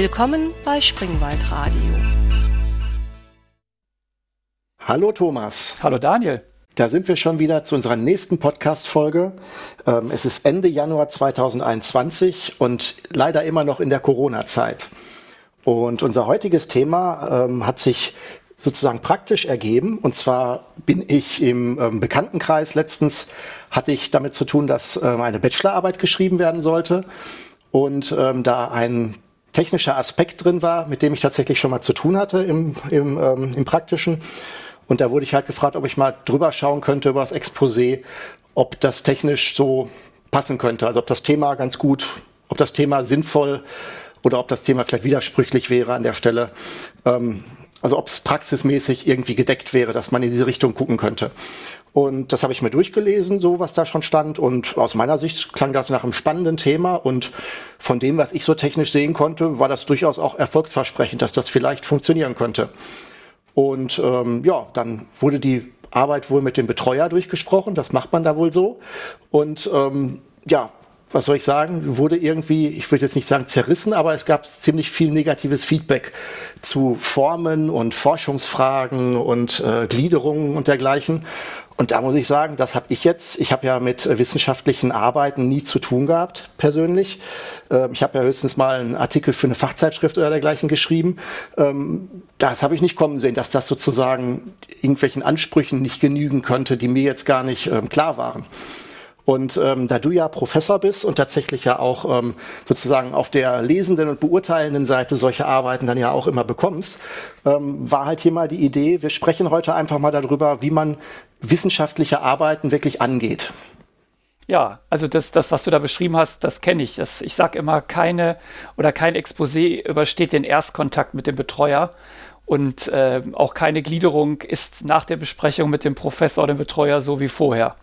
Willkommen bei Springwald Radio. Hallo Thomas. Hallo Daniel. Da sind wir schon wieder zu unserer nächsten Podcast-Folge. Ähm, es ist Ende Januar 2021 und leider immer noch in der Corona-Zeit. Und unser heutiges Thema ähm, hat sich sozusagen praktisch ergeben. Und zwar bin ich im ähm, Bekanntenkreis letztens, hatte ich damit zu tun, dass eine Bachelorarbeit geschrieben werden sollte. Und da ein technischer Aspekt drin war, mit dem ich tatsächlich schon mal zu tun hatte im, im, ähm, im Praktischen. Und da wurde ich halt gefragt, ob ich mal drüber schauen könnte über das Exposé, ob das technisch so passen könnte. Also ob das Thema ganz gut, ob das Thema sinnvoll oder ob das Thema vielleicht widersprüchlich wäre an der Stelle. Ähm, also ob es praxismäßig irgendwie gedeckt wäre, dass man in diese Richtung gucken könnte. Und das habe ich mir durchgelesen, so was da schon stand. Und aus meiner Sicht klang das nach einem spannenden Thema. Und von dem, was ich so technisch sehen konnte, war das durchaus auch erfolgsversprechend, dass das vielleicht funktionieren könnte. Und ähm, ja, dann wurde die Arbeit wohl mit dem Betreuer durchgesprochen. Das macht man da wohl so. Und ähm, ja, was soll ich sagen, wurde irgendwie, ich würde jetzt nicht sagen zerrissen, aber es gab ziemlich viel negatives Feedback zu Formen und Forschungsfragen und äh, Gliederungen und dergleichen. Und da muss ich sagen, das habe ich jetzt, ich habe ja mit wissenschaftlichen Arbeiten nie zu tun gehabt, persönlich. Ähm, ich habe ja höchstens mal einen Artikel für eine Fachzeitschrift oder dergleichen geschrieben. Ähm, das habe ich nicht kommen sehen, dass das sozusagen irgendwelchen Ansprüchen nicht genügen könnte, die mir jetzt gar nicht ähm, klar waren. Und ähm, da du ja Professor bist und tatsächlich ja auch ähm, sozusagen auf der lesenden und beurteilenden Seite solche Arbeiten dann ja auch immer bekommst, ähm, war halt hier mal die Idee, wir sprechen heute einfach mal darüber, wie man wissenschaftliche Arbeiten wirklich angeht. Ja, also das, das, was du da beschrieben hast, das kenne ich. Das, ich sage immer, keine oder kein Exposé übersteht den Erstkontakt mit dem Betreuer. Und äh, auch keine Gliederung ist nach der Besprechung mit dem Professor oder dem Betreuer so wie vorher.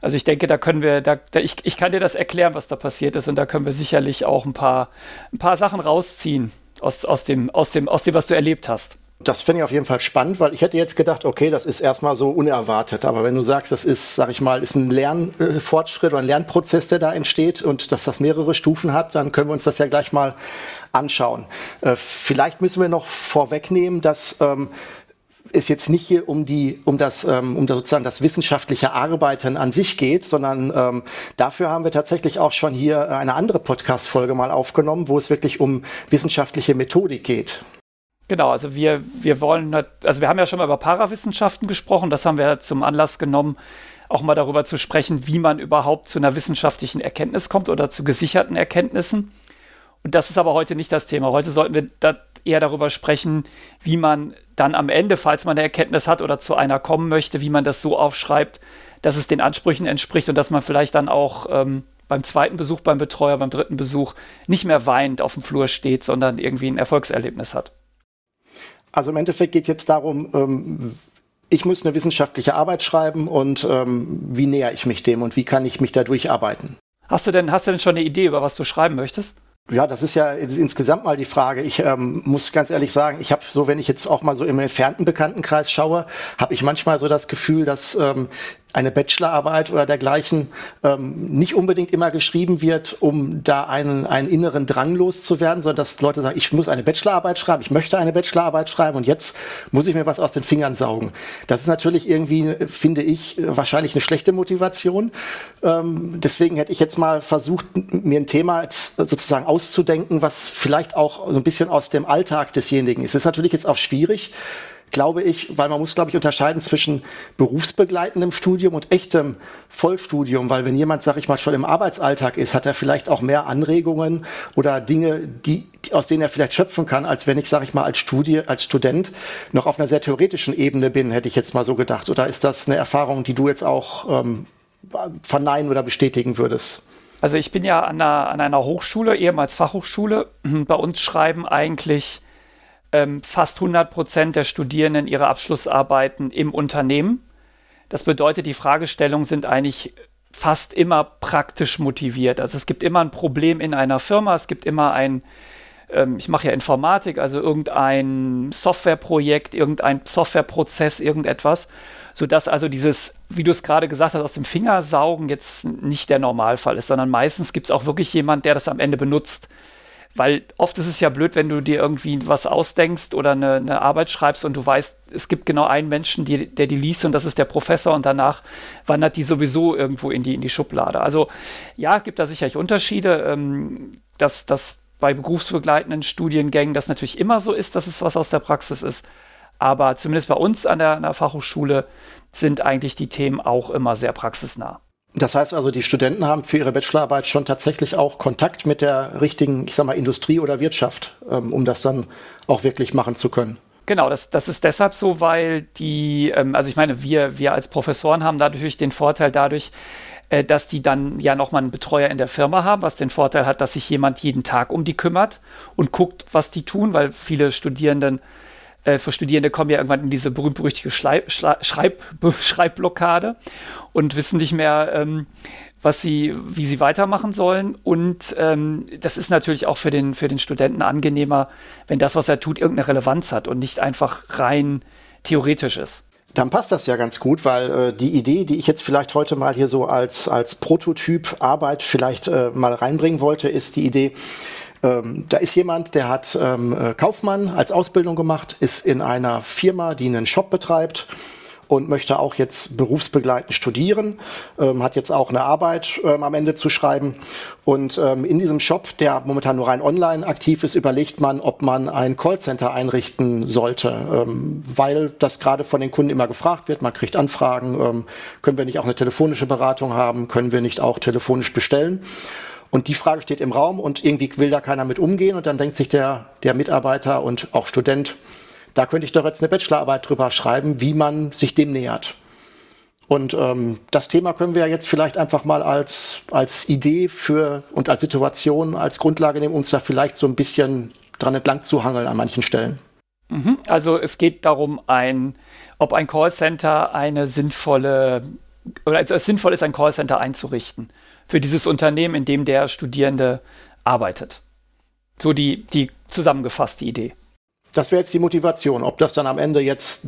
Also ich denke, da können wir, da, da, ich, ich kann dir das erklären, was da passiert ist und da können wir sicherlich auch ein paar, ein paar Sachen rausziehen aus, aus, dem, aus, dem, aus dem, was du erlebt hast. Das finde ich auf jeden Fall spannend, weil ich hätte jetzt gedacht, okay, das ist erstmal so unerwartet. Aber wenn du sagst, das ist, sag ich mal, ist ein Lernfortschritt oder ein Lernprozess, der da entsteht und dass das mehrere Stufen hat, dann können wir uns das ja gleich mal anschauen. Äh, vielleicht müssen wir noch vorwegnehmen, dass ähm, es jetzt nicht hier um die, um das, ähm, um sozusagen das wissenschaftliche Arbeiten an sich geht, sondern ähm, dafür haben wir tatsächlich auch schon hier eine andere Podcast-Folge mal aufgenommen, wo es wirklich um wissenschaftliche Methodik geht. Genau, also wir, wir wollen, also wir haben ja schon mal über Parawissenschaften gesprochen, das haben wir zum Anlass genommen, auch mal darüber zu sprechen, wie man überhaupt zu einer wissenschaftlichen Erkenntnis kommt oder zu gesicherten Erkenntnissen. Und das ist aber heute nicht das Thema. Heute sollten wir da eher darüber sprechen, wie man dann am Ende, falls man eine Erkenntnis hat oder zu einer kommen möchte, wie man das so aufschreibt, dass es den Ansprüchen entspricht und dass man vielleicht dann auch ähm, beim zweiten Besuch beim Betreuer, beim dritten Besuch nicht mehr weinend auf dem Flur steht, sondern irgendwie ein Erfolgserlebnis hat. Also im Endeffekt geht es jetzt darum, ähm, ich muss eine wissenschaftliche Arbeit schreiben und ähm, wie näher ich mich dem und wie kann ich mich da durcharbeiten. Hast du denn, hast du denn schon eine Idee, über was du schreiben möchtest? Ja, das ist ja insgesamt mal die Frage. Ich ähm, muss ganz ehrlich sagen, ich habe so, wenn ich jetzt auch mal so im entfernten Bekanntenkreis schaue, habe ich manchmal so das Gefühl, dass ähm, eine Bachelorarbeit oder dergleichen ähm, nicht unbedingt immer geschrieben wird, um da einen, einen inneren Drang loszuwerden, sondern dass Leute sagen, ich muss eine Bachelorarbeit schreiben, ich möchte eine Bachelorarbeit schreiben und jetzt muss ich mir was aus den Fingern saugen. Das ist natürlich irgendwie, finde ich, wahrscheinlich eine schlechte Motivation. Ähm, deswegen hätte ich jetzt mal versucht, mir ein Thema sozusagen auszudenken, was vielleicht auch so ein bisschen aus dem Alltag desjenigen ist. Es ist natürlich jetzt auch schwierig, glaube ich, weil man muss, glaube ich, unterscheiden zwischen berufsbegleitendem Studium und echtem Vollstudium, weil wenn jemand, sag ich mal, schon im Arbeitsalltag ist, hat er vielleicht auch mehr Anregungen oder Dinge, die, aus denen er vielleicht schöpfen kann, als wenn ich, sag ich mal, als Studie, als Student noch auf einer sehr theoretischen Ebene bin, hätte ich jetzt mal so gedacht. Oder ist das eine Erfahrung, die du jetzt auch ähm, verneinen oder bestätigen würdest? Also ich bin ja an einer, an einer Hochschule, ehemals Fachhochschule. Bei uns schreiben eigentlich ähm, fast 100 Prozent der Studierenden ihre Abschlussarbeiten im Unternehmen. Das bedeutet, die Fragestellungen sind eigentlich fast immer praktisch motiviert. Also es gibt immer ein Problem in einer Firma, es gibt immer ein, ähm, ich mache ja Informatik, also irgendein Softwareprojekt, irgendein Softwareprozess, irgendetwas, sodass also dieses, wie du es gerade gesagt hast, aus dem Fingersaugen jetzt nicht der Normalfall ist, sondern meistens gibt es auch wirklich jemand, der das am Ende benutzt Weil oft ist es ja blöd, wenn du dir irgendwie was ausdenkst oder eine, eine Arbeit schreibst und du weißt, es gibt genau einen Menschen, die, der die liest und das ist der Professor und danach wandert die sowieso irgendwo in die, in die Schublade. Also ja, gibt da sicherlich Unterschiede, ähm, dass das bei berufsbegleitenden Studiengängen das natürlich immer so ist, dass es was aus der Praxis ist. Aber zumindest bei uns an der, an der Fachhochschule sind eigentlich die Themen auch immer sehr praxisnah. Das heißt also, die Studenten haben für ihre Bachelorarbeit schon tatsächlich auch Kontakt mit der richtigen, ich sag mal, Industrie oder Wirtschaft, ähm, um das dann auch wirklich machen zu können. Genau, das, das ist deshalb so, weil die, ähm, also ich meine, wir, wir als Professoren haben natürlich den Vorteil dadurch, äh, dass die dann ja nochmal einen Betreuer in der Firma haben, was den Vorteil hat, dass sich jemand jeden Tag um die kümmert und guckt, was die tun, weil viele Studierenden äh, für Studierende kommen ja irgendwann in diese berühmt-berüchtigte Schreib, Schreib, Schreibblockade und wissen nicht mehr, ähm, was sie, wie sie weitermachen sollen. Und ähm, das ist natürlich auch für den, für den Studenten angenehmer, wenn das, was er tut, irgendeine Relevanz hat und nicht einfach rein theoretisch ist. Dann passt das ja ganz gut, weil äh, die Idee, die ich jetzt vielleicht heute mal hier so als, als Prototyp Arbeit vielleicht äh, mal reinbringen wollte, ist die Idee, ähm, da ist jemand, der hat ähm, äh, Kaufmann als Ausbildung gemacht, ist in einer Firma, die einen Shop betreibt und möchte auch jetzt berufsbegleitend studieren, ähm, hat jetzt auch eine Arbeit ähm, am Ende zu schreiben. Und ähm, in diesem Shop, der momentan nur rein online aktiv ist, überlegt man, ob man ein Callcenter einrichten sollte, ähm, weil das gerade von den Kunden immer gefragt wird. Man kriegt Anfragen, können wir nicht auch eine telefonische Beratung haben, können wir nicht auch telefonisch bestellen. Und die Frage steht im Raum und irgendwie will da keiner mit umgehen. Und dann denkt sich der, der Mitarbeiter und auch Student, da könnte ich doch jetzt eine Bachelorarbeit drüber schreiben, wie man sich dem nähert. Und ähm, das Thema können wir jetzt vielleicht einfach mal als, als Idee für und als Situation, als Grundlage nehmen, uns da vielleicht so ein bisschen dran entlang zu hangeln an manchen Stellen. Mhm. Also es geht darum, ein, ob ein Callcenter eine sinnvolle oder also es sinnvoll ist, ein Callcenter einzurichten für dieses Unternehmen, in dem der Studierende arbeitet. So die, die zusammengefasste Idee. Das wäre jetzt die Motivation. Ob das dann am Ende jetzt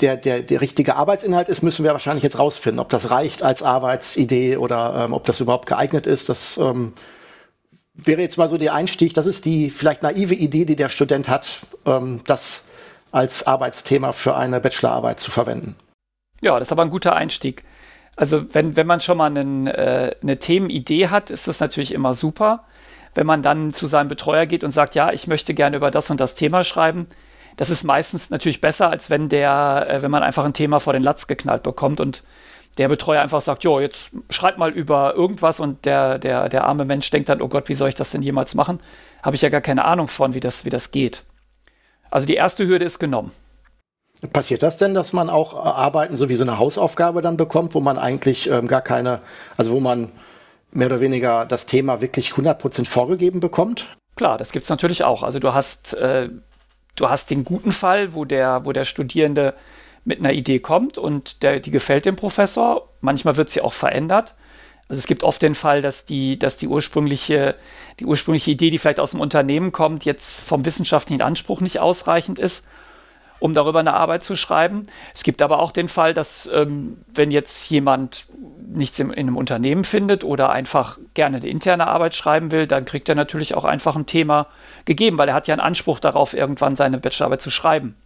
der, der, der richtige Arbeitsinhalt ist, müssen wir wahrscheinlich jetzt rausfinden. Ob das reicht als Arbeitsidee oder ähm, ob das überhaupt geeignet ist, das ähm, wäre jetzt mal so der Einstieg. Das ist die vielleicht naive Idee, die der Student hat, ähm, das als Arbeitsthema für eine Bachelorarbeit zu verwenden. Ja, das ist aber ein guter Einstieg. Also wenn, wenn man schon mal einen, äh, eine Themenidee hat, ist das natürlich immer super. Wenn man dann zu seinem Betreuer geht und sagt, ja, ich möchte gerne über das und das Thema schreiben, das ist meistens natürlich besser, als wenn der, äh, wenn man einfach ein Thema vor den Latz geknallt bekommt und der Betreuer einfach sagt, jo, jetzt schreib mal über irgendwas und der, der, der arme Mensch denkt dann, oh Gott, wie soll ich das denn jemals machen? Habe ich ja gar keine Ahnung von, wie das, wie das geht. Also die erste Hürde ist genommen. Passiert das denn, dass man auch äh, Arbeiten so wie so eine Hausaufgabe dann bekommt, wo man eigentlich ähm, gar keine, also wo man mehr oder weniger das Thema wirklich 100% vorgegeben bekommt? Klar, das gibt es natürlich auch. Also du hast, äh, du hast den guten Fall, wo der, wo der Studierende mit einer Idee kommt und der, die gefällt dem Professor. Manchmal wird sie auch verändert. Also es gibt oft den Fall, dass die, dass die ursprüngliche, die ursprüngliche Idee, die vielleicht aus dem Unternehmen kommt, jetzt vom wissenschaftlichen Anspruch nicht ausreichend ist um darüber eine Arbeit zu schreiben. Es gibt aber auch den Fall, dass ähm, wenn jetzt jemand nichts im, in einem Unternehmen findet oder einfach gerne eine interne Arbeit schreiben will, dann kriegt er natürlich auch einfach ein Thema gegeben, weil er hat ja einen Anspruch darauf, irgendwann seine Bachelorarbeit zu schreiben.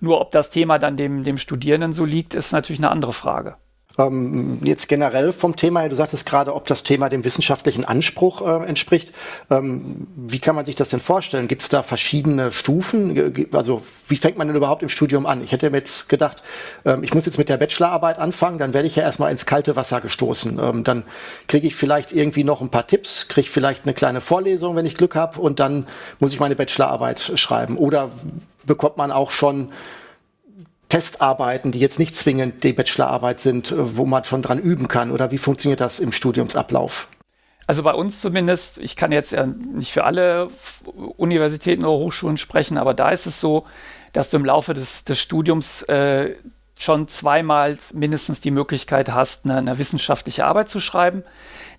Nur ob das Thema dann dem, dem Studierenden so liegt, ist natürlich eine andere Frage. Ähm, jetzt generell vom Thema du sagtest gerade, ob das Thema dem wissenschaftlichen Anspruch äh, entspricht. Ähm, wie kann man sich das denn vorstellen? Gibt es da verschiedene Stufen? Also wie fängt man denn überhaupt im Studium an? Ich hätte mir jetzt gedacht, ähm, ich muss jetzt mit der Bachelorarbeit anfangen, dann werde ich ja erstmal ins kalte Wasser gestoßen. Ähm, dann kriege ich vielleicht irgendwie noch ein paar Tipps, kriege vielleicht eine kleine Vorlesung, wenn ich Glück habe, und dann muss ich meine Bachelorarbeit schreiben. Oder bekommt man auch schon Testarbeiten, die jetzt nicht zwingend die Bachelorarbeit sind, äh, wo man schon dran üben kann? Oder wie funktioniert das im Studiumsablauf? Also bei uns zumindest, ich kann jetzt ja nicht für alle Universitäten oder Hochschulen sprechen, aber da ist es so, dass du im Laufe des, des Studiums äh, schon zweimal mindestens die Möglichkeit hast, eine, eine, wissenschaftliche Arbeit zu schreiben.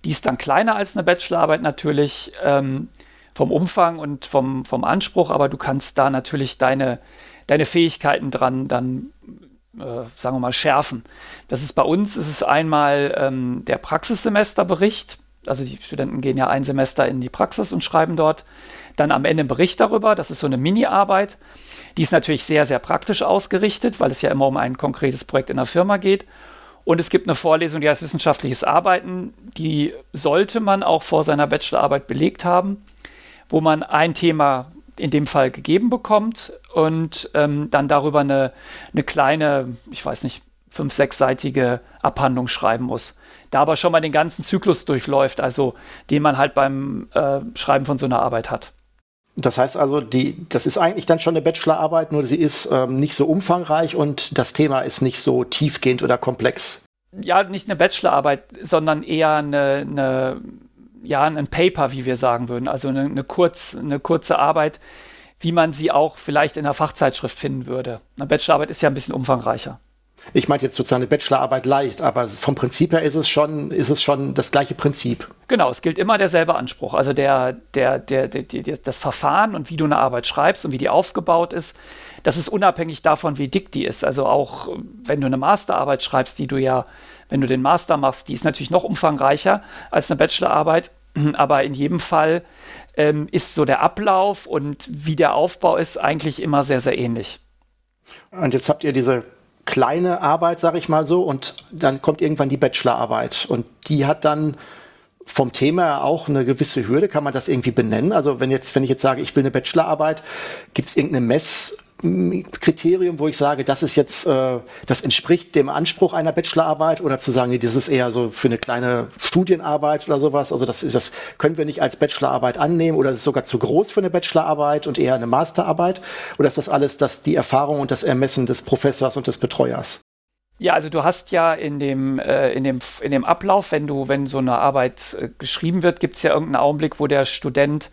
Die ist dann kleiner als eine Bachelorarbeit natürlich ähm, vom Umfang und vom, vom Anspruch, aber du kannst da natürlich deine, deine Fähigkeiten dran dann, äh, sagen wir mal, schärfen. Das ist bei uns, ist es einmal ähm, der Praxissemesterbericht, Also die Studenten gehen ja ein Semester in die Praxis und schreiben dort dann am Ende einen Bericht darüber. Das ist so eine Mini-Arbeit. Die ist natürlich sehr, sehr praktisch ausgerichtet, weil es ja immer um ein konkretes Projekt in der Firma geht. Und es gibt eine Vorlesung, die heißt wissenschaftliches Arbeiten. Die sollte man auch vor seiner Bachelorarbeit belegt haben, wo man ein Thema in dem Fall gegeben bekommt und ähm, dann darüber eine, eine kleine, ich weiß nicht, fünf-, sechsseitige Abhandlung schreiben muss. Da aber schon mal den ganzen Zyklus durchläuft, also den man halt beim äh, Schreiben von so einer Arbeit hat. Das heißt also, die, das ist eigentlich dann schon eine Bachelorarbeit, nur sie ist ähm, nicht so umfangreich und das Thema ist nicht so tiefgehend oder komplex. Ja, nicht eine Bachelorarbeit, sondern eher eine, eine ja, ein Paper, wie wir sagen würden. Also eine, eine, kurz, eine kurze Arbeit, wie man sie auch vielleicht in einer Fachzeitschrift finden würde. Eine Bachelorarbeit ist ja ein bisschen umfangreicher. Ich meinte jetzt sozusagen eine Bachelorarbeit leicht, aber vom Prinzip her ist es schon, ist es schon das gleiche Prinzip. Genau, es gilt immer derselbe Anspruch. Also der, der, der, der, der, das Verfahren und wie du eine Arbeit schreibst und wie die aufgebaut ist, das ist unabhängig davon, wie dick die ist. Also auch wenn du eine Masterarbeit schreibst, die du ja, wenn du den Master machst, die ist natürlich noch umfangreicher als eine Bachelorarbeit. Aber in jedem Fall ähm, ist so der Ablauf und wie der Aufbau ist eigentlich immer sehr, sehr ähnlich. Und jetzt habt ihr diese kleine Arbeit, sage ich mal so, und dann kommt irgendwann die Bachelorarbeit und die hat dann vom Thema auch eine gewisse Hürde. Kann man das irgendwie benennen? Also wenn jetzt, wenn ich jetzt sage, ich will eine Bachelorarbeit, gibt es irgendeine Mess Kriterium, wo ich sage, das ist jetzt, äh, das entspricht dem Anspruch einer Bachelorarbeit oder zu sagen, nee, das ist eher so für eine kleine Studienarbeit oder sowas. Also das, das können wir nicht als Bachelorarbeit annehmen oder das ist sogar zu groß für eine Bachelorarbeit und eher eine Masterarbeit oder ist das alles das, die Erfahrung und das Ermessen des Professors und des Betreuers? Ja, also du hast ja in dem, äh, in dem, in dem Ablauf, wenn du, wenn so eine Arbeit äh, geschrieben wird, gibt es ja irgendeinen Augenblick, wo der Student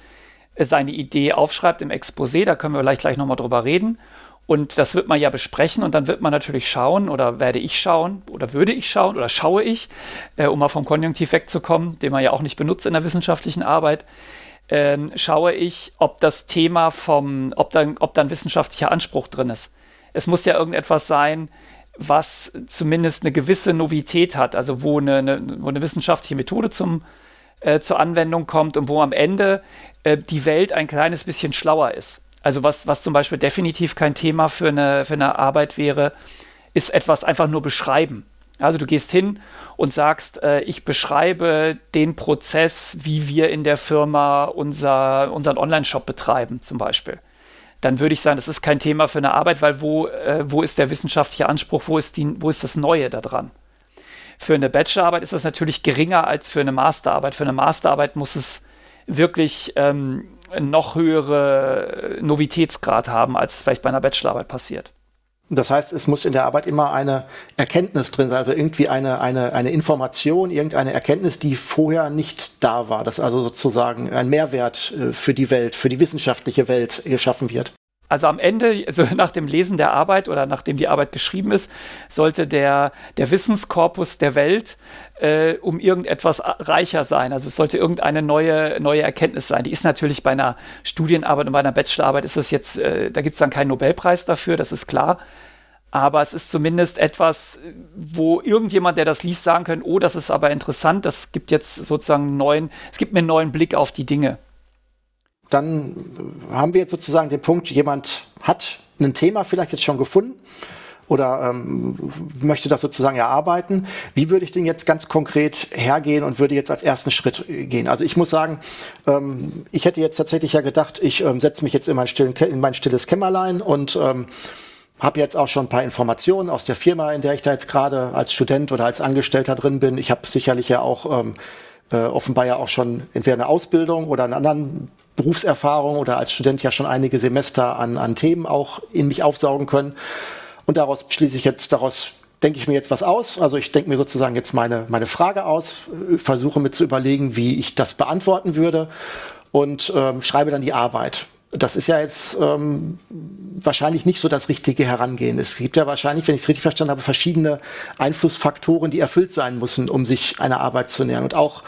seine Idee aufschreibt im Exposé, da können wir vielleicht gleich nochmal drüber reden. Und das wird man ja besprechen und dann wird man natürlich schauen oder werde ich schauen oder würde ich schauen oder schaue ich, äh, um mal vom Konjunktiv wegzukommen, den man ja auch nicht benutzt in der wissenschaftlichen Arbeit, äh, schaue ich, ob das Thema vom, ob dann, ob dann wissenschaftlicher Anspruch drin ist. Es muss ja irgendetwas sein, was zumindest eine gewisse Novität hat, also wo eine, eine, wo eine wissenschaftliche Methode zum, äh, zur Anwendung kommt und wo am Ende äh, die Welt ein kleines bisschen schlauer ist. Also was, was zum Beispiel definitiv kein Thema für eine, für eine Arbeit wäre, ist etwas einfach nur beschreiben. Also du gehst hin und sagst, äh, ich beschreibe den Prozess, wie wir in der Firma unser, unseren Online-Shop betreiben zum Beispiel. Dann würde ich sagen, das ist kein Thema für eine Arbeit, weil wo, äh, wo ist der wissenschaftliche Anspruch, wo ist, die, wo ist das Neue daran? Für eine Bachelorarbeit ist das natürlich geringer als für eine Masterarbeit. Für eine Masterarbeit muss es wirklich ähm, noch höhere Novitätsgrad haben, als vielleicht bei einer Bachelorarbeit passiert. Das heißt, es muss in der Arbeit immer eine Erkenntnis drin sein, also irgendwie eine, eine, eine Information, irgendeine Erkenntnis, die vorher nicht da war, dass also sozusagen ein Mehrwert äh, für die Welt, für die wissenschaftliche Welt geschaffen wird. Also am Ende, also nach dem Lesen der Arbeit oder nachdem die Arbeit geschrieben ist, sollte der, der Wissenskorpus der Welt äh, um irgendetwas reicher sein. Also es sollte irgendeine neue, neue Erkenntnis sein. Die ist natürlich bei einer Studienarbeit und bei einer Bachelorarbeit ist es jetzt, äh, da gibt es dann keinen Nobelpreis dafür, das ist klar. Aber es ist zumindest etwas, wo irgendjemand, der das liest, sagen kann, oh, das ist aber interessant, das gibt jetzt sozusagen einen neuen, es gibt mir einen neuen Blick auf die Dinge dann haben wir jetzt sozusagen den Punkt, jemand hat ein Thema vielleicht jetzt schon gefunden oder ähm, möchte das sozusagen erarbeiten. Wie würde ich denn jetzt ganz konkret hergehen und würde jetzt als ersten Schritt gehen? Also ich muss sagen, ähm, ich hätte jetzt tatsächlich ja gedacht, ich ähm, setze mich jetzt in mein, stillen, in mein stilles Kämmerlein und ähm, habe jetzt auch schon ein paar Informationen aus der Firma, in der ich da jetzt gerade als Student oder als Angestellter drin bin. Ich habe sicherlich ja auch ähm, äh, offenbar ja auch schon entweder eine Ausbildung oder einen anderen Berufserfahrung oder als Student ja schon einige Semester an, an Themen auch in mich aufsaugen können. Und daraus schließe ich jetzt, daraus denke ich mir jetzt was aus. Also ich denke mir sozusagen jetzt meine, meine Frage aus, versuche mir zu überlegen, wie ich das beantworten würde und ähm, schreibe dann die Arbeit. Das ist ja jetzt ähm, wahrscheinlich nicht so das richtige Herangehen. Es gibt ja wahrscheinlich, wenn ich es richtig verstanden habe, verschiedene Einflussfaktoren, die erfüllt sein müssen, um sich einer Arbeit zu nähern. Und auch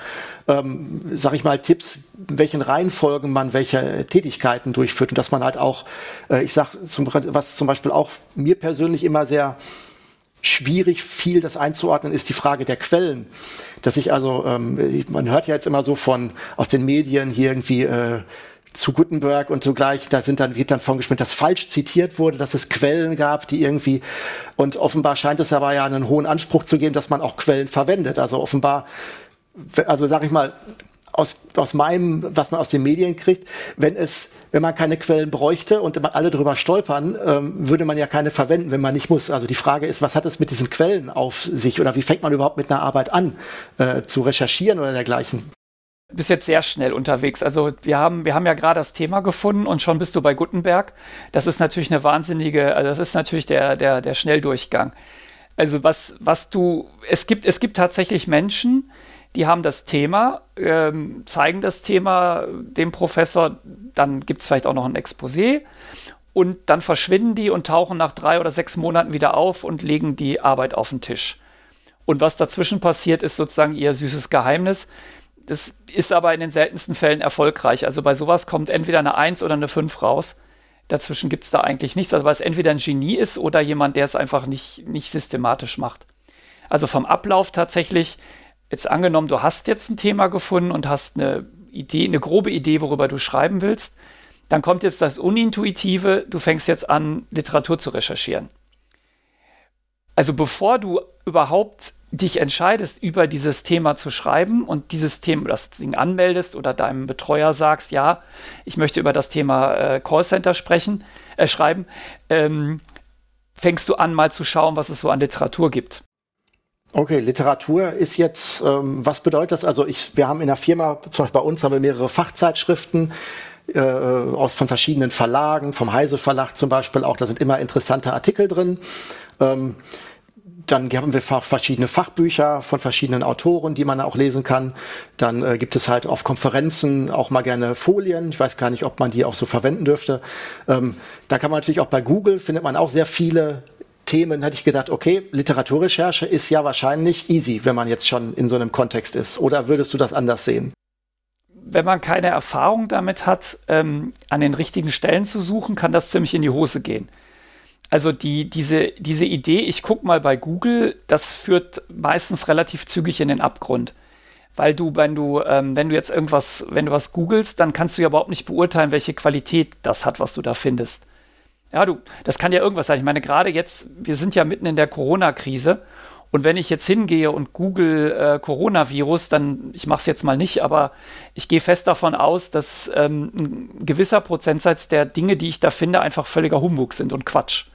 ähm, sag ich mal, Tipps, in welchen Reihenfolgen man welche Tätigkeiten durchführt und dass man halt auch, äh, ich sag, zum, was zum Beispiel auch mir persönlich immer sehr schwierig, viel das einzuordnen, ist die Frage der Quellen. Dass ich also, ähm, man hört ja jetzt immer so von aus den Medien hier irgendwie äh, zu Gutenberg und zugleich, da sind dann, wird dann von gesprochen, dass falsch zitiert wurde, dass es Quellen gab, die irgendwie, und offenbar scheint es aber ja einen hohen Anspruch zu geben, dass man auch Quellen verwendet. Also offenbar, also sag ich mal, aus, aus meinem, was man aus den Medien kriegt, wenn es, wenn man keine Quellen bräuchte und alle drüber stolpern, ähm, würde man ja keine verwenden, wenn man nicht muss. Also die Frage ist, was hat es mit diesen Quellen auf sich oder wie fängt man überhaupt mit einer Arbeit an, äh, zu recherchieren oder dergleichen? bist jetzt sehr schnell unterwegs. Also wir haben, wir haben ja gerade das Thema gefunden und schon bist du bei Gutenberg. Das ist natürlich eine wahnsinnige, also das ist natürlich der, der, der Schnelldurchgang. Also was, was du, es gibt, es gibt tatsächlich Menschen, die haben das Thema, ähm, zeigen das Thema dem Professor, dann gibt es vielleicht auch noch ein Exposé und dann verschwinden die und tauchen nach drei oder sechs Monaten wieder auf und legen die Arbeit auf den Tisch. Und was dazwischen passiert, ist sozusagen ihr süßes Geheimnis. Das ist aber in den seltensten Fällen erfolgreich. Also bei sowas kommt entweder eine 1 oder eine 5 raus. Dazwischen gibt es da eigentlich nichts, also weil es entweder ein Genie ist oder jemand, der es einfach nicht, nicht systematisch macht. Also vom Ablauf tatsächlich, jetzt angenommen, du hast jetzt ein Thema gefunden und hast eine Idee, eine grobe Idee, worüber du schreiben willst, dann kommt jetzt das Unintuitive, du fängst jetzt an, Literatur zu recherchieren. Also bevor du überhaupt dich entscheidest, über dieses Thema zu schreiben und dieses Thema, das Ding anmeldest oder deinem Betreuer sagst, ja, ich möchte über das Thema äh, Callcenter sprechen, äh, schreiben, ähm, fängst du an, mal zu schauen, was es so an Literatur gibt. Okay, Literatur ist jetzt, ähm, was bedeutet das? Also ich, wir haben in der Firma, zum Beispiel bei uns haben wir mehrere Fachzeitschriften, äh, aus von verschiedenen Verlagen, vom Heise Verlag zum Beispiel auch, da sind immer interessante Artikel drin. Ähm, dann haben wir verschiedene Fachbücher von verschiedenen Autoren, die man auch lesen kann. Dann äh, gibt es halt auf Konferenzen auch mal gerne Folien. Ich weiß gar nicht, ob man die auch so verwenden dürfte. Ähm, da kann man natürlich auch bei Google, findet man auch sehr viele Themen. Hätte ich gedacht, okay, Literaturrecherche ist ja wahrscheinlich easy, wenn man jetzt schon in so einem Kontext ist. Oder würdest du das anders sehen? Wenn man keine Erfahrung damit hat, ähm, an den richtigen Stellen zu suchen, kann das ziemlich in die Hose gehen also die, diese, diese Idee, ich gucke mal bei Google, das führt meistens relativ zügig in den Abgrund. Weil du, wenn du, ähm, wenn du jetzt irgendwas, wenn du was googelst, dann kannst du ja überhaupt nicht beurteilen, welche Qualität das hat, was du da findest. Ja, du, das kann ja irgendwas sein. Ich meine, gerade jetzt, wir sind ja mitten in der Corona-Krise. Und wenn ich jetzt hingehe und google äh, Coronavirus, dann, ich mache es jetzt mal nicht, aber ich gehe fest davon aus, dass ähm, ein gewisser Prozentsatz der Dinge, die ich da finde, einfach völliger Humbug sind und Quatsch.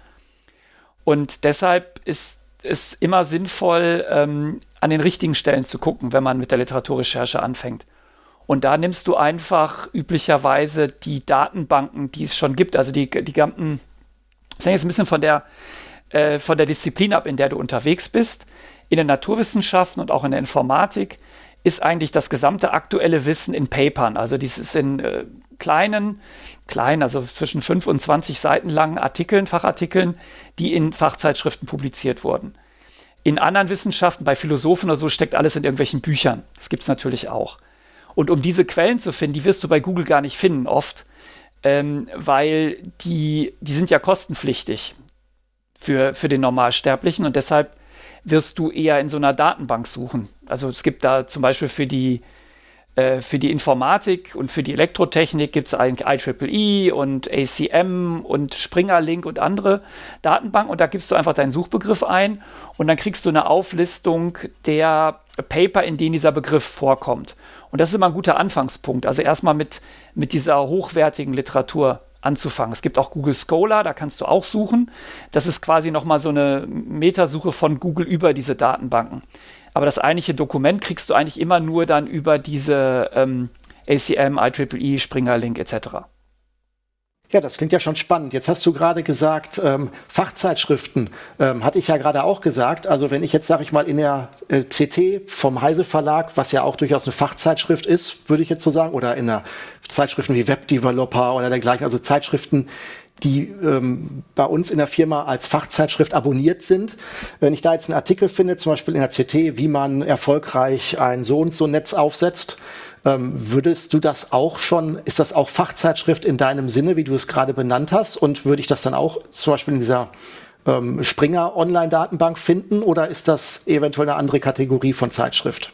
Und deshalb ist es immer sinnvoll, ähm, an den richtigen Stellen zu gucken, wenn man mit der Literaturrecherche anfängt. Und da nimmst du einfach üblicherweise die Datenbanken, die es schon gibt, also die, die ganzen, das hängt jetzt ein bisschen von der, äh, von der Disziplin ab, in der du unterwegs bist. In den Naturwissenschaften und auch in der Informatik ist eigentlich das gesamte aktuelle Wissen in Papern. Also dieses in äh, kleinen, klein, also zwischen 5 und 20 Seiten langen Artikeln, Fachartikeln, die in Fachzeitschriften publiziert wurden. In anderen Wissenschaften, bei Philosophen oder so, steckt alles in irgendwelchen Büchern. Das gibt es natürlich auch. Und um diese Quellen zu finden, die wirst du bei Google gar nicht finden, oft, ähm, weil die, die sind ja kostenpflichtig für, für den Normalsterblichen und deshalb wirst du eher in so einer Datenbank suchen. Also es gibt da zum Beispiel für die äh, für die Informatik und für die Elektrotechnik gibt es IEEE und ACM und Springer Link und andere Datenbanken und da gibst du einfach deinen Suchbegriff ein und dann kriegst du eine Auflistung der Paper, in denen dieser Begriff vorkommt. Und das ist immer ein guter Anfangspunkt. Also erstmal mit, mit dieser hochwertigen Literatur anzufangen. Es gibt auch Google Scholar, da kannst du auch suchen. Das ist quasi nochmal so eine Metasuche von Google über diese Datenbanken. Aber das eigentliche Dokument kriegst du eigentlich immer nur dann über diese ähm, ACM, IEEE, Springer Link etc. Ja, das klingt ja schon spannend. Jetzt hast du gerade gesagt, ähm, Fachzeitschriften. Ähm, hatte ich ja gerade auch gesagt. Also wenn ich jetzt, sage ich mal, in der äh, CT vom Heise Verlag, was ja auch durchaus eine Fachzeitschrift ist, würde ich jetzt so sagen, oder in der Zeitschriften wie Webdeveloper oder dergleichen, also Zeitschriften, die ähm, bei uns in der Firma als Fachzeitschrift abonniert sind. Wenn ich da jetzt einen Artikel finde, zum Beispiel in der CT, wie man erfolgreich ein so und so Netz aufsetzt, ähm, würdest du das auch schon, ist das auch Fachzeitschrift in deinem Sinne, wie du es gerade benannt hast? Und würde ich das dann auch zum Beispiel in dieser ähm, Springer Online-Datenbank finden oder ist das eventuell eine andere Kategorie von Zeitschrift?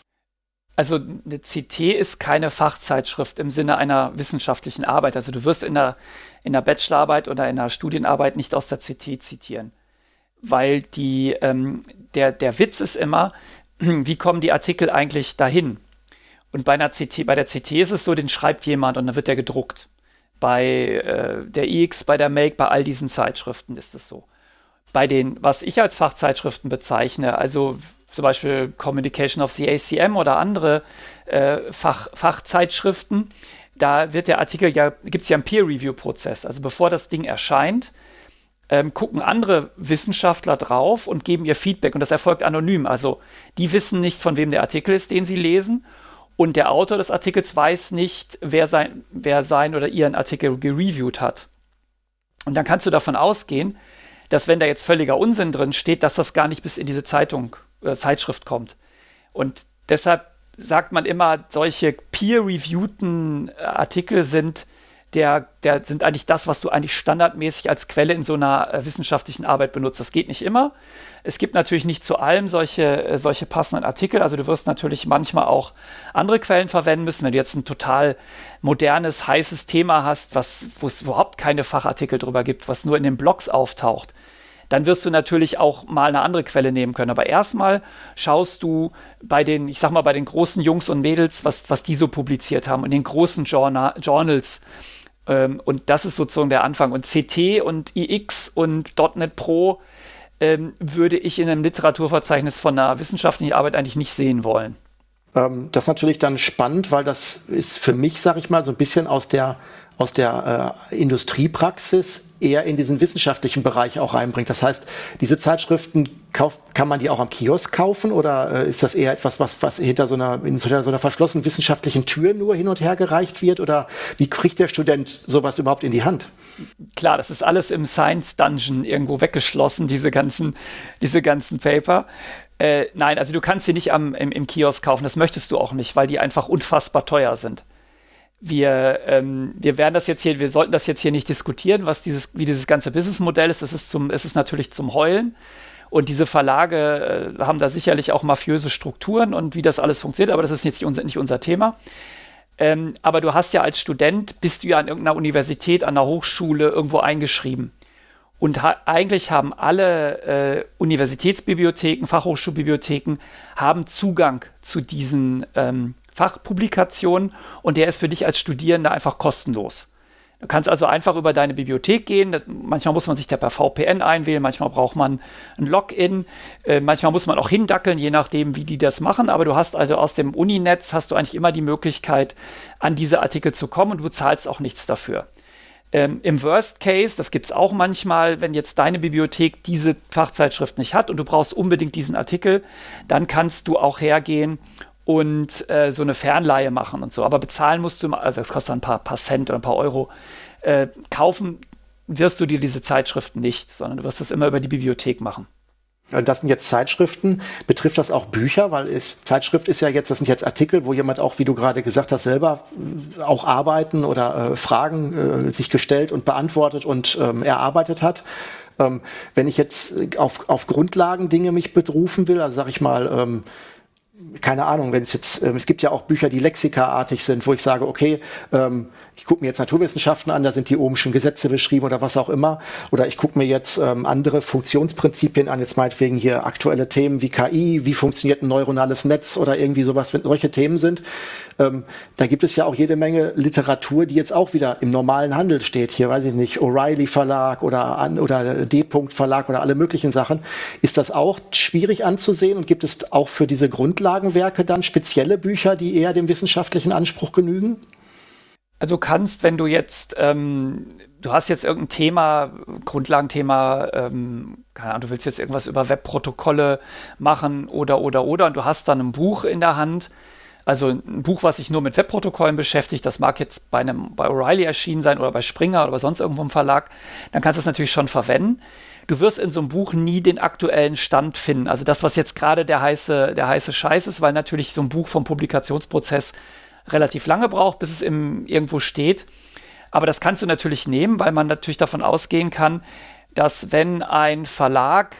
Also eine CT ist keine Fachzeitschrift im Sinne einer wissenschaftlichen Arbeit. Also du wirst in der, in der Bachelorarbeit oder in der Studienarbeit nicht aus der CT zitieren. Weil die, ähm, der, der Witz ist immer, wie kommen die Artikel eigentlich dahin? Und bei, einer CT, bei der CT ist es so, den schreibt jemand und dann wird der gedruckt. Bei äh, der X, bei der Make, bei all diesen Zeitschriften ist es so. Bei den, was ich als Fachzeitschriften bezeichne, also zum Beispiel Communication of the ACM oder andere äh, Fach, Fachzeitschriften, da wird der Artikel ja, gibt es ja einen Peer-Review-Prozess. Also bevor das Ding erscheint, ähm, gucken andere Wissenschaftler drauf und geben ihr Feedback. Und das erfolgt anonym. Also die wissen nicht, von wem der Artikel ist, den sie lesen. Und der Autor des Artikels weiß nicht, wer sein, wer sein oder ihren Artikel gereviewt hat. Und dann kannst du davon ausgehen, dass wenn da jetzt völliger Unsinn drin steht, dass das gar nicht bis in diese Zeitung oder Zeitschrift kommt. Und deshalb sagt man immer, solche peer-reviewten äh, Artikel sind der, der sind eigentlich das, was du eigentlich standardmäßig als Quelle in so einer äh, wissenschaftlichen Arbeit benutzt. Das geht nicht immer. Es gibt natürlich nicht zu allem solche, äh, solche passenden Artikel. Also du wirst natürlich manchmal auch andere Quellen verwenden müssen. Wenn du jetzt ein total modernes, heißes Thema hast, wo es überhaupt keine Fachartikel drüber gibt, was nur in den Blogs auftaucht, dann wirst du natürlich auch mal eine andere Quelle nehmen können. Aber erstmal schaust du bei den, ich sag mal, bei den großen Jungs und Mädels, was, was die so publiziert haben, in den großen Journal, Journals. Ähm, und das ist sozusagen der Anfang. Und CT und IX und .NET Pro ähm, würde ich in einem Literaturverzeichnis von einer wissenschaftlichen Arbeit eigentlich nicht sehen wollen. Ähm, das ist natürlich dann spannend, weil das ist für mich, sag ich mal, so ein bisschen aus der aus der äh, Industriepraxis eher in diesen wissenschaftlichen Bereich auch reinbringt. Das heißt, diese Zeitschriften kauf, kann man die auch am Kiosk kaufen oder äh, ist das eher etwas, was, was hinter so einer, in so einer verschlossenen wissenschaftlichen Tür nur hin und her gereicht wird oder wie kriegt der Student sowas überhaupt in die Hand? Klar, das ist alles im Science Dungeon irgendwo weggeschlossen, diese ganzen, diese ganzen Paper. Äh, nein, also du kannst sie nicht am, im, im Kiosk kaufen, das möchtest du auch nicht, weil die einfach unfassbar teuer sind wir, ähm, wir werden das jetzt hier, wir sollten das jetzt hier nicht diskutieren, was dieses, wie dieses ganze Businessmodell ist. Es ist zum, es ist natürlich zum Heulen. Und diese Verlage äh, haben da sicherlich auch mafiöse Strukturen und wie das alles funktioniert, aber das ist jetzt nicht unser, nicht unser Thema. Ähm, aber du hast ja als Student, bist du ja an irgendeiner Universität, an einer Hochschule irgendwo eingeschrieben. Und ha eigentlich haben alle äh, Universitätsbibliotheken, Fachhochschulbibliotheken, haben Zugang zu diesen ähm, Fachpublikation und der ist für dich als Studierender einfach kostenlos. Du kannst also einfach über deine Bibliothek gehen. Das, manchmal muss man sich da per VPN einwählen, manchmal braucht man ein Login, äh, manchmal muss man auch hindackeln, je nachdem, wie die das machen. Aber du hast also aus dem Uninetz hast du eigentlich immer die Möglichkeit, an diese Artikel zu kommen und du zahlst auch nichts dafür. Ähm, Im Worst Case, das gibt es auch manchmal, wenn jetzt deine Bibliothek diese Fachzeitschrift nicht hat und du brauchst unbedingt diesen Artikel, dann kannst du auch hergehen und äh, so eine Fernleihe machen und so. Aber bezahlen musst du, also das kostet ein paar, paar Cent oder ein paar Euro. Äh, kaufen wirst du dir diese Zeitschriften nicht, sondern du wirst das immer über die Bibliothek machen. Das sind jetzt Zeitschriften. Betrifft das auch Bücher? Weil es, Zeitschrift ist ja jetzt, das sind jetzt Artikel, wo jemand auch, wie du gerade gesagt hast, selber äh, auch arbeiten oder äh, Fragen äh, sich gestellt und beantwortet und ähm, erarbeitet hat. Ähm, wenn ich jetzt auf, auf Grundlagen Dinge mich berufen will, also sag ich mal, ähm, keine Ahnung, wenn es jetzt, ähm, es gibt ja auch Bücher, die lexikaartig sind, wo ich sage, okay, ähm, ich gucke mir jetzt Naturwissenschaften an, da sind die ohmischen Gesetze beschrieben oder was auch immer. Oder ich gucke mir jetzt ähm, andere Funktionsprinzipien an, jetzt meinetwegen hier aktuelle Themen wie KI, wie funktioniert ein neuronales Netz oder irgendwie sowas, wenn solche Themen sind. Ähm, da gibt es ja auch jede Menge Literatur, die jetzt auch wieder im normalen Handel steht. Hier weiß ich nicht, O'Reilly Verlag oder, oder D-Punkt Verlag oder alle möglichen Sachen. Ist das auch schwierig anzusehen und gibt es auch für diese Grundlagenwerke dann spezielle Bücher, die eher dem wissenschaftlichen Anspruch genügen? Also du kannst, wenn du jetzt, ähm, du hast jetzt irgendein Thema, Grundlagenthema, ähm, keine Ahnung, du willst jetzt irgendwas über Webprotokolle machen oder, oder, oder, und du hast dann ein Buch in der Hand, also ein Buch, was sich nur mit Webprotokollen beschäftigt, das mag jetzt bei einem, bei O'Reilly erschienen sein oder bei Springer oder sonst irgendwo im Verlag, dann kannst du es natürlich schon verwenden. Du wirst in so einem Buch nie den aktuellen Stand finden. Also das, was jetzt gerade der heiße, der heiße Scheiß ist, weil natürlich so ein Buch vom Publikationsprozess relativ lange braucht, bis es im, irgendwo steht. Aber das kannst du natürlich nehmen, weil man natürlich davon ausgehen kann, dass wenn ein Verlag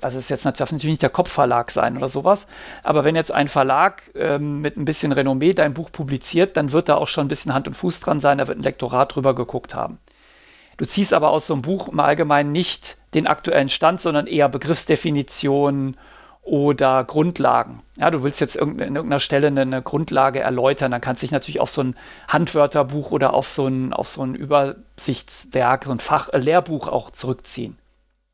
also es jetzt darf natürlich nicht der Kopfverlag sein oder sowas, aber wenn jetzt ein Verlag ähm, mit ein bisschen Renommee dein Buch publiziert, dann wird da auch schon ein bisschen Hand und Fuß dran sein, da wird ein Lektorat drüber geguckt haben. Du ziehst aber aus so einem Buch im Allgemeinen nicht den aktuellen Stand, sondern eher Begriffsdefinitionen oder Grundlagen. Ja, du willst jetzt in irgendeiner Stelle eine, eine Grundlage erläutern, dann kannst du dich natürlich auf so ein Handwörterbuch oder auf so ein, auf so ein Übersichtswerk, so ein Fach, äh, Lehrbuch auch zurückziehen.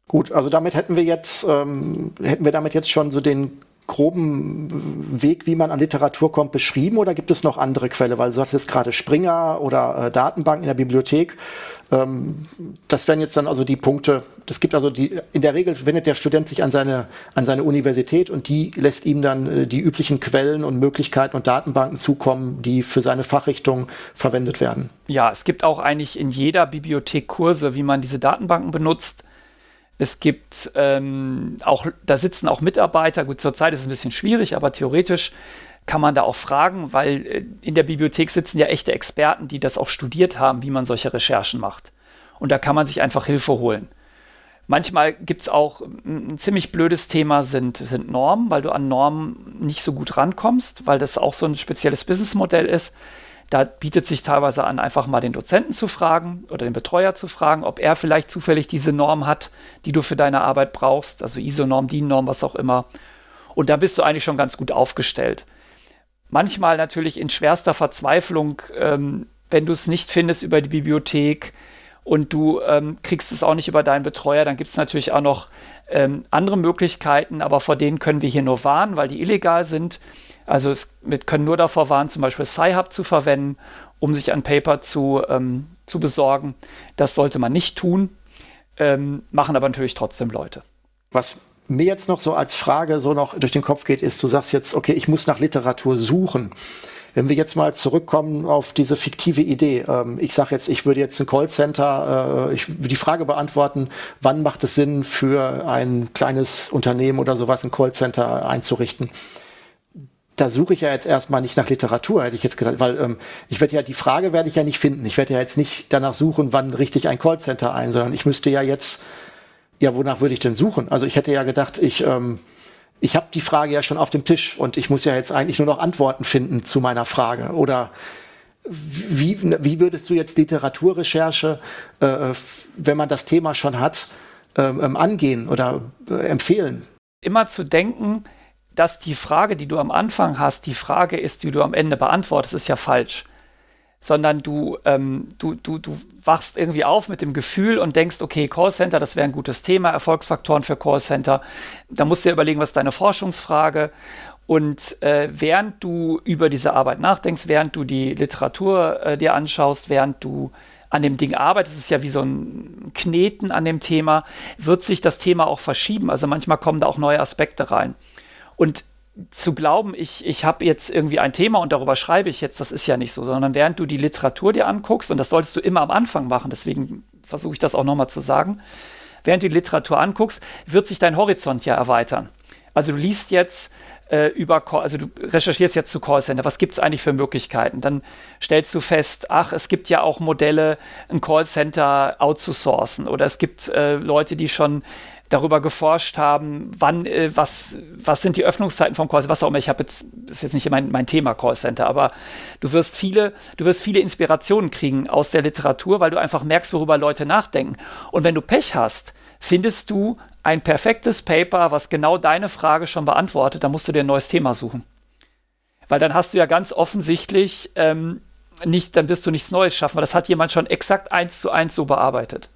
Gut, also damit hätten wir jetzt, ähm, hätten wir damit jetzt schon so den groben Weg, wie man an Literatur kommt, beschrieben oder gibt es noch andere Quelle? Weil du sagst jetzt gerade Springer oder äh, Datenbank in der Bibliothek. Ähm, das wären jetzt dann also die Punkte. Das gibt also die, in der Regel wendet der Student sich an seine, an seine Universität und die lässt ihm dann äh, die üblichen Quellen und Möglichkeiten und Datenbanken zukommen, die für seine Fachrichtung verwendet werden. Ja, es gibt auch eigentlich in jeder Bibliothek Kurse, wie man diese Datenbanken benutzt. Es gibt ähm, auch, da sitzen auch Mitarbeiter. Gut, zurzeit ist es ein bisschen schwierig, aber theoretisch kann man da auch fragen, weil äh, in der Bibliothek sitzen ja echte Experten, die das auch studiert haben, wie man solche Recherchen macht. Und da kann man sich einfach Hilfe holen. Manchmal gibt es auch ein ziemlich blödes Thema, sind, sind Normen, weil du an Normen nicht so gut rankommst, weil das auch so ein spezielles Businessmodell ist. Da bietet sich teilweise an, einfach mal den Dozenten zu fragen oder den Betreuer zu fragen, ob er vielleicht zufällig diese Norm hat, die du für deine Arbeit brauchst, also ISO-Norm, DIN-Norm, was auch immer. Und da bist du eigentlich schon ganz gut aufgestellt. Manchmal natürlich in schwerster Verzweiflung, ähm, wenn du es nicht findest über die Bibliothek und du ähm, kriegst es auch nicht über deinen Betreuer, dann gibt es natürlich auch noch ähm, andere Möglichkeiten, aber vor denen können wir hier nur warnen, weil die illegal sind. Also es, wir können nur davor warnen, zum Beispiel Sci-Hub zu verwenden, um sich ein Paper zu, ähm, zu besorgen. Das sollte man nicht tun, ähm, machen aber natürlich trotzdem Leute. Was mir jetzt noch so als Frage so noch durch den Kopf geht, ist, du sagst jetzt, okay, ich muss nach Literatur suchen. Wenn wir jetzt mal zurückkommen auf diese fiktive Idee, ähm, ich sage jetzt, ich würde jetzt ein Callcenter, äh, ich würde die Frage beantworten, wann macht es Sinn für ein kleines Unternehmen oder sowas ein Callcenter einzurichten? da suche ich ja jetzt erstmal nicht nach Literatur, hätte ich jetzt gedacht, weil ähm, ich werde ja, die Frage werde ich ja nicht finden. Ich werde ja jetzt nicht danach suchen, wann richte ich ein Callcenter ein, sondern ich müsste ja jetzt, ja, wonach würde ich denn suchen? Also ich hätte ja gedacht, ich, ähm, ich habe die Frage ja schon auf dem Tisch und ich muss ja jetzt eigentlich nur noch Antworten finden zu meiner Frage. Oder wie, wie würdest du jetzt Literaturrecherche, äh, wenn man das Thema schon hat, ähm, ähm angehen oder äh, empfehlen? Immer zu denken, dass die Frage, die du am Anfang hast, die Frage ist, die du am Ende beantwortest, ist ja falsch. Sondern du, ähm, du, du, du wachst irgendwie auf mit dem Gefühl und denkst, okay, Callcenter, das wäre ein gutes Thema, Erfolgsfaktoren für Callcenter. Da musst du dir überlegen, was ist deine Forschungsfrage. Und äh, während du über diese Arbeit nachdenkst, während du die Literatur äh, dir anschaust, während du an dem Ding arbeitest, ist ja wie so ein Kneten an dem Thema, wird sich das Thema auch verschieben. Also manchmal kommen da auch neue Aspekte rein. Und zu glauben, ich, ich habe jetzt irgendwie ein Thema und darüber schreibe ich jetzt, das ist ja nicht so, sondern während du die Literatur dir anguckst, und das solltest du immer am Anfang machen, deswegen versuche ich das auch nochmal zu sagen, während du die Literatur anguckst, wird sich dein Horizont ja erweitern. Also du liest jetzt äh, über, also du recherchierst jetzt zu Callcenter, was gibt es eigentlich für Möglichkeiten? Dann stellst du fest, ach, es gibt ja auch Modelle, ein Callcenter outzusourcen oder es gibt äh, Leute, die schon darüber geforscht haben, wann, äh, was, was sind die Öffnungszeiten vom Callcenter, was auch immer. Ich habe jetzt, das ist jetzt nicht mein, mein Thema Callcenter, aber du wirst viele, du wirst viele Inspirationen kriegen aus der Literatur, weil du einfach merkst, worüber Leute nachdenken. Und wenn du Pech hast, findest du ein perfektes Paper, was genau deine Frage schon beantwortet, dann musst du dir ein neues Thema suchen. Weil dann hast du ja ganz offensichtlich ähm, nicht, dann wirst du nichts Neues schaffen, weil das hat jemand schon exakt eins zu eins so bearbeitet.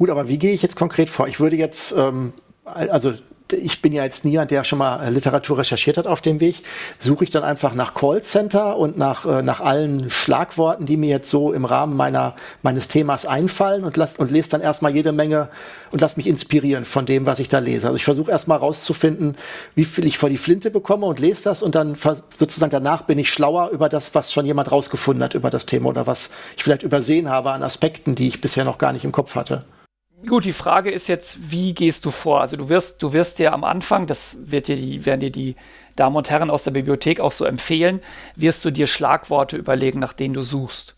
Gut, aber wie gehe ich jetzt konkret vor? Ich würde jetzt, ähm, also ich bin ja jetzt niemand, der schon mal äh, Literatur recherchiert hat auf dem Weg. Suche ich dann einfach nach Callcenter und nach, äh, nach allen Schlagworten, die mir jetzt so im Rahmen meiner, meines Themas einfallen und, lass, und lese dann erstmal jede Menge und lass mich inspirieren von dem, was ich da lese. Also ich versuche erstmal rauszufinden, wie viel ich vor die Flinte bekomme und lese das und dann sozusagen danach bin ich schlauer über das, was schon jemand rausgefunden hat über das Thema oder was ich vielleicht übersehen habe an Aspekten, die ich bisher noch gar nicht im Kopf hatte. Gut, die Frage ist jetzt, wie gehst du vor? Also du wirst, du wirst dir am Anfang, das wird dir die, werden dir die Damen und Herren aus der Bibliothek auch so empfehlen, wirst du dir Schlagworte überlegen, nach denen du suchst.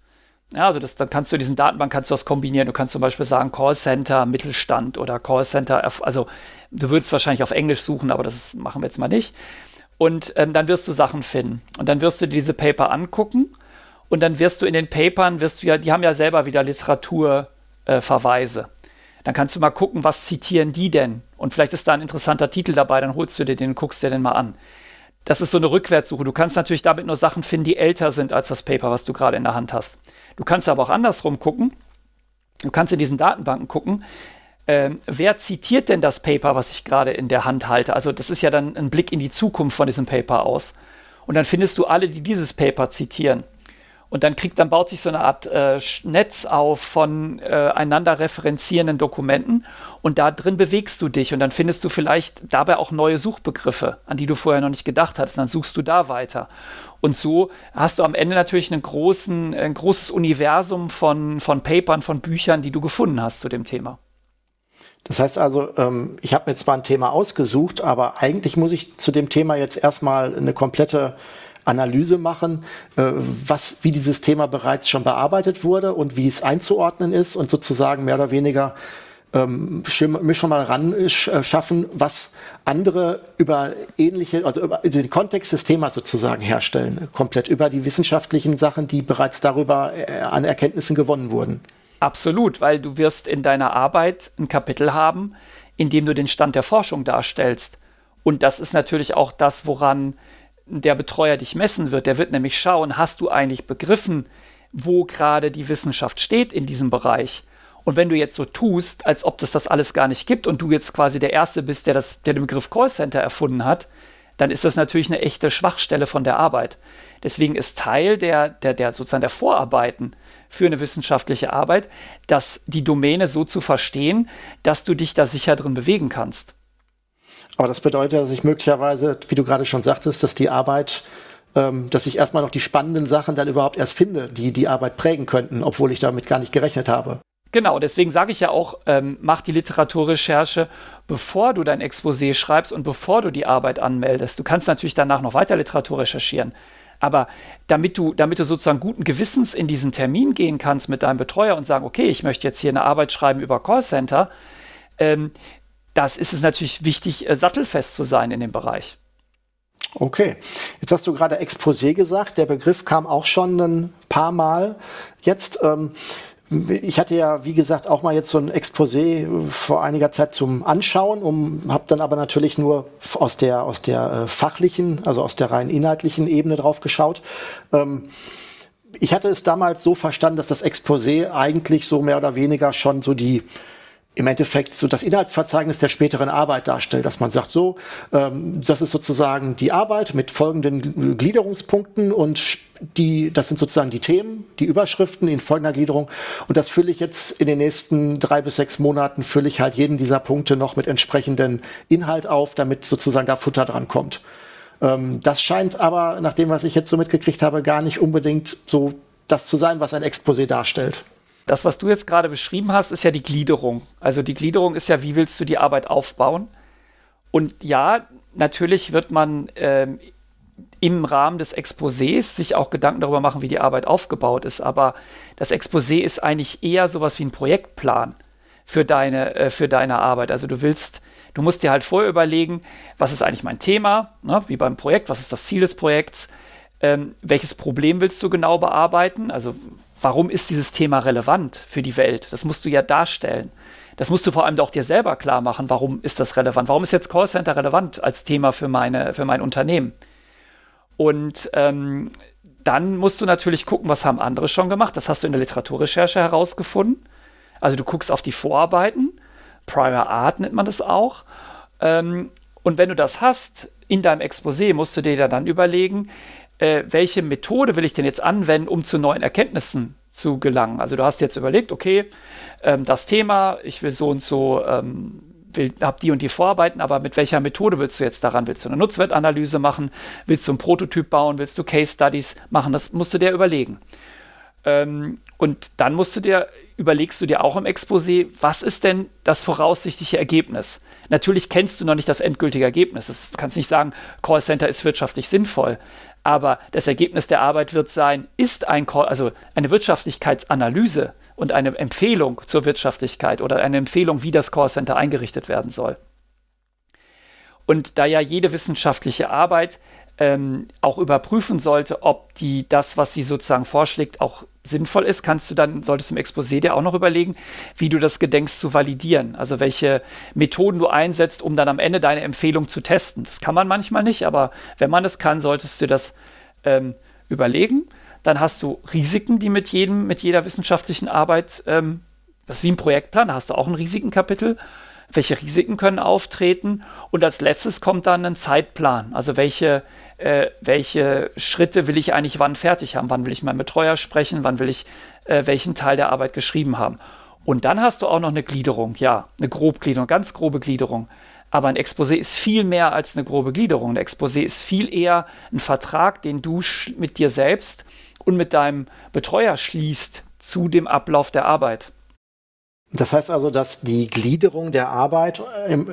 Ja, also das, dann kannst du diesen Datenbank kannst du das kombinieren. Du kannst zum Beispiel sagen Callcenter Mittelstand oder Callcenter, also du würdest wahrscheinlich auf Englisch suchen, aber das machen wir jetzt mal nicht. Und ähm, dann wirst du Sachen finden. Und dann wirst du dir diese Paper angucken und dann wirst du in den Papern, wirst du ja, die haben ja selber wieder Literaturverweise. Äh, dann kannst du mal gucken, was zitieren die denn? Und vielleicht ist da ein interessanter Titel dabei, dann holst du dir den und guckst dir den mal an. Das ist so eine Rückwärtssuche. Du kannst natürlich damit nur Sachen finden, die älter sind als das Paper, was du gerade in der Hand hast. Du kannst aber auch andersrum gucken. Du kannst in diesen Datenbanken gucken, ähm, wer zitiert denn das Paper, was ich gerade in der Hand halte? Also das ist ja dann ein Blick in die Zukunft von diesem Paper aus. Und dann findest du alle, die dieses Paper zitieren. Und dann kriegt, dann baut sich so eine Art äh, Netz auf von äh, einander referenzierenden Dokumenten und da drin bewegst du dich und dann findest du vielleicht dabei auch neue Suchbegriffe, an die du vorher noch nicht gedacht hattest. Dann suchst du da weiter. Und so hast du am Ende natürlich einen großen, ein großes Universum von, von Papern, von Büchern, die du gefunden hast zu dem Thema. Das heißt also, ähm, ich habe mir zwar ein Thema ausgesucht, aber eigentlich muss ich zu dem Thema jetzt erstmal eine komplette Analyse machen, äh, was, wie dieses Thema bereits schon bearbeitet wurde und wie es einzuordnen ist und sozusagen mehr oder weniger ähm, mir schon mal ran äh, schaffen, was andere über ähnliche, also über den Kontext des Themas sozusagen herstellen, komplett über die wissenschaftlichen Sachen, die bereits darüber äh, an Erkenntnissen gewonnen wurden. Absolut, weil du wirst in deiner Arbeit ein Kapitel haben, in dem du den Stand der Forschung darstellst. Und das ist natürlich auch das, woran der Betreuer dich messen wird. Der wird nämlich schauen, hast du eigentlich begriffen, wo gerade die Wissenschaft steht in diesem Bereich? Und wenn du jetzt so tust, als ob das das alles gar nicht gibt und du jetzt quasi der Erste bist, der, das, der den Begriff Callcenter erfunden hat, dann ist das natürlich eine echte Schwachstelle von der Arbeit. Deswegen ist Teil der, der, der sozusagen der Vorarbeiten für eine wissenschaftliche Arbeit, dass die Domäne so zu verstehen, dass du dich da sicher drin bewegen kannst. Aber das bedeutet, dass ich möglicherweise, wie du gerade schon sagtest, dass die Arbeit, ähm, dass ich erstmal noch die spannenden Sachen dann überhaupt erst finde, die die Arbeit prägen könnten, obwohl ich damit gar nicht gerechnet habe. Genau, deswegen sage ich ja auch, ähm, mach die Literaturrecherche, bevor du dein Exposé schreibst und bevor du die Arbeit anmeldest. Du kannst natürlich danach noch weiter Literatur recherchieren. Aber damit du, damit du sozusagen guten Gewissens in diesen Termin gehen kannst mit deinem Betreuer und sagen, okay, ich möchte jetzt hier eine Arbeit schreiben über Callcenter, ähm, das ist es natürlich wichtig, äh, sattelfest zu sein in dem Bereich. Okay, jetzt hast du gerade Exposé gesagt. Der Begriff kam auch schon ein paar Mal. Jetzt, ähm, ich hatte ja, wie gesagt, auch mal jetzt so ein Exposé vor einiger Zeit zum Anschauen, um, habe dann aber natürlich nur aus der aus der äh, fachlichen, also aus der rein inhaltlichen Ebene drauf geschaut. Ähm, ich hatte es damals so verstanden, dass das Exposé eigentlich so mehr oder weniger schon so die im Endeffekt so das Inhaltsverzeichnis der späteren Arbeit darstellt, dass man sagt, so, ähm, das ist sozusagen die Arbeit mit folgenden Gliederungspunkten und die, das sind sozusagen die Themen, die Überschriften in folgender Gliederung und das fülle ich jetzt in den nächsten drei bis sechs Monaten, fülle ich halt jeden dieser Punkte noch mit entsprechenden Inhalt auf, damit sozusagen da Futter dran kommt. Ähm, das scheint aber, nach dem, was ich jetzt so mitgekriegt habe, gar nicht unbedingt so das zu sein, was ein Exposé darstellt. Das, was du jetzt gerade beschrieben hast, ist ja die Gliederung. Also die Gliederung ist ja, wie willst du die Arbeit aufbauen? Und ja, natürlich wird man ähm, im Rahmen des Exposés sich auch Gedanken darüber machen, wie die Arbeit aufgebaut ist. Aber das Exposé ist eigentlich eher sowas wie ein Projektplan für deine, äh, für deine Arbeit. Also du willst, du musst dir halt vorher überlegen, was ist eigentlich mein Thema, ne, wie beim Projekt, was ist das Ziel des Projekts, ähm, welches Problem willst du genau bearbeiten, also warum ist dieses Thema relevant für die Welt? Das musst du ja darstellen. Das musst du vor allem auch dir selber klar machen, warum ist das relevant? Warum ist jetzt Callcenter relevant als Thema für, meine, für mein Unternehmen? Und ähm, dann musst du natürlich gucken, was haben andere schon gemacht. Das hast du in der Literaturrecherche herausgefunden. Also du guckst auf die Vorarbeiten, Prior Art nennt man das auch. Ähm, und wenn du das hast in deinem Exposé, musst du dir dann überlegen, äh, welche Methode will ich denn jetzt anwenden, um zu neuen Erkenntnissen zu gelangen. Also du hast jetzt überlegt, okay, ähm, das Thema, ich will so und so, ähm, will, hab die und die Vorarbeiten, aber mit welcher Methode willst du jetzt daran? Willst du eine Nutzwertanalyse machen? Willst du einen Prototyp bauen? Willst du Case Studies machen? Das musst du dir überlegen. Ähm, und dann musst du dir, überlegst du dir auch im Exposé, was ist denn das voraussichtliche Ergebnis? Natürlich kennst du noch nicht das endgültige Ergebnis. Du kannst nicht sagen, Callcenter ist wirtschaftlich sinnvoll. Aber das Ergebnis der Arbeit wird sein, ist ein Call, also eine Wirtschaftlichkeitsanalyse und eine Empfehlung zur Wirtschaftlichkeit oder eine Empfehlung, wie das Callcenter eingerichtet werden soll. Und da ja jede wissenschaftliche Arbeit ähm, auch überprüfen sollte, ob die das, was sie sozusagen vorschlägt, auch sinnvoll ist, kannst du dann, solltest du im Exposé dir auch noch überlegen, wie du das gedenkst zu validieren. Also welche Methoden du einsetzt, um dann am Ende deine Empfehlung zu testen. Das kann man manchmal nicht, aber wenn man es kann, solltest du das ähm, überlegen. Dann hast du Risiken, die mit jedem, mit jeder wissenschaftlichen Arbeit, ähm, das ist wie ein Projektplan, da hast du auch ein Risikenkapitel welche Risiken können auftreten und als letztes kommt dann ein Zeitplan, also welche, äh, welche Schritte will ich eigentlich wann fertig haben, wann will ich meinen Betreuer sprechen, wann will ich äh, welchen Teil der Arbeit geschrieben haben. Und dann hast du auch noch eine Gliederung, ja, eine Grobgliederung, ganz grobe Gliederung. Aber ein Exposé ist viel mehr als eine grobe Gliederung. Ein Exposé ist viel eher ein Vertrag, den du mit dir selbst und mit deinem Betreuer schließt zu dem Ablauf der Arbeit. Das heißt also, dass die Gliederung der Arbeit,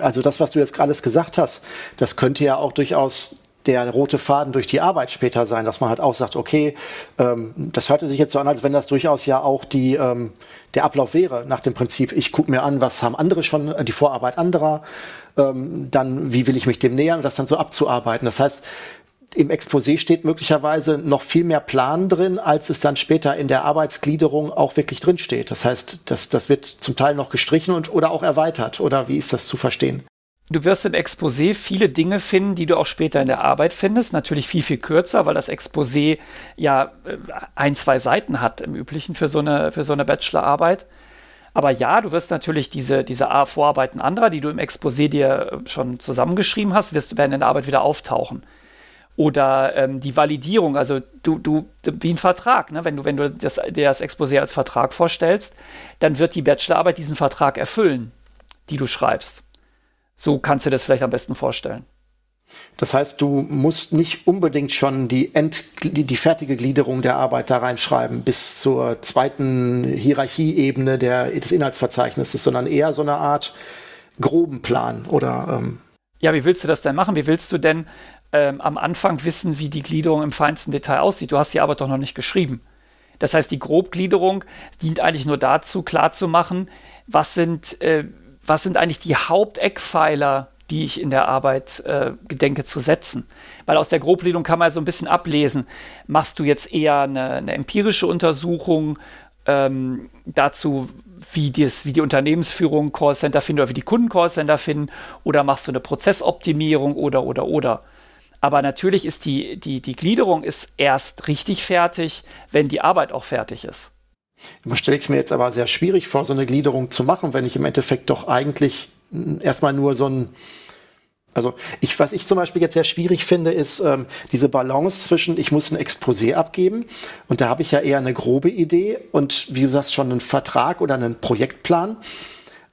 also das, was du jetzt gerade gesagt hast, das könnte ja auch durchaus der rote Faden durch die Arbeit später sein, dass man halt auch sagt, okay, ähm, das hörte sich jetzt so an, als wenn das durchaus ja auch die, ähm, der Ablauf wäre, nach dem Prinzip, ich gucke mir an, was haben andere schon, die Vorarbeit anderer, ähm, dann wie will ich mich dem nähern das dann so abzuarbeiten. Das heißt, im Exposé steht möglicherweise noch viel mehr Plan drin, als es dann später in der Arbeitsgliederung auch wirklich drin steht. Das heißt, das, das wird zum Teil noch gestrichen und oder auch erweitert. Oder wie ist das zu verstehen? Du wirst im Exposé viele Dinge finden, die du auch später in der Arbeit findest. Natürlich viel, viel kürzer, weil das Exposé ja äh, ein, zwei Seiten hat im Üblichen für so eine, für so eine Bachelorarbeit. Aber ja, du wirst natürlich diese, diese Vorarbeiten anderer, die du im Exposé dir schon zusammengeschrieben hast, wirst, werden in der Arbeit wieder auftauchen oder ähm, die Validierung, also du, du, wie ein Vertrag, ne? wenn du, wenn du das, dir das Exposé als Vertrag vorstellst, dann wird die Bachelorarbeit diesen Vertrag erfüllen, die du schreibst. So kannst du das vielleicht am besten vorstellen. Das heißt, du musst nicht unbedingt schon die, End, die, die fertige Gliederung der Arbeit da reinschreiben, bis zur zweiten Hierarchieebene der, des Inhaltsverzeichnisses, sondern eher so eine Art groben Plan oder. Ähm ja, wie willst du das denn machen? Wie willst du denn ähm, am Anfang wissen, wie die Gliederung im feinsten Detail aussieht. Du hast die Arbeit doch noch nicht geschrieben. Das heißt, die Grobgliederung dient eigentlich nur dazu, klarzumachen, was sind, äh, was sind eigentlich die Haupteckpfeiler, die ich in der Arbeit äh, gedenke zu setzen. Weil aus der Grobgliederung kann man so ein bisschen ablesen, machst du jetzt eher eine, eine empirische Untersuchung ähm, dazu, wie, dies, wie die Unternehmensführung Callcenter findet oder wie die Kunden Callcenter finden, oder machst du eine Prozessoptimierung oder, oder, oder. Aber natürlich ist die, die, die Gliederung ist erst richtig fertig, wenn die Arbeit auch fertig ist. Da stelle ich es mir jetzt aber sehr schwierig vor, so eine Gliederung zu machen, wenn ich im Endeffekt doch eigentlich erstmal nur so ein, also ich, was ich zum Beispiel jetzt sehr schwierig finde, ist ähm, diese Balance zwischen, ich muss ein Exposé abgeben und da habe ich ja eher eine grobe Idee und wie du sagst, schon einen Vertrag oder einen Projektplan.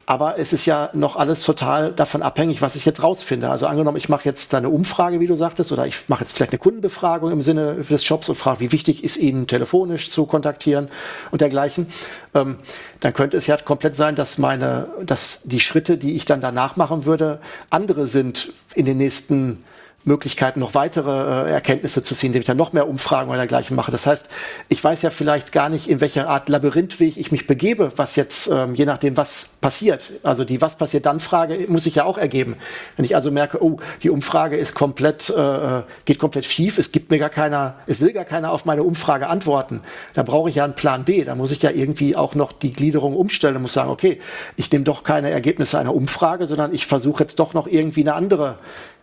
Aber es ist ja noch alles total davon abhängig, was ich jetzt rausfinde. Also angenommen, ich mache jetzt da eine Umfrage, wie du sagtest, oder ich mache jetzt vielleicht eine Kundenbefragung im Sinne des Jobs und frage, wie wichtig ist Ihnen telefonisch zu kontaktieren und dergleichen. Ähm, dann könnte es ja komplett sein, dass meine, dass die Schritte, die ich dann danach machen würde, andere sind in den nächsten Möglichkeiten, noch weitere äh, Erkenntnisse zu ziehen, indem ich dann noch mehr Umfragen oder dergleichen mache. Das heißt, ich weiß ja vielleicht gar nicht, in welcher Art Labyrinthweg ich mich begebe, was jetzt, ähm, je nachdem, was passiert. Also die Was passiert dann Frage muss sich ja auch ergeben. Wenn ich also merke, oh, die Umfrage ist komplett, äh, geht komplett schief, es gibt mir gar keiner, es will gar keiner auf meine Umfrage antworten, da brauche ich ja einen Plan B. Da muss ich ja irgendwie auch noch die Gliederung umstellen und muss sagen, okay, ich nehme doch keine Ergebnisse einer Umfrage, sondern ich versuche jetzt doch noch irgendwie eine andere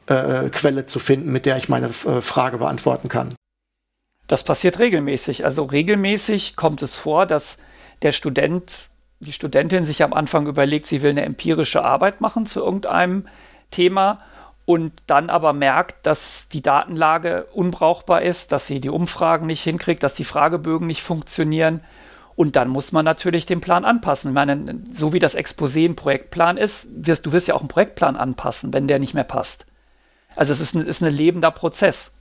äh, Quelle zu finden, mit der ich meine äh, Frage beantworten kann. Das passiert regelmäßig. Also regelmäßig kommt es vor, dass der Student, die Studentin sich am Anfang überlegt, sie will eine empirische Arbeit machen zu irgendeinem Thema und dann aber merkt, dass die Datenlage unbrauchbar ist, dass sie die Umfragen nicht hinkriegt, dass die Fragebögen nicht funktionieren. Und dann muss man natürlich den Plan anpassen. Ich meine, so wie das Exposé ein Projektplan ist, wirst, du wirst ja auch einen Projektplan anpassen, wenn der nicht mehr passt. Also es ist ein, ist ein lebender Prozess.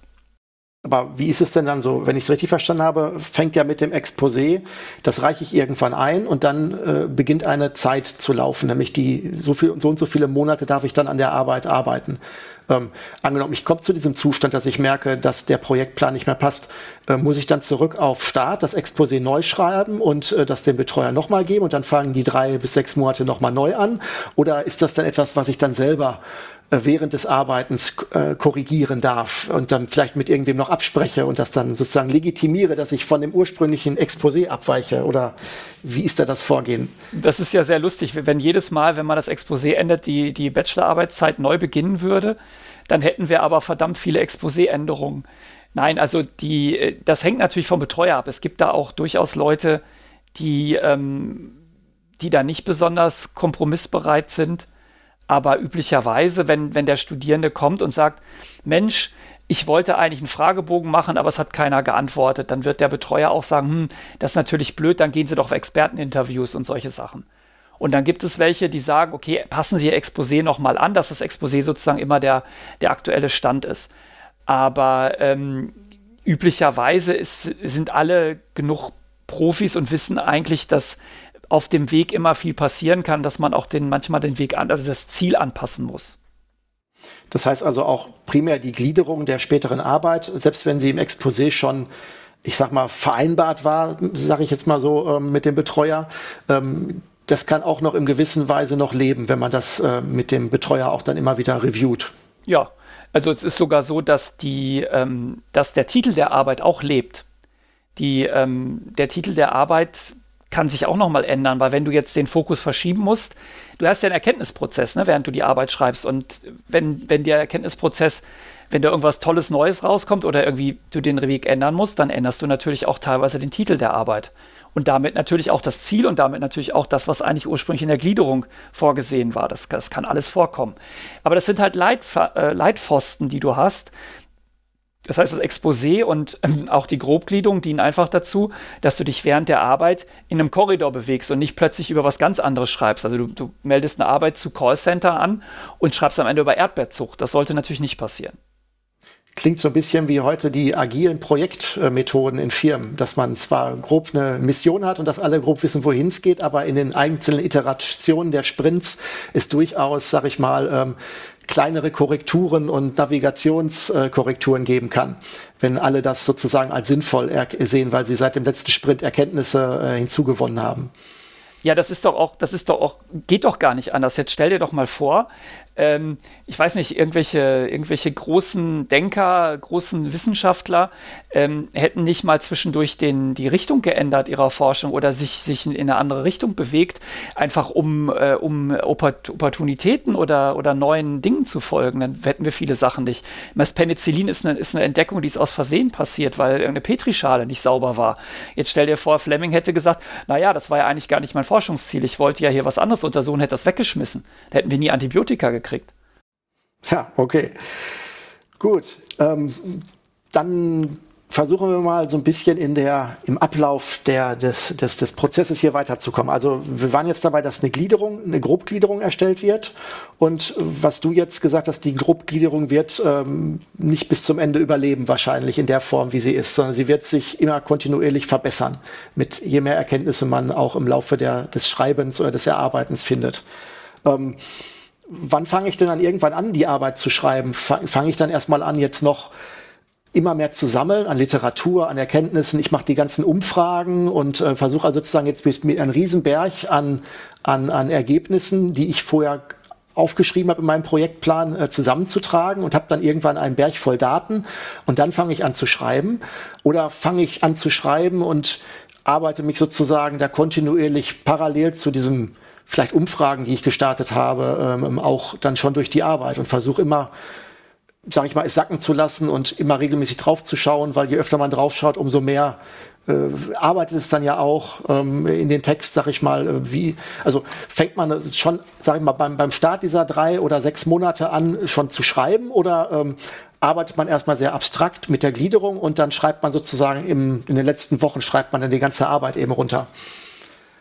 Aber wie ist es denn dann so, wenn ich es richtig verstanden habe, fängt ja mit dem Exposé, das reiche ich irgendwann ein und dann äh, beginnt eine Zeit zu laufen, nämlich die so, viel, so und so viele Monate darf ich dann an der Arbeit arbeiten. Ähm, angenommen, ich komme zu diesem Zustand, dass ich merke, dass der Projektplan nicht mehr passt, äh, muss ich dann zurück auf Start, das Exposé neu schreiben und äh, das dem Betreuer nochmal geben und dann fangen die drei bis sechs Monate nochmal neu an? Oder ist das dann etwas, was ich dann selber während des Arbeitens äh, korrigieren darf und dann vielleicht mit irgendwem noch abspreche und das dann sozusagen legitimiere, dass ich von dem ursprünglichen Exposé abweiche? Oder wie ist da das Vorgehen? Das ist ja sehr lustig, wenn jedes Mal, wenn man das Exposé ändert, die, die Bachelorarbeitszeit neu beginnen würde, dann hätten wir aber verdammt viele Exposé-Änderungen. Nein, also die, äh, das hängt natürlich vom Betreuer ab. Es gibt da auch durchaus Leute, die, ähm, die da nicht besonders kompromissbereit sind aber üblicherweise, wenn, wenn der Studierende kommt und sagt, Mensch, ich wollte eigentlich einen Fragebogen machen, aber es hat keiner geantwortet, dann wird der Betreuer auch sagen, hm, das ist natürlich blöd, dann gehen Sie doch auf Experteninterviews und solche Sachen. Und dann gibt es welche, die sagen, okay, passen Sie Ihr Exposé nochmal an, dass das Exposé sozusagen immer der, der aktuelle Stand ist. Aber ähm, üblicherweise ist, sind alle genug Profis und wissen eigentlich, dass auf dem Weg immer viel passieren kann, dass man auch den, manchmal den Weg an, also das Ziel anpassen muss. Das heißt also auch primär die Gliederung der späteren Arbeit, selbst wenn sie im Exposé schon ich sag mal, vereinbart war, sage ich jetzt mal so, ähm, mit dem Betreuer. Ähm, das kann auch noch in gewissen Weise noch leben, wenn man das äh, mit dem Betreuer auch dann immer wieder reviewt. Ja, also es ist sogar so, dass, die, ähm, dass der Titel der Arbeit auch lebt. Die, der Titel der Arbeit kann sich auch nochmal ändern, weil wenn du jetzt den Fokus verschieben musst, du hast ja einen Erkenntnisprozess, ne, während du die Arbeit schreibst. Und wenn, wenn der Erkenntnisprozess, wenn da irgendwas Tolles Neues rauskommt oder irgendwie du den Weg ändern musst, dann änderst du natürlich auch teilweise den Titel der Arbeit. Und damit natürlich auch das Ziel und damit natürlich auch das, was eigentlich ursprünglich in der Gliederung vorgesehen war. Das, das kann alles vorkommen. Aber das sind halt Leitf äh, Leitpfosten, die du hast, das heißt, das Exposé und ähm, auch die Grobgliederung dienen einfach dazu, dass du dich während der Arbeit in einem Korridor bewegst und nicht plötzlich über was ganz anderes schreibst. Also du, du meldest eine Arbeit zu Callcenter an und schreibst am Ende über Erdbeerzucht. Das sollte natürlich nicht passieren. Klingt so ein bisschen wie heute die agilen Projektmethoden in Firmen, dass man zwar grob eine Mission hat und dass alle grob wissen, wohin es geht, aber in den einzelnen Iterationen der Sprints ist durchaus, sag ich mal, ähm, kleinere Korrekturen und Navigationskorrekturen geben kann, wenn alle das sozusagen als sinnvoll sehen, weil sie seit dem letzten Sprint Erkenntnisse äh, hinzugewonnen haben. Ja, das ist doch auch, das ist doch auch, geht doch gar nicht anders. Jetzt stell dir doch mal vor, ähm, ich weiß nicht, irgendwelche, irgendwelche großen Denker, großen Wissenschaftler ähm, hätten nicht mal zwischendurch den, die Richtung geändert ihrer Forschung oder sich, sich in eine andere Richtung bewegt, einfach um, äh, um Opportunitäten oder, oder neuen Dingen zu folgen. Dann hätten wir viele Sachen nicht. Das Penicillin ist eine, ist eine Entdeckung, die ist aus Versehen passiert, weil eine Petrischale nicht sauber war. Jetzt stell dir vor, Fleming hätte gesagt, naja, das war ja eigentlich gar nicht mein Forschungsziel. Ich wollte ja hier was anderes untersuchen, hätte das weggeschmissen. Da hätten wir nie Antibiotika gekriegt gekriegt. Ja, okay. Gut. Ähm, dann versuchen wir mal so ein bisschen in der, im Ablauf der, des, des, des Prozesses hier weiterzukommen. Also wir waren jetzt dabei, dass eine Gliederung, eine Grobgliederung erstellt wird. Und was du jetzt gesagt hast, die Grobgliederung wird ähm, nicht bis zum Ende überleben, wahrscheinlich in der Form, wie sie ist, sondern sie wird sich immer kontinuierlich verbessern, mit je mehr Erkenntnisse man auch im Laufe der, des Schreibens oder des Erarbeitens findet. Ähm, wann fange ich denn dann irgendwann an, die Arbeit zu schreiben? Fange ich dann erstmal an, jetzt noch immer mehr zu sammeln an Literatur, an Erkenntnissen. Ich mache die ganzen Umfragen und äh, versuche also sozusagen jetzt mit, mit einem Riesenberg an, an, an Ergebnissen, die ich vorher aufgeschrieben habe in meinem Projektplan, äh, zusammenzutragen und habe dann irgendwann einen Berg voll Daten und dann fange ich an zu schreiben. Oder fange ich an zu schreiben und arbeite mich sozusagen da kontinuierlich parallel zu diesem vielleicht Umfragen, die ich gestartet habe, ähm, auch dann schon durch die Arbeit und versuche immer, sage ich mal, es sacken zu lassen und immer regelmäßig drauf zu schauen, weil je öfter man drauf schaut, umso mehr äh, arbeitet es dann ja auch ähm, in den Text, sag ich mal, äh, wie, also fängt man schon, sag ich mal, beim, beim Start dieser drei oder sechs Monate an, schon zu schreiben oder ähm, arbeitet man erstmal sehr abstrakt mit der Gliederung und dann schreibt man sozusagen im, in den letzten Wochen schreibt man dann die ganze Arbeit eben runter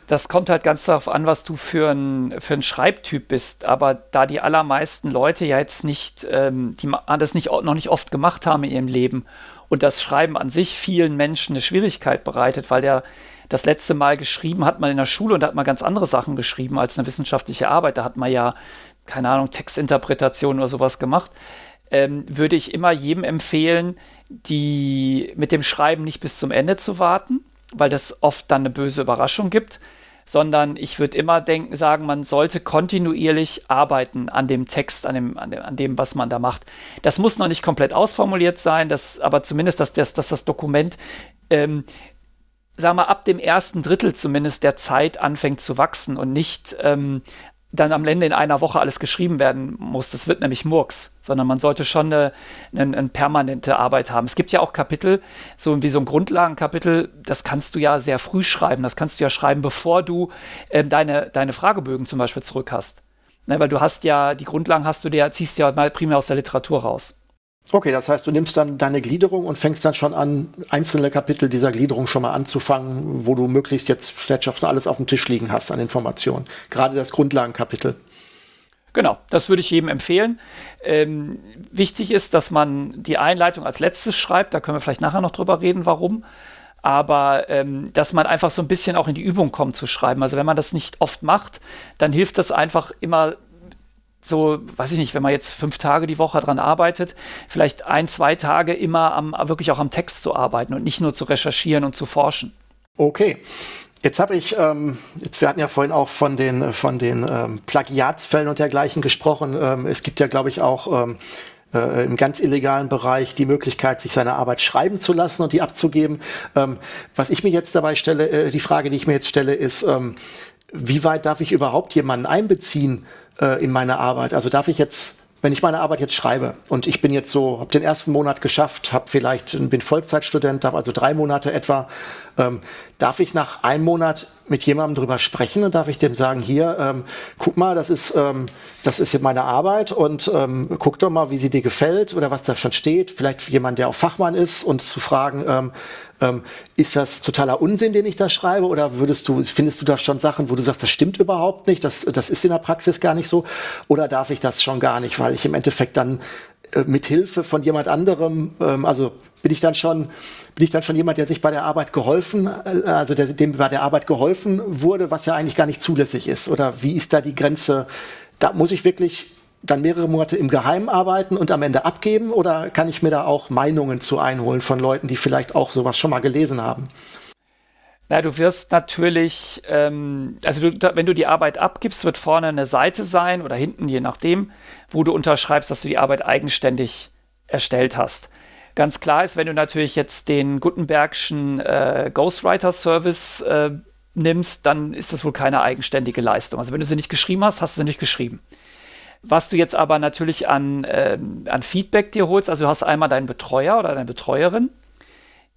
das kommt halt ganz darauf an, was du für ein, für ein Schreibtyp bist. Aber da die allermeisten Leute ja jetzt nicht, ähm, die das nicht, noch nicht oft gemacht haben in ihrem Leben und das Schreiben an sich vielen Menschen eine Schwierigkeit bereitet, weil der das letzte Mal geschrieben hat man in der Schule und da hat man ganz andere Sachen geschrieben als eine wissenschaftliche Arbeit. Da hat man ja, keine Ahnung, Textinterpretation oder sowas gemacht. Ähm, würde ich immer jedem empfehlen, die mit dem Schreiben nicht bis zum Ende zu warten, weil das oft dann eine böse Überraschung gibt, sondern ich würde immer denken, sagen, man sollte kontinuierlich arbeiten an dem Text, an dem, an dem, an dem, was man da macht. Das muss noch nicht komplett ausformuliert sein, das, aber zumindest, dass das, dass das Dokument ähm, sagen wir, ab dem ersten Drittel zumindest der Zeit anfängt zu wachsen und nicht ähm, dann am Ende in einer Woche alles geschrieben werden muss. Das wird nämlich Murks, sondern man sollte schon eine, eine, eine, permanente Arbeit haben. Es gibt ja auch Kapitel, so wie so ein Grundlagenkapitel, das kannst du ja sehr früh schreiben. Das kannst du ja schreiben, bevor du ähm, deine, deine Fragebögen zum Beispiel zurück hast. Ne, weil du hast ja, die Grundlagen hast du dir, ziehst ja mal primär aus der Literatur raus. Okay, das heißt, du nimmst dann deine Gliederung und fängst dann schon an, einzelne Kapitel dieser Gliederung schon mal anzufangen, wo du möglichst jetzt vielleicht schon alles auf dem Tisch liegen hast an Informationen. Gerade das Grundlagenkapitel. Genau, das würde ich jedem empfehlen. Ähm, wichtig ist, dass man die Einleitung als letztes schreibt. Da können wir vielleicht nachher noch drüber reden, warum. Aber ähm, dass man einfach so ein bisschen auch in die Übung kommt zu schreiben. Also wenn man das nicht oft macht, dann hilft das einfach immer so, weiß ich nicht, wenn man jetzt fünf Tage die Woche dran arbeitet, vielleicht ein, zwei Tage immer am, wirklich auch am Text zu arbeiten und nicht nur zu recherchieren und zu forschen. Okay. Jetzt habe ich, ähm, jetzt wir hatten ja vorhin auch von den von den ähm, Plagiatsfällen und dergleichen gesprochen. Ähm, es gibt ja, glaube ich, auch ähm, äh, im ganz illegalen Bereich die Möglichkeit, sich seine Arbeit schreiben zu lassen und die abzugeben. Ähm, was ich mir jetzt dabei stelle, äh, die Frage, die ich mir jetzt stelle, ist, ähm, wie weit darf ich überhaupt jemanden einbeziehen? Äh, in meine Arbeit. Also darf ich jetzt, wenn ich meine Arbeit jetzt schreibe und ich bin jetzt so, habe den ersten Monat geschafft, habe vielleicht bin Vollzeitstudent, habe also drei Monate etwa, ähm, darf ich nach einem Monat mit jemandem drüber sprechen und darf ich dem sagen, hier, ähm, guck mal, das ist, ähm, das ist meine Arbeit und ähm, guck doch mal, wie sie dir gefällt oder was da schon steht. Vielleicht jemand, der auch Fachmann ist und zu fragen, ähm, ist das totaler Unsinn, den ich da schreibe oder würdest du, findest du da schon Sachen, wo du sagst, das stimmt überhaupt nicht, das, das ist in der Praxis gar nicht so oder darf ich das schon gar nicht, weil ich im Endeffekt dann äh, mit Hilfe von jemand anderem, ähm, also bin ich dann schon, bin ich dann schon jemand, der sich bei der Arbeit geholfen, äh, also der, dem bei der Arbeit geholfen wurde, was ja eigentlich gar nicht zulässig ist? Oder wie ist da die Grenze? Da muss ich wirklich dann mehrere Monate im Geheimen arbeiten und am Ende abgeben? Oder kann ich mir da auch Meinungen zu einholen von Leuten, die vielleicht auch sowas schon mal gelesen haben? Na, du wirst natürlich, ähm, also du, wenn du die Arbeit abgibst, wird vorne eine Seite sein oder hinten, je nachdem, wo du unterschreibst, dass du die Arbeit eigenständig erstellt hast. Ganz klar ist, wenn du natürlich jetzt den Gutenbergschen äh, Ghostwriter Service äh, nimmst, dann ist das wohl keine eigenständige Leistung. Also wenn du sie nicht geschrieben hast, hast du sie nicht geschrieben. Was du jetzt aber natürlich an, äh, an Feedback dir holst, also du hast einmal deinen Betreuer oder deine Betreuerin,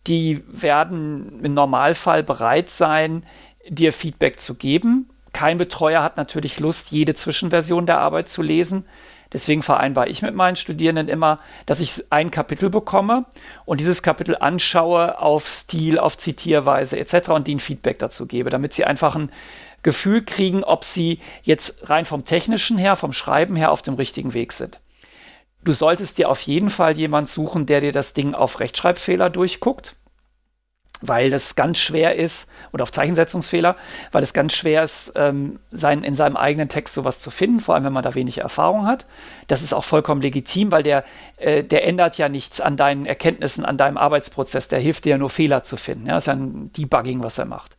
die werden im Normalfall bereit sein, dir Feedback zu geben. Kein Betreuer hat natürlich Lust, jede Zwischenversion der Arbeit zu lesen. Deswegen vereinbare ich mit meinen Studierenden immer, dass ich ein Kapitel bekomme und dieses Kapitel anschaue auf Stil, auf Zitierweise etc. und ihnen Feedback dazu gebe, damit sie einfach ein Gefühl kriegen, ob sie jetzt rein vom technischen her, vom Schreiben her auf dem richtigen Weg sind. Du solltest dir auf jeden Fall jemand suchen, der dir das Ding auf Rechtschreibfehler durchguckt, weil das ganz schwer ist, oder auf Zeichensetzungsfehler, weil es ganz schwer ist, ähm, sein, in seinem eigenen Text sowas zu finden, vor allem wenn man da wenig Erfahrung hat. Das ist auch vollkommen legitim, weil der, äh, der ändert ja nichts an deinen Erkenntnissen, an deinem Arbeitsprozess. Der hilft dir ja nur Fehler zu finden. Ja, das ist ja ein Debugging, was er macht.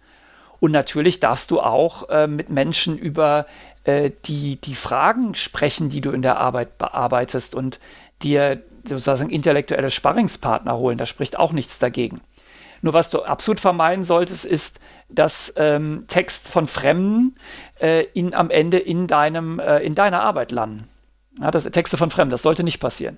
Und natürlich darfst du auch äh, mit Menschen über äh, die, die Fragen sprechen, die du in der Arbeit bearbeitest und dir sozusagen intellektuelle Sparringspartner holen. Da spricht auch nichts dagegen. Nur was du absolut vermeiden solltest, ist, dass ähm, Text von Fremden äh, in, am Ende in, deinem, äh, in deiner Arbeit landen. Ja, das, Texte von Fremden, das sollte nicht passieren.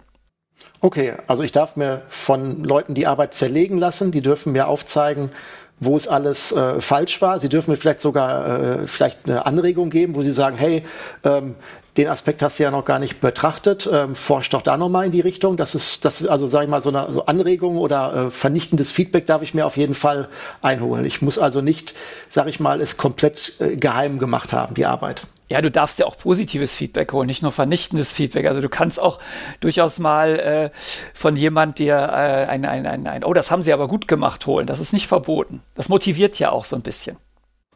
Okay, also ich darf mir von Leuten die Arbeit zerlegen lassen, die dürfen mir aufzeigen, wo es alles äh, falsch war. Sie dürfen mir vielleicht sogar äh, vielleicht eine Anregung geben, wo Sie sagen, hey, ähm, den Aspekt hast du ja noch gar nicht betrachtet. Ähm, forscht doch da nochmal in die Richtung. Das ist, das ist also, sage ich mal, so eine so Anregung oder äh, vernichtendes Feedback darf ich mir auf jeden Fall einholen. Ich muss also nicht, sage ich mal, es komplett äh, geheim gemacht haben, die Arbeit. Ja, du darfst ja auch positives Feedback holen, nicht nur vernichtendes Feedback. Also du kannst auch durchaus mal äh, von jemand dir äh, ein, ein, ein, ein, oh, das haben sie aber gut gemacht, holen. Das ist nicht verboten. Das motiviert ja auch so ein bisschen.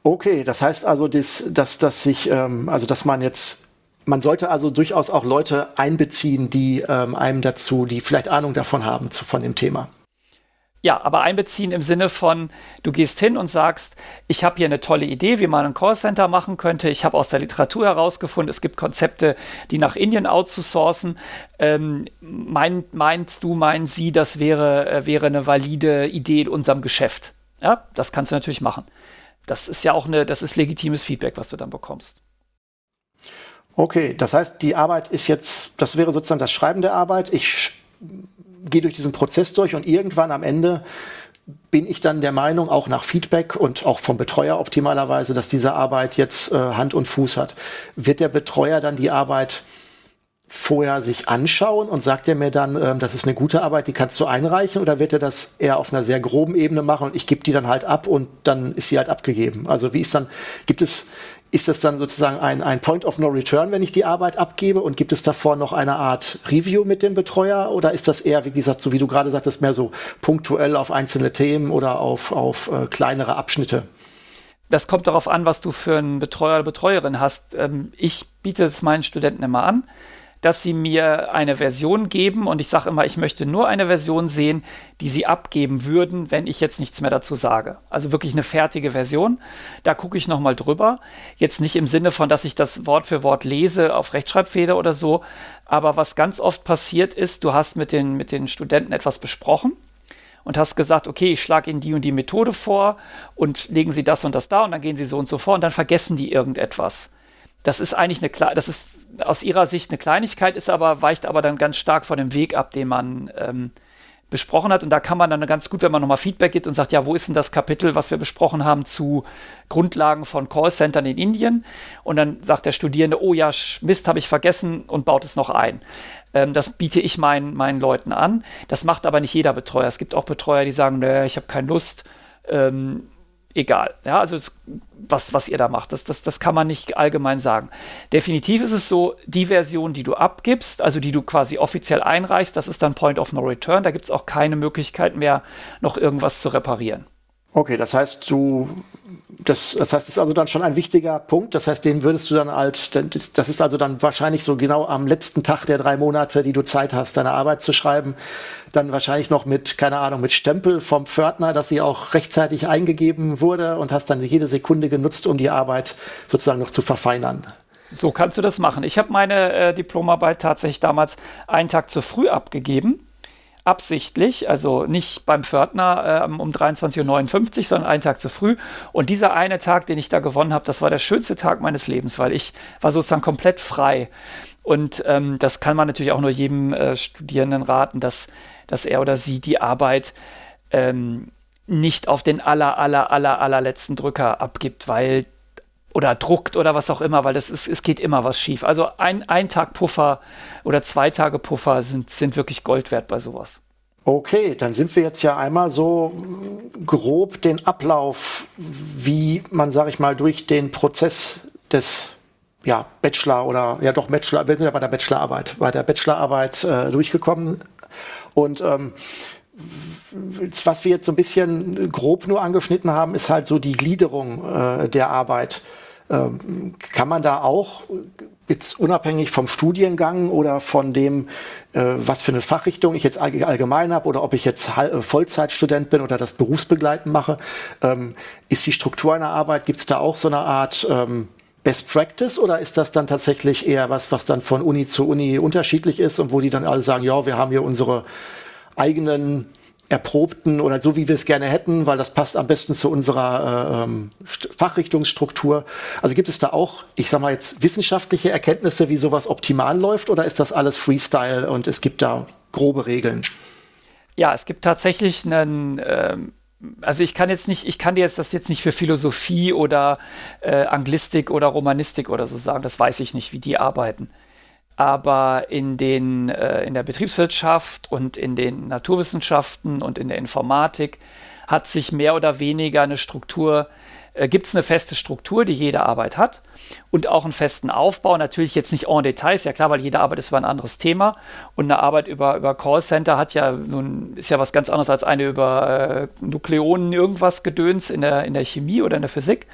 Okay, das heißt also, dass, dass, dass sich, ähm, also dass man jetzt, man sollte also durchaus auch Leute einbeziehen, die ähm, einem dazu, die vielleicht Ahnung davon haben zu, von dem Thema. Ja, aber einbeziehen im Sinne von, du gehst hin und sagst, ich habe hier eine tolle Idee, wie man ein Callcenter machen könnte. Ich habe aus der Literatur herausgefunden, es gibt Konzepte, die nach Indien outzusourcen. Ähm, mein, meinst du, meinen sie, das wäre, äh, wäre eine valide Idee in unserem Geschäft? Ja, das kannst du natürlich machen. Das ist ja auch eine, das ist legitimes Feedback, was du dann bekommst. Okay, das heißt, die Arbeit ist jetzt, das wäre sozusagen das Schreiben der Arbeit. Ich gehe durch diesen Prozess durch und irgendwann am Ende bin ich dann der Meinung, auch nach Feedback und auch vom Betreuer optimalerweise, dass diese Arbeit jetzt äh, Hand und Fuß hat. Wird der Betreuer dann die Arbeit vorher sich anschauen und sagt er mir dann, ähm, das ist eine gute Arbeit, die kannst du einreichen oder wird er das eher auf einer sehr groben Ebene machen und ich gebe die dann halt ab und dann ist sie halt abgegeben? Also wie ist dann, gibt es ist das dann sozusagen ein, ein Point of No Return, wenn ich die Arbeit abgebe? Und gibt es davor noch eine Art Review mit dem Betreuer? Oder ist das eher, wie gesagt, so wie du gerade sagtest, mehr so punktuell auf einzelne Themen oder auf, auf äh, kleinere Abschnitte? Das kommt darauf an, was du für einen Betreuer oder Betreuerin hast. Ähm, ich biete es meinen Studenten immer an dass sie mir eine Version geben und ich sage immer, ich möchte nur eine Version sehen, die sie abgeben würden, wenn ich jetzt nichts mehr dazu sage. Also wirklich eine fertige Version. Da gucke ich nochmal drüber. Jetzt nicht im Sinne von, dass ich das Wort für Wort lese auf Rechtschreibfehler oder so, aber was ganz oft passiert ist, du hast mit den, mit den Studenten etwas besprochen und hast gesagt, okay, ich schlage Ihnen die und die Methode vor und legen Sie das und das da und dann gehen Sie so und so vor und dann vergessen die irgendetwas. Das ist eigentlich eine, das ist aus ihrer Sicht eine Kleinigkeit, ist aber, weicht aber dann ganz stark von dem Weg ab, den man ähm, besprochen hat. Und da kann man dann ganz gut, wenn man nochmal Feedback gibt und sagt, ja, wo ist denn das Kapitel, was wir besprochen haben zu Grundlagen von Callcentern in Indien? Und dann sagt der Studierende, oh ja, Mist, habe ich vergessen und baut es noch ein. Ähm, das biete ich meinen, meinen Leuten an. Das macht aber nicht jeder Betreuer. Es gibt auch Betreuer, die sagen, nö, ich habe keine Lust. Ähm, egal. Ja, also was, was ihr da macht, das, das, das kann man nicht allgemein sagen. Definitiv ist es so, die Version, die du abgibst, also die du quasi offiziell einreichst, das ist dann Point of No Return. Da gibt es auch keine Möglichkeit mehr, noch irgendwas zu reparieren. Okay, das heißt, du, das, das heißt, das ist also dann schon ein wichtiger Punkt. Das heißt, den würdest du dann halt, das ist also dann wahrscheinlich so genau am letzten Tag der drei Monate, die du Zeit hast, deine Arbeit zu schreiben, dann wahrscheinlich noch mit, keine Ahnung, mit Stempel vom Pförtner, dass sie auch rechtzeitig eingegeben wurde und hast dann jede Sekunde genutzt, um die Arbeit sozusagen noch zu verfeinern. So kannst du das machen. Ich habe meine äh, Diplomarbeit tatsächlich damals einen Tag zu früh abgegeben absichtlich, also nicht beim Pförtner äh, um 23.59 Uhr, sondern einen Tag zu früh. Und dieser eine Tag, den ich da gewonnen habe, das war der schönste Tag meines Lebens, weil ich war sozusagen komplett frei. Und ähm, das kann man natürlich auch nur jedem äh, Studierenden raten, dass, dass er oder sie die Arbeit ähm, nicht auf den aller, aller, aller, allerletzten Drücker abgibt, weil oder druckt oder was auch immer, weil das ist, es geht immer was schief. Also ein, ein Tag Puffer oder zwei Tage Puffer sind, sind wirklich Gold wert bei sowas. Okay, dann sind wir jetzt ja einmal so grob den Ablauf, wie man, sag ich mal, durch den Prozess des ja, Bachelor oder ja doch Bachelor, wir sind ja bei der Bachelorarbeit, bei der Bachelorarbeit äh, durchgekommen. Und ähm, was wir jetzt so ein bisschen grob nur angeschnitten haben, ist halt so die Gliederung äh, der Arbeit. Ähm, kann man da auch jetzt unabhängig vom Studiengang oder von dem, äh, was für eine Fachrichtung ich jetzt allgemein habe oder ob ich jetzt äh, Vollzeitstudent bin oder das berufsbegleitend mache, ähm, ist die Struktur einer Arbeit, gibt es da auch so eine Art ähm, Best Practice oder ist das dann tatsächlich eher was, was dann von Uni zu Uni unterschiedlich ist und wo die dann alle sagen, ja, wir haben hier unsere eigenen erprobten oder so, wie wir es gerne hätten, weil das passt am besten zu unserer äh, ähm, Fachrichtungsstruktur. Also gibt es da auch, ich sag mal jetzt, wissenschaftliche Erkenntnisse, wie sowas optimal läuft oder ist das alles Freestyle und es gibt da grobe Regeln? Ja, es gibt tatsächlich einen, äh, also ich kann jetzt nicht, ich kann dir jetzt das jetzt nicht für Philosophie oder äh, Anglistik oder Romanistik oder so sagen. Das weiß ich nicht, wie die arbeiten. Aber in den äh, in der Betriebswirtschaft und in den Naturwissenschaften und in der Informatik hat sich mehr oder weniger eine Struktur äh, gibt es eine feste Struktur, die jede Arbeit hat und auch einen festen Aufbau. Natürlich jetzt nicht en Details, ja klar, weil jede Arbeit ist über ein anderes Thema und eine Arbeit über, über Callcenter hat ja nun, ist ja was ganz anderes als eine über äh, Nukleonen irgendwas Gedöns in der, in der Chemie oder in der Physik.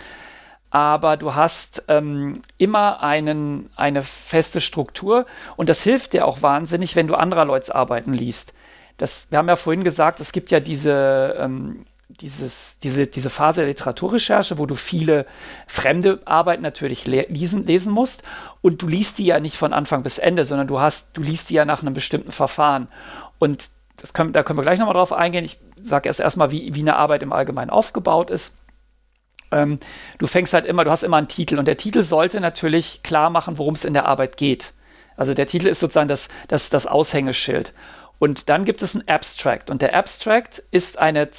Aber du hast ähm, immer einen, eine feste Struktur und das hilft dir auch wahnsinnig, wenn du anderer Leute Arbeiten liest. Das, wir haben ja vorhin gesagt, es gibt ja diese ähm, dieses, diese, diese Phase der Literaturrecherche, wo du viele fremde Arbeiten natürlich lesen, lesen musst und du liest die ja nicht von Anfang bis Ende, sondern du hast, du liest die ja nach einem bestimmten Verfahren. Und können, da können wir gleich nochmal drauf eingehen. Ich sage erst erstmal, wie, wie eine Arbeit im Allgemeinen aufgebaut ist. Ähm, du fängst halt immer, du hast immer einen Titel und der Titel sollte natürlich klar machen, worum es in der Arbeit geht. Also der Titel ist sozusagen das, das, das Aushängeschild. Und dann gibt es einen Abstract. Und der Abstract ist eine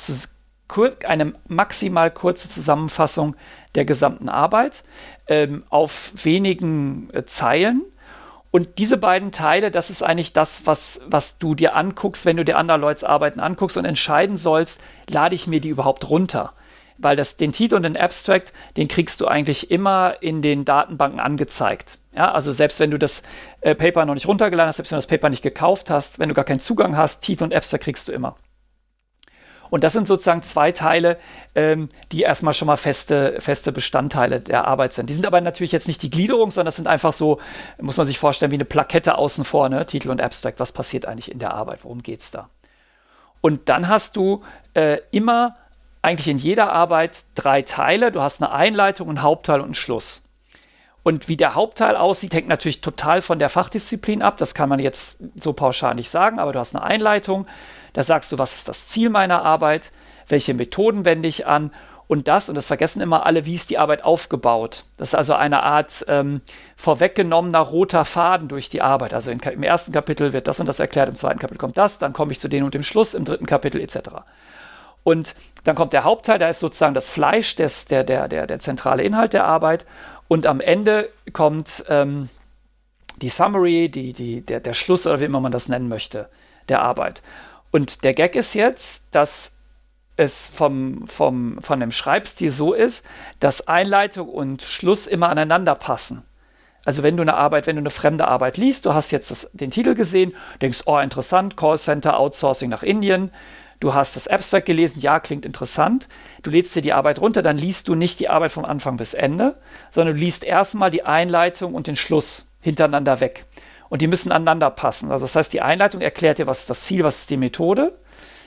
eine maximal kurze Zusammenfassung der gesamten Arbeit ähm, auf wenigen äh, Zeilen. Und diese beiden Teile, das ist eigentlich das, was, was du dir anguckst, wenn du dir andere Leute Arbeiten anguckst und entscheiden sollst, lade ich mir die überhaupt runter. Weil das, den Titel und den Abstract, den kriegst du eigentlich immer in den Datenbanken angezeigt. Ja, also selbst wenn du das äh, Paper noch nicht runtergeladen hast, selbst wenn du das Paper nicht gekauft hast, wenn du gar keinen Zugang hast, Titel und Abstract kriegst du immer. Und das sind sozusagen zwei Teile, ähm, die erstmal schon mal feste, feste Bestandteile der Arbeit sind. Die sind aber natürlich jetzt nicht die Gliederung, sondern das sind einfach so, muss man sich vorstellen, wie eine Plakette außen vor, ne? Titel und Abstract. Was passiert eigentlich in der Arbeit? Worum geht es da? Und dann hast du äh, immer eigentlich in jeder Arbeit drei Teile. Du hast eine Einleitung, einen Hauptteil und einen Schluss. Und wie der Hauptteil aussieht, hängt natürlich total von der Fachdisziplin ab. Das kann man jetzt so pauschal nicht sagen, aber du hast eine Einleitung, da sagst du, was ist das Ziel meiner Arbeit, welche Methoden wende ich an und das, und das vergessen immer alle, wie ist die Arbeit aufgebaut. Das ist also eine Art ähm, vorweggenommener roter Faden durch die Arbeit. Also in, im ersten Kapitel wird das und das erklärt, im zweiten Kapitel kommt das, dann komme ich zu dem und dem Schluss, im dritten Kapitel etc. Und dann kommt der Hauptteil, da ist sozusagen das Fleisch, des, der, der, der, der zentrale Inhalt der Arbeit. Und am Ende kommt ähm, die Summary, die, die, der, der Schluss oder wie immer man das nennen möchte, der Arbeit. Und der Gag ist jetzt, dass es vom, vom, von dem Schreibstil so ist, dass Einleitung und Schluss immer aneinander passen. Also wenn du eine Arbeit, wenn du eine fremde Arbeit liest, du hast jetzt das, den Titel gesehen, denkst, oh interessant, Callcenter, Outsourcing nach Indien, du hast das Abstract gelesen, ja, klingt interessant, du lädst dir die Arbeit runter, dann liest du nicht die Arbeit vom Anfang bis Ende, sondern du liest erstmal die Einleitung und den Schluss hintereinander weg und die müssen aneinander passen. Also das heißt, die Einleitung erklärt dir, was ist das Ziel, was ist die Methode,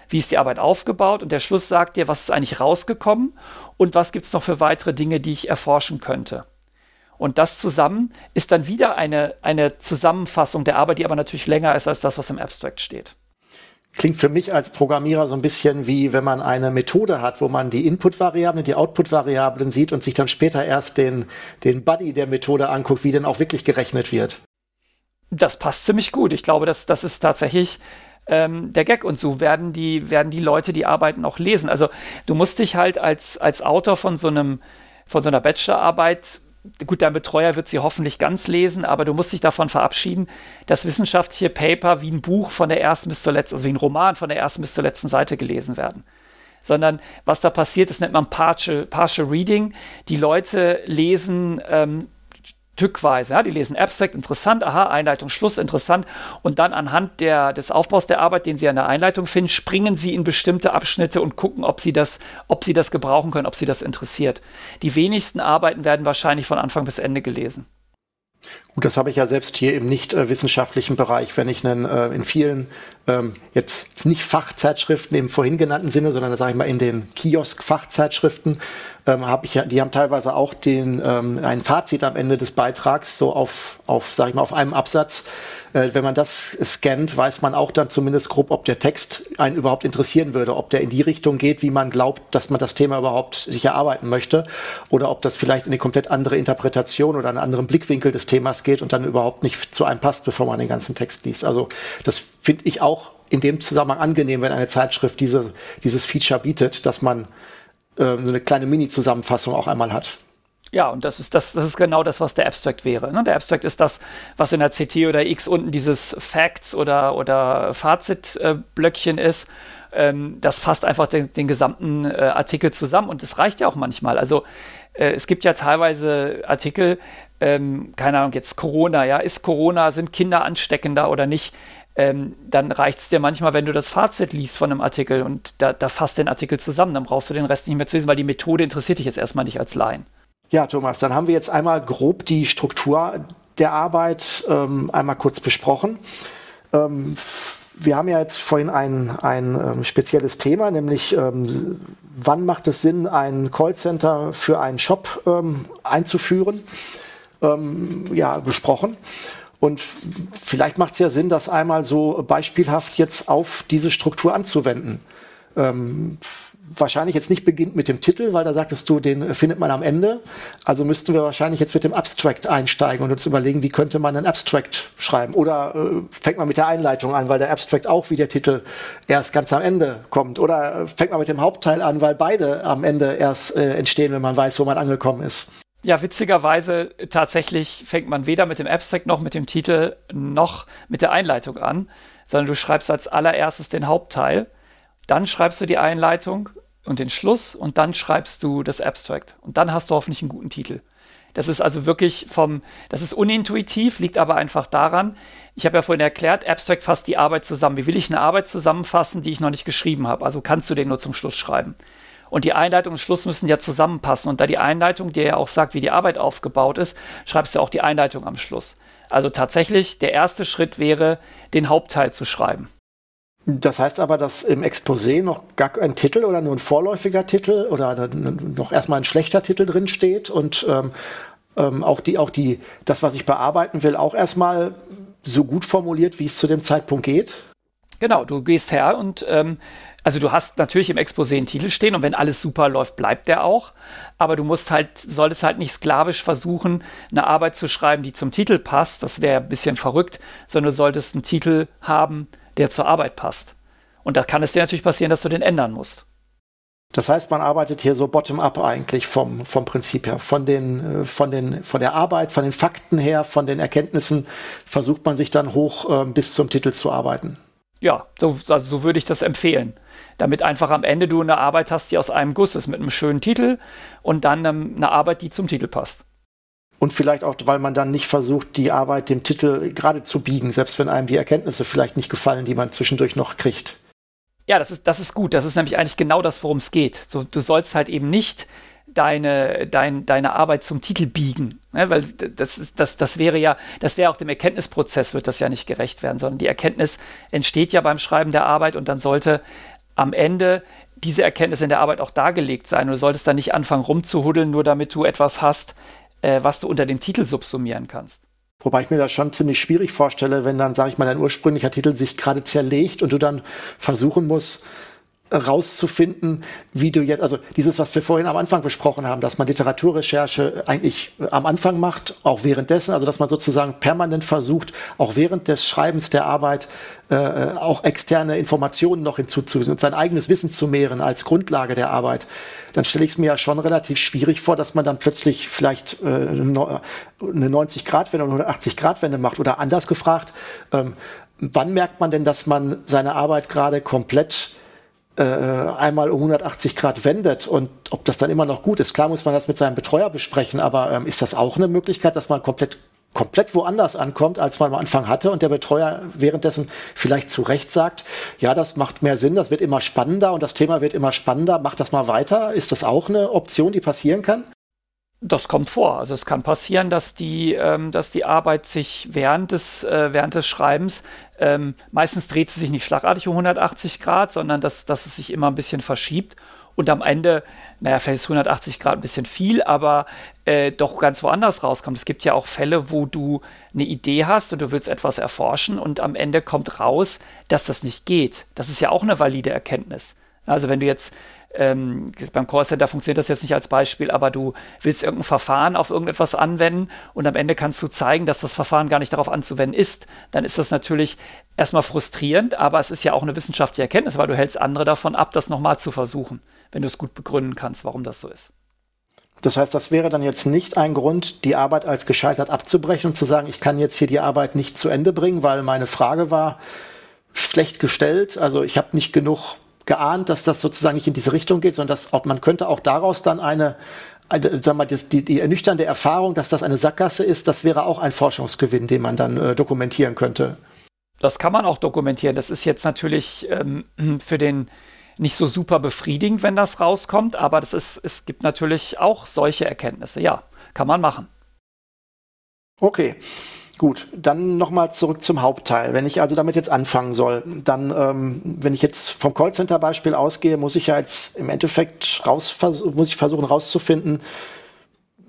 wie ist die Arbeit aufgebaut und der Schluss sagt dir, was ist eigentlich rausgekommen und was gibt es noch für weitere Dinge, die ich erforschen könnte. Und das zusammen ist dann wieder eine, eine Zusammenfassung der Arbeit, die aber natürlich länger ist als das, was im Abstract steht. Klingt für mich als Programmierer so ein bisschen wie wenn man eine Methode hat, wo man die Input-Variablen, die Output-Variablen sieht und sich dann später erst den, den Buddy der Methode anguckt, wie denn auch wirklich gerechnet wird das passt ziemlich gut. Ich glaube, das, das ist tatsächlich ähm, der Gag. Und so werden die, werden die Leute die Arbeiten auch lesen. Also du musst dich halt als, als Autor von so einem, von so einer Bachelorarbeit gut, dein Betreuer wird sie hoffentlich ganz lesen, aber du musst dich davon verabschieden, dass wissenschaftliche Paper wie ein Buch von der ersten bis zur letzten, also wie ein Roman von der ersten bis zur letzten Seite gelesen werden. Sondern was da passiert, das nennt man Partial, Partial Reading. Die Leute lesen ähm, stückweise. Ja, die lesen Abstract, interessant, aha, Einleitung, Schluss, interessant. Und dann anhand der, des Aufbaus der Arbeit, den sie an der Einleitung finden, springen sie in bestimmte Abschnitte und gucken, ob sie, das, ob sie das gebrauchen können, ob sie das interessiert. Die wenigsten Arbeiten werden wahrscheinlich von Anfang bis Ende gelesen. Gut, das habe ich ja selbst hier im nicht äh, wissenschaftlichen Bereich, wenn ich einen, äh, in vielen ähm, jetzt nicht Fachzeitschriften im vorhin genannten Sinne, sondern sage ich mal in den Kiosk-Fachzeitschriften ähm, habe ich ja, die haben teilweise auch den ähm, ein Fazit am Ende des Beitrags so auf auf sage ich mal auf einem Absatz. Äh, wenn man das scannt, weiß man auch dann zumindest grob, ob der Text einen überhaupt interessieren würde, ob der in die Richtung geht, wie man glaubt, dass man das Thema überhaupt sich erarbeiten möchte, oder ob das vielleicht in eine komplett andere Interpretation oder einen anderen Blickwinkel des Themas geht und dann überhaupt nicht zu einem passt, bevor man den ganzen Text liest. Also das finde ich auch in dem Zusammenhang angenehm, wenn eine Zeitschrift diese, dieses Feature bietet, dass man äh, so eine kleine Mini-Zusammenfassung auch einmal hat. Ja, und das ist, das, das ist genau das, was der Abstract wäre. Ne? Der Abstract ist das, was in der CT oder X unten dieses Facts oder, oder Fazit-Blöckchen äh, ist. Ähm, das fasst einfach den, den gesamten äh, Artikel zusammen und das reicht ja auch manchmal. Also äh, es gibt ja teilweise Artikel, ähm, keine Ahnung, jetzt Corona, ja, ist Corona, sind Kinder ansteckender oder nicht? Ähm, dann reicht es dir manchmal, wenn du das Fazit liest von einem Artikel und da, da fasst den Artikel zusammen, dann brauchst du den Rest nicht mehr zu lesen, weil die Methode interessiert dich jetzt erstmal nicht als Laien. Ja, Thomas, dann haben wir jetzt einmal grob die Struktur der Arbeit ähm, einmal kurz besprochen. Ähm, wir haben ja jetzt vorhin ein, ein ähm, spezielles Thema, nämlich ähm, wann macht es Sinn, ein Callcenter für einen Shop ähm, einzuführen, ähm, ja, besprochen. Und vielleicht macht es ja Sinn, das einmal so beispielhaft jetzt auf diese Struktur anzuwenden. Ähm, wahrscheinlich jetzt nicht beginnt mit dem Titel, weil da sagtest du, den findet man am Ende. Also müssten wir wahrscheinlich jetzt mit dem Abstract einsteigen und uns überlegen, wie könnte man einen Abstract schreiben. Oder äh, fängt man mit der Einleitung an, weil der Abstract auch wie der Titel erst ganz am Ende kommt. Oder äh, fängt man mit dem Hauptteil an, weil beide am Ende erst äh, entstehen, wenn man weiß, wo man angekommen ist. Ja, witzigerweise tatsächlich fängt man weder mit dem Abstract noch mit dem Titel noch mit der Einleitung an, sondern du schreibst als allererstes den Hauptteil, dann schreibst du die Einleitung und den Schluss und dann schreibst du das Abstract. Und dann hast du hoffentlich einen guten Titel. Das ist also wirklich vom, das ist unintuitiv, liegt aber einfach daran, ich habe ja vorhin erklärt, Abstract fasst die Arbeit zusammen. Wie will ich eine Arbeit zusammenfassen, die ich noch nicht geschrieben habe? Also kannst du den nur zum Schluss schreiben. Und die Einleitung und Schluss müssen ja zusammenpassen. Und da die Einleitung dir ja auch sagt, wie die Arbeit aufgebaut ist, schreibst du auch die Einleitung am Schluss. Also tatsächlich, der erste Schritt wäre, den Hauptteil zu schreiben. Das heißt aber, dass im Exposé noch gar ein Titel oder nur ein vorläufiger Titel oder noch erstmal ein schlechter Titel drin steht und ähm, ähm, auch die, auch die, das, was ich bearbeiten will, auch erstmal so gut formuliert, wie es zu dem Zeitpunkt geht. Genau, du gehst her und ähm, also du hast natürlich im Exposé einen Titel stehen und wenn alles super läuft, bleibt der auch. Aber du musst halt, solltest halt nicht sklavisch versuchen, eine Arbeit zu schreiben, die zum Titel passt. Das wäre ein bisschen verrückt, sondern du solltest einen Titel haben, der zur Arbeit passt. Und da kann es dir natürlich passieren, dass du den ändern musst. Das heißt, man arbeitet hier so bottom-up eigentlich vom, vom Prinzip her. Von, den, äh, von, den, von der Arbeit, von den Fakten her, von den Erkenntnissen versucht man sich dann hoch äh, bis zum Titel zu arbeiten. Ja, so, also so würde ich das empfehlen. Damit einfach am Ende du eine Arbeit hast, die aus einem Guss ist, mit einem schönen Titel und dann ähm, eine Arbeit, die zum Titel passt. Und vielleicht auch, weil man dann nicht versucht, die Arbeit dem Titel gerade zu biegen, selbst wenn einem die Erkenntnisse vielleicht nicht gefallen, die man zwischendurch noch kriegt. Ja, das ist, das ist gut. Das ist nämlich eigentlich genau das, worum es geht. So, du sollst halt eben nicht deine, dein, deine Arbeit zum Titel biegen. Ne? Weil das, das, das wäre ja, das wäre auch dem Erkenntnisprozess, wird das ja nicht gerecht werden, sondern die Erkenntnis entsteht ja beim Schreiben der Arbeit und dann sollte am Ende diese Erkenntnis in der Arbeit auch dargelegt sein. Und du solltest dann nicht anfangen rumzuhuddeln, nur damit du etwas hast, äh, was du unter dem Titel subsumieren kannst. Wobei ich mir das schon ziemlich schwierig vorstelle, wenn dann, sage ich mal, dein ursprünglicher Titel sich gerade zerlegt und du dann versuchen musst, rauszufinden, wie du jetzt, also dieses, was wir vorhin am Anfang besprochen haben, dass man Literaturrecherche eigentlich am Anfang macht, auch währenddessen, also dass man sozusagen permanent versucht, auch während des Schreibens der Arbeit äh, auch externe Informationen noch hinzuzufügen und sein eigenes Wissen zu mehren als Grundlage der Arbeit, dann stelle ich es mir ja schon relativ schwierig vor, dass man dann plötzlich vielleicht äh, eine 90-Grad-Wende oder 180-Grad-Wende macht oder anders gefragt, ähm, wann merkt man denn, dass man seine Arbeit gerade komplett äh, einmal um 180 Grad wendet und ob das dann immer noch gut ist. Klar muss man das mit seinem Betreuer besprechen, aber ähm, ist das auch eine Möglichkeit, dass man komplett komplett woanders ankommt, als man am Anfang hatte und der Betreuer währenddessen vielleicht zu Recht sagt, ja, das macht mehr Sinn, das wird immer spannender und das Thema wird immer spannender, mach das mal weiter. Ist das auch eine Option, die passieren kann? Das kommt vor. Also es kann passieren, dass die, ähm, dass die Arbeit sich während des, äh, während des Schreibens, ähm, meistens dreht sie sich nicht schlagartig um 180 Grad, sondern dass, dass es sich immer ein bisschen verschiebt und am Ende, naja, vielleicht ist 180 Grad ein bisschen viel, aber äh, doch ganz woanders rauskommt. Es gibt ja auch Fälle, wo du eine Idee hast und du willst etwas erforschen und am Ende kommt raus, dass das nicht geht. Das ist ja auch eine valide Erkenntnis. Also wenn du jetzt ähm, beim Callcenter funktioniert das jetzt nicht als Beispiel, aber du willst irgendein Verfahren auf irgendetwas anwenden und am Ende kannst du zeigen, dass das Verfahren gar nicht darauf anzuwenden ist, dann ist das natürlich erstmal frustrierend, aber es ist ja auch eine wissenschaftliche Erkenntnis, weil du hältst andere davon ab, das nochmal zu versuchen, wenn du es gut begründen kannst, warum das so ist. Das heißt, das wäre dann jetzt nicht ein Grund, die Arbeit als gescheitert abzubrechen und zu sagen, ich kann jetzt hier die Arbeit nicht zu Ende bringen, weil meine Frage war schlecht gestellt. Also ich habe nicht genug geahnt, dass das sozusagen nicht in diese Richtung geht, sondern dass auch, man könnte auch daraus dann eine, eine sagen wir, die, die ernüchternde Erfahrung, dass das eine Sackgasse ist, das wäre auch ein Forschungsgewinn, den man dann äh, dokumentieren könnte. Das kann man auch dokumentieren. Das ist jetzt natürlich ähm, für den nicht so super befriedigend, wenn das rauskommt, aber das ist, es gibt natürlich auch solche Erkenntnisse. Ja, kann man machen. Okay. Gut, dann nochmal zurück zum Hauptteil. Wenn ich also damit jetzt anfangen soll, dann, ähm, wenn ich jetzt vom Callcenter-Beispiel ausgehe, muss ich ja jetzt im Endeffekt raus, muss ich versuchen rauszufinden,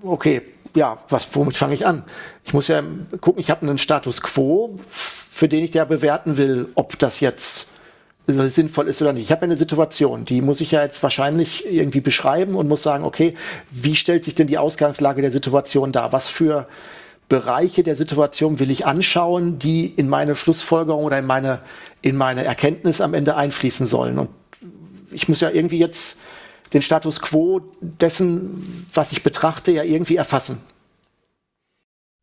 okay, ja, was, womit fange ich an? Ich muss ja gucken, ich habe einen Status quo, für den ich ja bewerten will, ob das jetzt sinnvoll ist oder nicht. Ich habe eine Situation, die muss ich ja jetzt wahrscheinlich irgendwie beschreiben und muss sagen, okay, wie stellt sich denn die Ausgangslage der Situation dar? Was für Bereiche der Situation will ich anschauen, die in meine Schlussfolgerung oder in meine, in meine Erkenntnis am Ende einfließen sollen? Und ich muss ja irgendwie jetzt den Status quo dessen, was ich betrachte, ja irgendwie erfassen.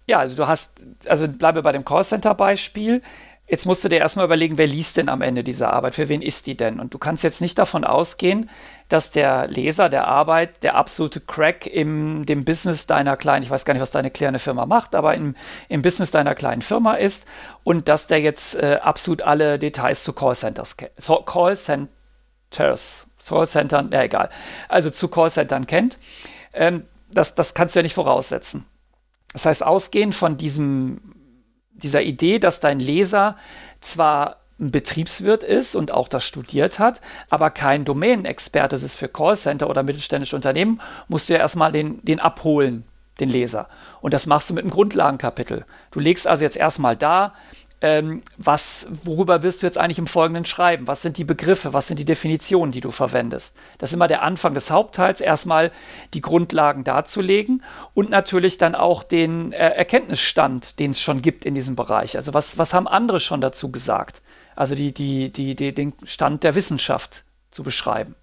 Ja, also du hast, also bleibe bei dem Callcenter-Beispiel. Jetzt musst du dir erstmal überlegen, wer liest denn am Ende diese Arbeit? Für wen ist die denn? Und du kannst jetzt nicht davon ausgehen, dass der Leser der Arbeit der absolute Crack im dem Business deiner kleinen, ich weiß gar nicht, was deine kleine Firma macht, aber im, im Business deiner kleinen Firma ist und dass der jetzt äh, absolut alle Details zu Callcenters kennt. Callcenters, Callcentern, ja egal. Also zu Callcentern kennt. Ähm, das, das kannst du ja nicht voraussetzen. Das heißt, ausgehend von diesem dieser Idee, dass dein Leser zwar ein Betriebswirt ist und auch das studiert hat, aber kein Domänenexperte ist für Callcenter oder mittelständische Unternehmen, musst du ja erstmal den, den abholen, den Leser. Und das machst du mit einem Grundlagenkapitel. Du legst also jetzt erstmal da, ähm, was, worüber wirst du jetzt eigentlich im Folgenden schreiben? Was sind die Begriffe? Was sind die Definitionen, die du verwendest? Das ist immer der Anfang des Hauptteils, erstmal die Grundlagen darzulegen und natürlich dann auch den äh, Erkenntnisstand, den es schon gibt in diesem Bereich. Also was, was haben andere schon dazu gesagt? Also die, die, die, die, den Stand der Wissenschaft zu beschreiben.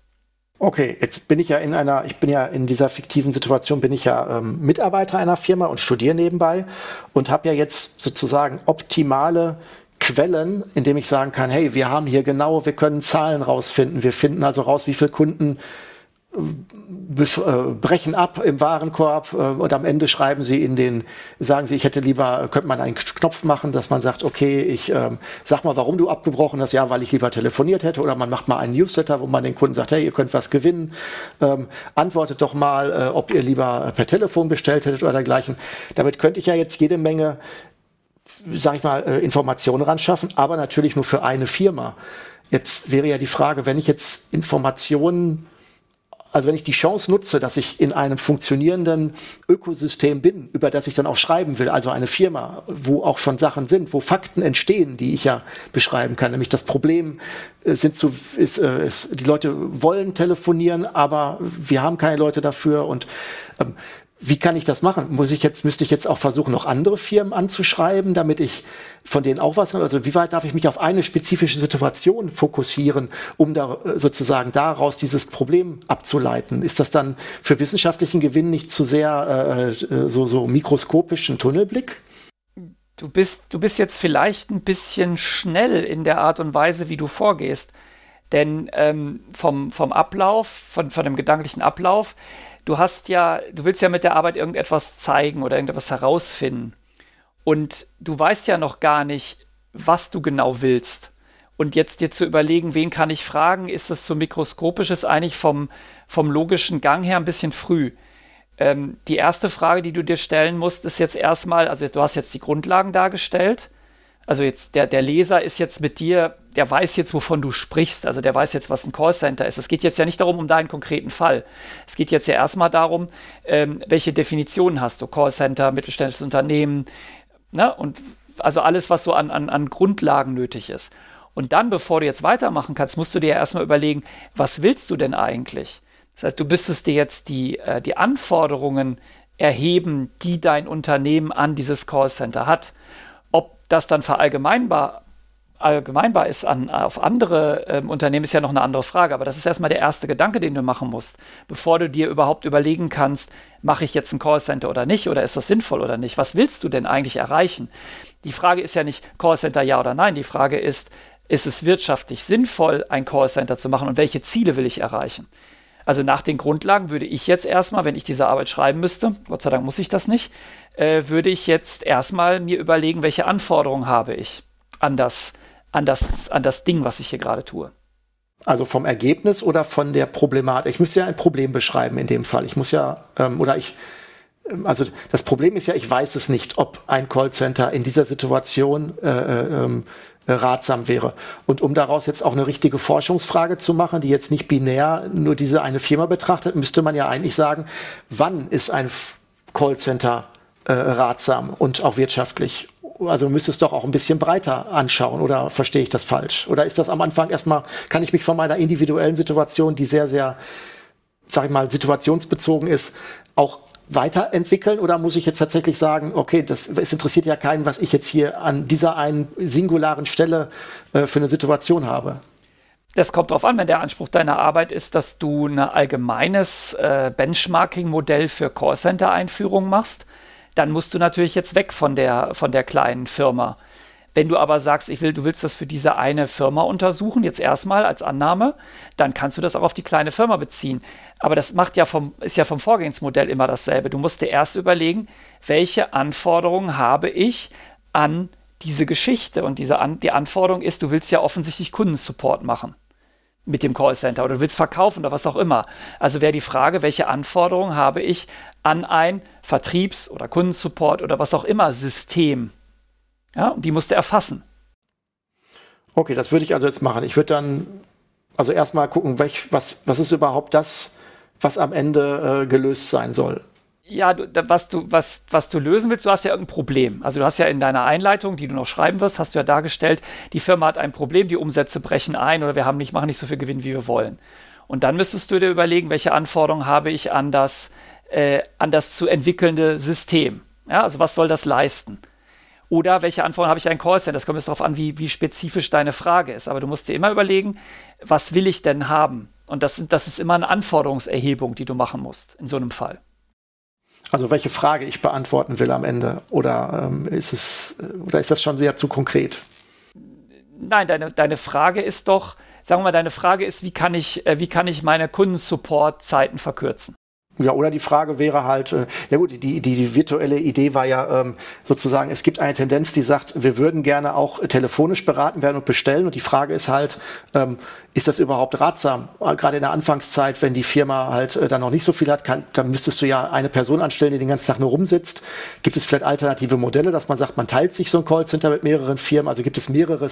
Okay, jetzt bin ich ja in einer, ich bin ja in dieser fiktiven Situation, bin ich ja ähm, Mitarbeiter einer Firma und studiere nebenbei und habe ja jetzt sozusagen optimale Quellen, indem ich sagen kann, hey, wir haben hier genau, wir können Zahlen rausfinden, wir finden also raus, wie viele Kunden brechen ab im Warenkorb äh, und am Ende schreiben sie in den, sagen sie, ich hätte lieber, könnte man einen Knopf machen, dass man sagt, okay, ich ähm, sag mal, warum du abgebrochen hast, ja, weil ich lieber telefoniert hätte oder man macht mal einen Newsletter, wo man den Kunden sagt, hey, ihr könnt was gewinnen, ähm, antwortet doch mal, äh, ob ihr lieber per Telefon bestellt hättet oder dergleichen. Damit könnte ich ja jetzt jede Menge, sag ich mal, äh, Informationen ran schaffen, aber natürlich nur für eine Firma. Jetzt wäre ja die Frage, wenn ich jetzt Informationen also wenn ich die Chance nutze, dass ich in einem funktionierenden Ökosystem bin, über das ich dann auch schreiben will, also eine Firma, wo auch schon Sachen sind, wo Fakten entstehen, die ich ja beschreiben kann, nämlich das Problem äh, sind zu, ist, äh, ist, die Leute wollen telefonieren, aber wir haben keine Leute dafür und ähm, wie kann ich das machen? Muss ich jetzt, müsste ich jetzt auch versuchen, noch andere Firmen anzuschreiben, damit ich von denen auch was, also wie weit darf ich mich auf eine spezifische Situation fokussieren, um da äh, sozusagen daraus dieses Problem abzuleiten? Ist das dann für wissenschaftlichen Gewinn nicht zu sehr äh, äh so, so mikroskopischen Tunnelblick? Du bist, du bist jetzt vielleicht ein bisschen schnell in der Art und Weise, wie du vorgehst. Denn ähm, vom, vom Ablauf, von, von dem gedanklichen Ablauf, du hast ja, du willst ja mit der Arbeit irgendetwas zeigen oder irgendetwas herausfinden. Und du weißt ja noch gar nicht, was du genau willst. Und jetzt dir zu überlegen, wen kann ich fragen, ist das so mikroskopisch, ist eigentlich vom, vom logischen Gang her ein bisschen früh. Ähm, die erste Frage, die du dir stellen musst, ist jetzt erstmal, also du hast jetzt die Grundlagen dargestellt. Also jetzt der, der Leser ist jetzt mit dir, der weiß jetzt, wovon du sprichst. Also der weiß jetzt, was ein Callcenter ist. Es geht jetzt ja nicht darum, um deinen konkreten Fall. Es geht jetzt ja erstmal darum, ähm, welche Definitionen hast du? Callcenter, mittelständisches Unternehmen, ne? Und also alles, was so an, an, an Grundlagen nötig ist. Und dann, bevor du jetzt weitermachen kannst, musst du dir ja erstmal überlegen, was willst du denn eigentlich? Das heißt, du müsstest dir jetzt die, äh, die Anforderungen erheben, die dein Unternehmen an dieses Callcenter hat. Ob das dann verallgemeinbar allgemeinbar ist an, auf andere ähm, Unternehmen, ist ja noch eine andere Frage. Aber das ist erstmal der erste Gedanke, den du machen musst, bevor du dir überhaupt überlegen kannst, mache ich jetzt ein Callcenter oder nicht oder ist das sinnvoll oder nicht? Was willst du denn eigentlich erreichen? Die Frage ist ja nicht Callcenter ja oder nein. Die Frage ist, ist es wirtschaftlich sinnvoll, ein Callcenter zu machen und welche Ziele will ich erreichen? Also nach den Grundlagen würde ich jetzt erstmal, wenn ich diese Arbeit schreiben müsste, Gott sei Dank muss ich das nicht, äh, würde ich jetzt erstmal mir überlegen, welche Anforderungen habe ich an das, an das, an das Ding, was ich hier gerade tue. Also vom Ergebnis oder von der Problematik? Ich müsste ja ein Problem beschreiben in dem Fall. Ich muss ja, ähm, oder ich, ähm, also das Problem ist ja, ich weiß es nicht, ob ein Callcenter in dieser Situation äh, äh, ähm, äh, ratsam wäre. Und um daraus jetzt auch eine richtige Forschungsfrage zu machen, die jetzt nicht binär nur diese eine Firma betrachtet, müsste man ja eigentlich sagen, wann ist ein Callcenter äh, ratsam und auch wirtschaftlich also müsste es doch auch ein bisschen breiter anschauen oder verstehe ich das falsch? Oder ist das am Anfang erstmal, kann ich mich von meiner individuellen Situation, die sehr, sehr, sag ich mal, situationsbezogen ist, auch weiterentwickeln oder muss ich jetzt tatsächlich sagen, okay, das, es interessiert ja keinen, was ich jetzt hier an dieser einen singularen Stelle äh, für eine Situation habe? Das kommt darauf an, wenn der Anspruch deiner Arbeit ist, dass du ein allgemeines äh, Benchmarking-Modell für Callcenter-Einführung machst dann musst du natürlich jetzt weg von der, von der kleinen Firma. Wenn du aber sagst, ich will, du willst das für diese eine Firma untersuchen, jetzt erstmal als Annahme, dann kannst du das auch auf die kleine Firma beziehen. Aber das macht ja vom, ist ja vom Vorgehensmodell immer dasselbe. Du musst dir erst überlegen, welche Anforderungen habe ich an diese Geschichte. Und diese an, die Anforderung ist, du willst ja offensichtlich Kundensupport machen mit dem Callcenter oder du willst verkaufen oder was auch immer. Also wäre die Frage, welche Anforderungen habe ich an ein Vertriebs- oder Kundensupport oder was auch immer System? Ja, und die musst du erfassen. Okay, das würde ich also jetzt machen. Ich würde dann also erstmal gucken, welch, was, was ist überhaupt das, was am Ende äh, gelöst sein soll ja, du, was, du, was, was du lösen willst, du hast ja irgendein Problem. Also du hast ja in deiner Einleitung, die du noch schreiben wirst, hast du ja dargestellt, die Firma hat ein Problem, die Umsätze brechen ein oder wir haben nicht, machen nicht so viel Gewinn, wie wir wollen. Und dann müsstest du dir überlegen, welche Anforderungen habe ich an das, äh, an das zu entwickelnde System. Ja, also was soll das leisten? Oder welche Anforderungen habe ich an ein Callcenter? Das kommt jetzt darauf an, wie, wie spezifisch deine Frage ist. Aber du musst dir immer überlegen, was will ich denn haben? Und das, das ist immer eine Anforderungserhebung, die du machen musst in so einem Fall. Also welche Frage ich beantworten will am Ende. Oder ähm, ist es, oder ist das schon wieder zu konkret? Nein, deine, deine Frage ist doch, sagen wir mal, deine Frage ist, wie kann ich, äh, wie kann ich meine Kundensupport-Zeiten verkürzen? Ja, oder die Frage wäre halt, äh, ja gut, die, die, die virtuelle Idee war ja ähm, sozusagen, es gibt eine Tendenz, die sagt, wir würden gerne auch telefonisch beraten werden und bestellen. Und die Frage ist halt, ähm, ist das überhaupt ratsam? Äh, gerade in der Anfangszeit, wenn die Firma halt äh, dann noch nicht so viel hat, kann, dann müsstest du ja eine Person anstellen, die den ganzen Tag nur rumsitzt. Gibt es vielleicht alternative Modelle, dass man sagt, man teilt sich so ein Callcenter mit mehreren Firmen? Also gibt es mehrere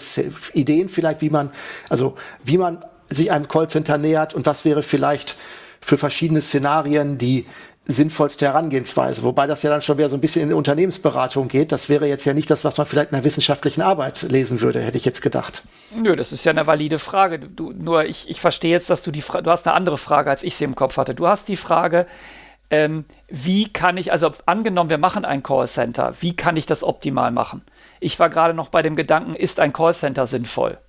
Ideen vielleicht, wie man, also wie man sich einem Callcenter nähert und was wäre vielleicht für verschiedene Szenarien die sinnvollste Herangehensweise. Wobei das ja dann schon wieder so ein bisschen in Unternehmensberatung geht. Das wäre jetzt ja nicht das, was man vielleicht in einer wissenschaftlichen Arbeit lesen würde, hätte ich jetzt gedacht. Nö, das ist ja eine valide Frage. Du, nur ich, ich verstehe jetzt, dass du die Frage, du hast eine andere Frage, als ich sie im Kopf hatte. Du hast die Frage, ähm, wie kann ich, also angenommen, wir machen ein Callcenter, wie kann ich das optimal machen? Ich war gerade noch bei dem Gedanken, ist ein Callcenter sinnvoll?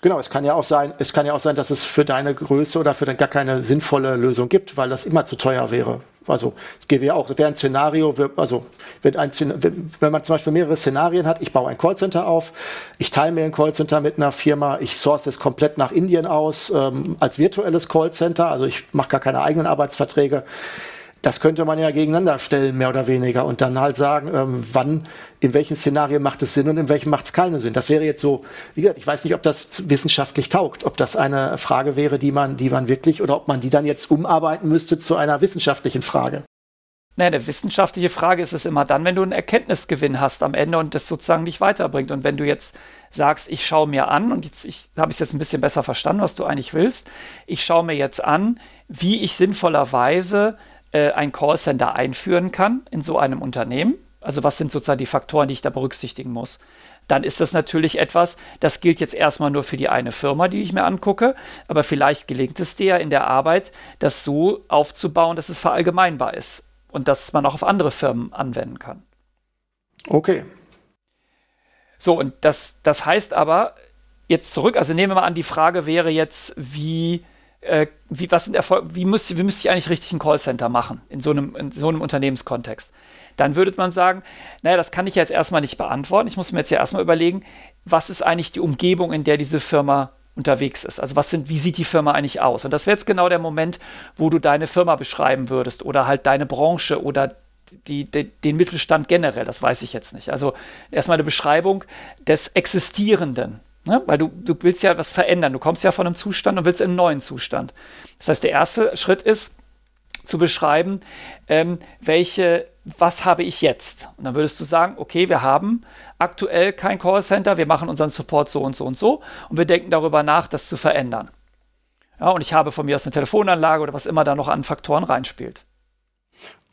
Genau, es kann ja auch sein, es kann ja auch sein, dass es für deine Größe oder für deine gar keine sinnvolle Lösung gibt, weil das immer zu teuer wäre. Also es gäbe ja auch, wäre ein Szenario, also wenn, ein, wenn man zum Beispiel mehrere Szenarien hat, ich baue ein Callcenter auf, ich teile mir ein Callcenter mit einer Firma, ich source es komplett nach Indien aus ähm, als virtuelles Callcenter, also ich mache gar keine eigenen Arbeitsverträge das könnte man ja gegeneinander stellen, mehr oder weniger, und dann halt sagen, ähm, wann, in welchen Szenarien macht es Sinn und in welchen macht es keinen Sinn. Das wäre jetzt so, wie gesagt, ich weiß nicht, ob das wissenschaftlich taugt, ob das eine Frage wäre, die man, die man wirklich, oder ob man die dann jetzt umarbeiten müsste zu einer wissenschaftlichen Frage. Naja, eine wissenschaftliche Frage ist es immer dann, wenn du einen Erkenntnisgewinn hast am Ende und das sozusagen nicht weiterbringt. Und wenn du jetzt sagst, ich schaue mir an, und jetzt ich, habe ich es jetzt ein bisschen besser verstanden, was du eigentlich willst, ich schaue mir jetzt an, wie ich sinnvollerweise äh, ein Callcenter einführen kann in so einem Unternehmen. Also was sind sozusagen die Faktoren, die ich da berücksichtigen muss? dann ist das natürlich etwas, das gilt jetzt erstmal nur für die eine Firma, die ich mir angucke, aber vielleicht gelingt es dir in der Arbeit, das so aufzubauen, dass es verallgemeinbar ist und dass man auch auf andere Firmen anwenden kann. Okay. So, und das, das heißt aber, jetzt zurück, also nehmen wir mal an, die Frage wäre jetzt, wie, äh, wie, was sind Erfolg, wie, müsste, wie müsste ich eigentlich richtig ein Callcenter machen in so einem, in so einem Unternehmenskontext? Dann würde man sagen, naja, das kann ich jetzt erstmal nicht beantworten. Ich muss mir jetzt ja erstmal überlegen, was ist eigentlich die Umgebung, in der diese Firma unterwegs ist. Also was sind, wie sieht die Firma eigentlich aus? Und das wäre jetzt genau der Moment, wo du deine Firma beschreiben würdest oder halt deine Branche oder die, die, den Mittelstand generell, das weiß ich jetzt nicht. Also erstmal eine Beschreibung des Existierenden. Ne? Weil du, du willst ja was verändern. Du kommst ja von einem Zustand und willst in einen neuen Zustand. Das heißt, der erste Schritt ist zu beschreiben, ähm, welche, was habe ich jetzt? Und dann würdest du sagen, okay, wir haben aktuell kein Callcenter, wir machen unseren Support so und so und so und wir denken darüber nach, das zu verändern. Ja, und ich habe von mir aus eine Telefonanlage oder was immer da noch an Faktoren reinspielt.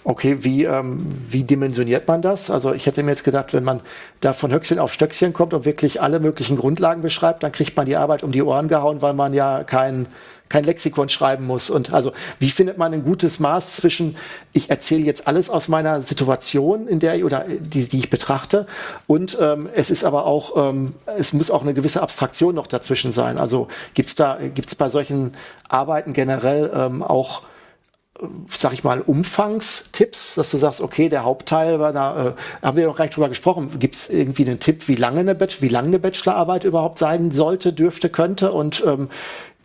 Okay, wie, ähm, wie dimensioniert man das? Also ich hätte mir jetzt gedacht, wenn man da von Höchstchen auf Stöckchen kommt und wirklich alle möglichen Grundlagen beschreibt, dann kriegt man die Arbeit um die Ohren gehauen, weil man ja kein, kein Lexikon schreiben muss. Und also, wie findet man ein gutes Maß zwischen, ich erzähle jetzt alles aus meiner Situation, in der ich, oder die, die ich betrachte, und ähm, es ist aber auch, ähm, es muss auch eine gewisse Abstraktion noch dazwischen sein. Also gibt's da, gibt's bei solchen Arbeiten generell ähm, auch sag ich mal, Umfangstipps, dass du sagst, okay, der Hauptteil war da, äh, haben wir noch gar nicht drüber gesprochen. Gibt es irgendwie einen Tipp, wie lange eine, wie lange eine Bachelorarbeit überhaupt sein sollte, dürfte, könnte? Und ähm,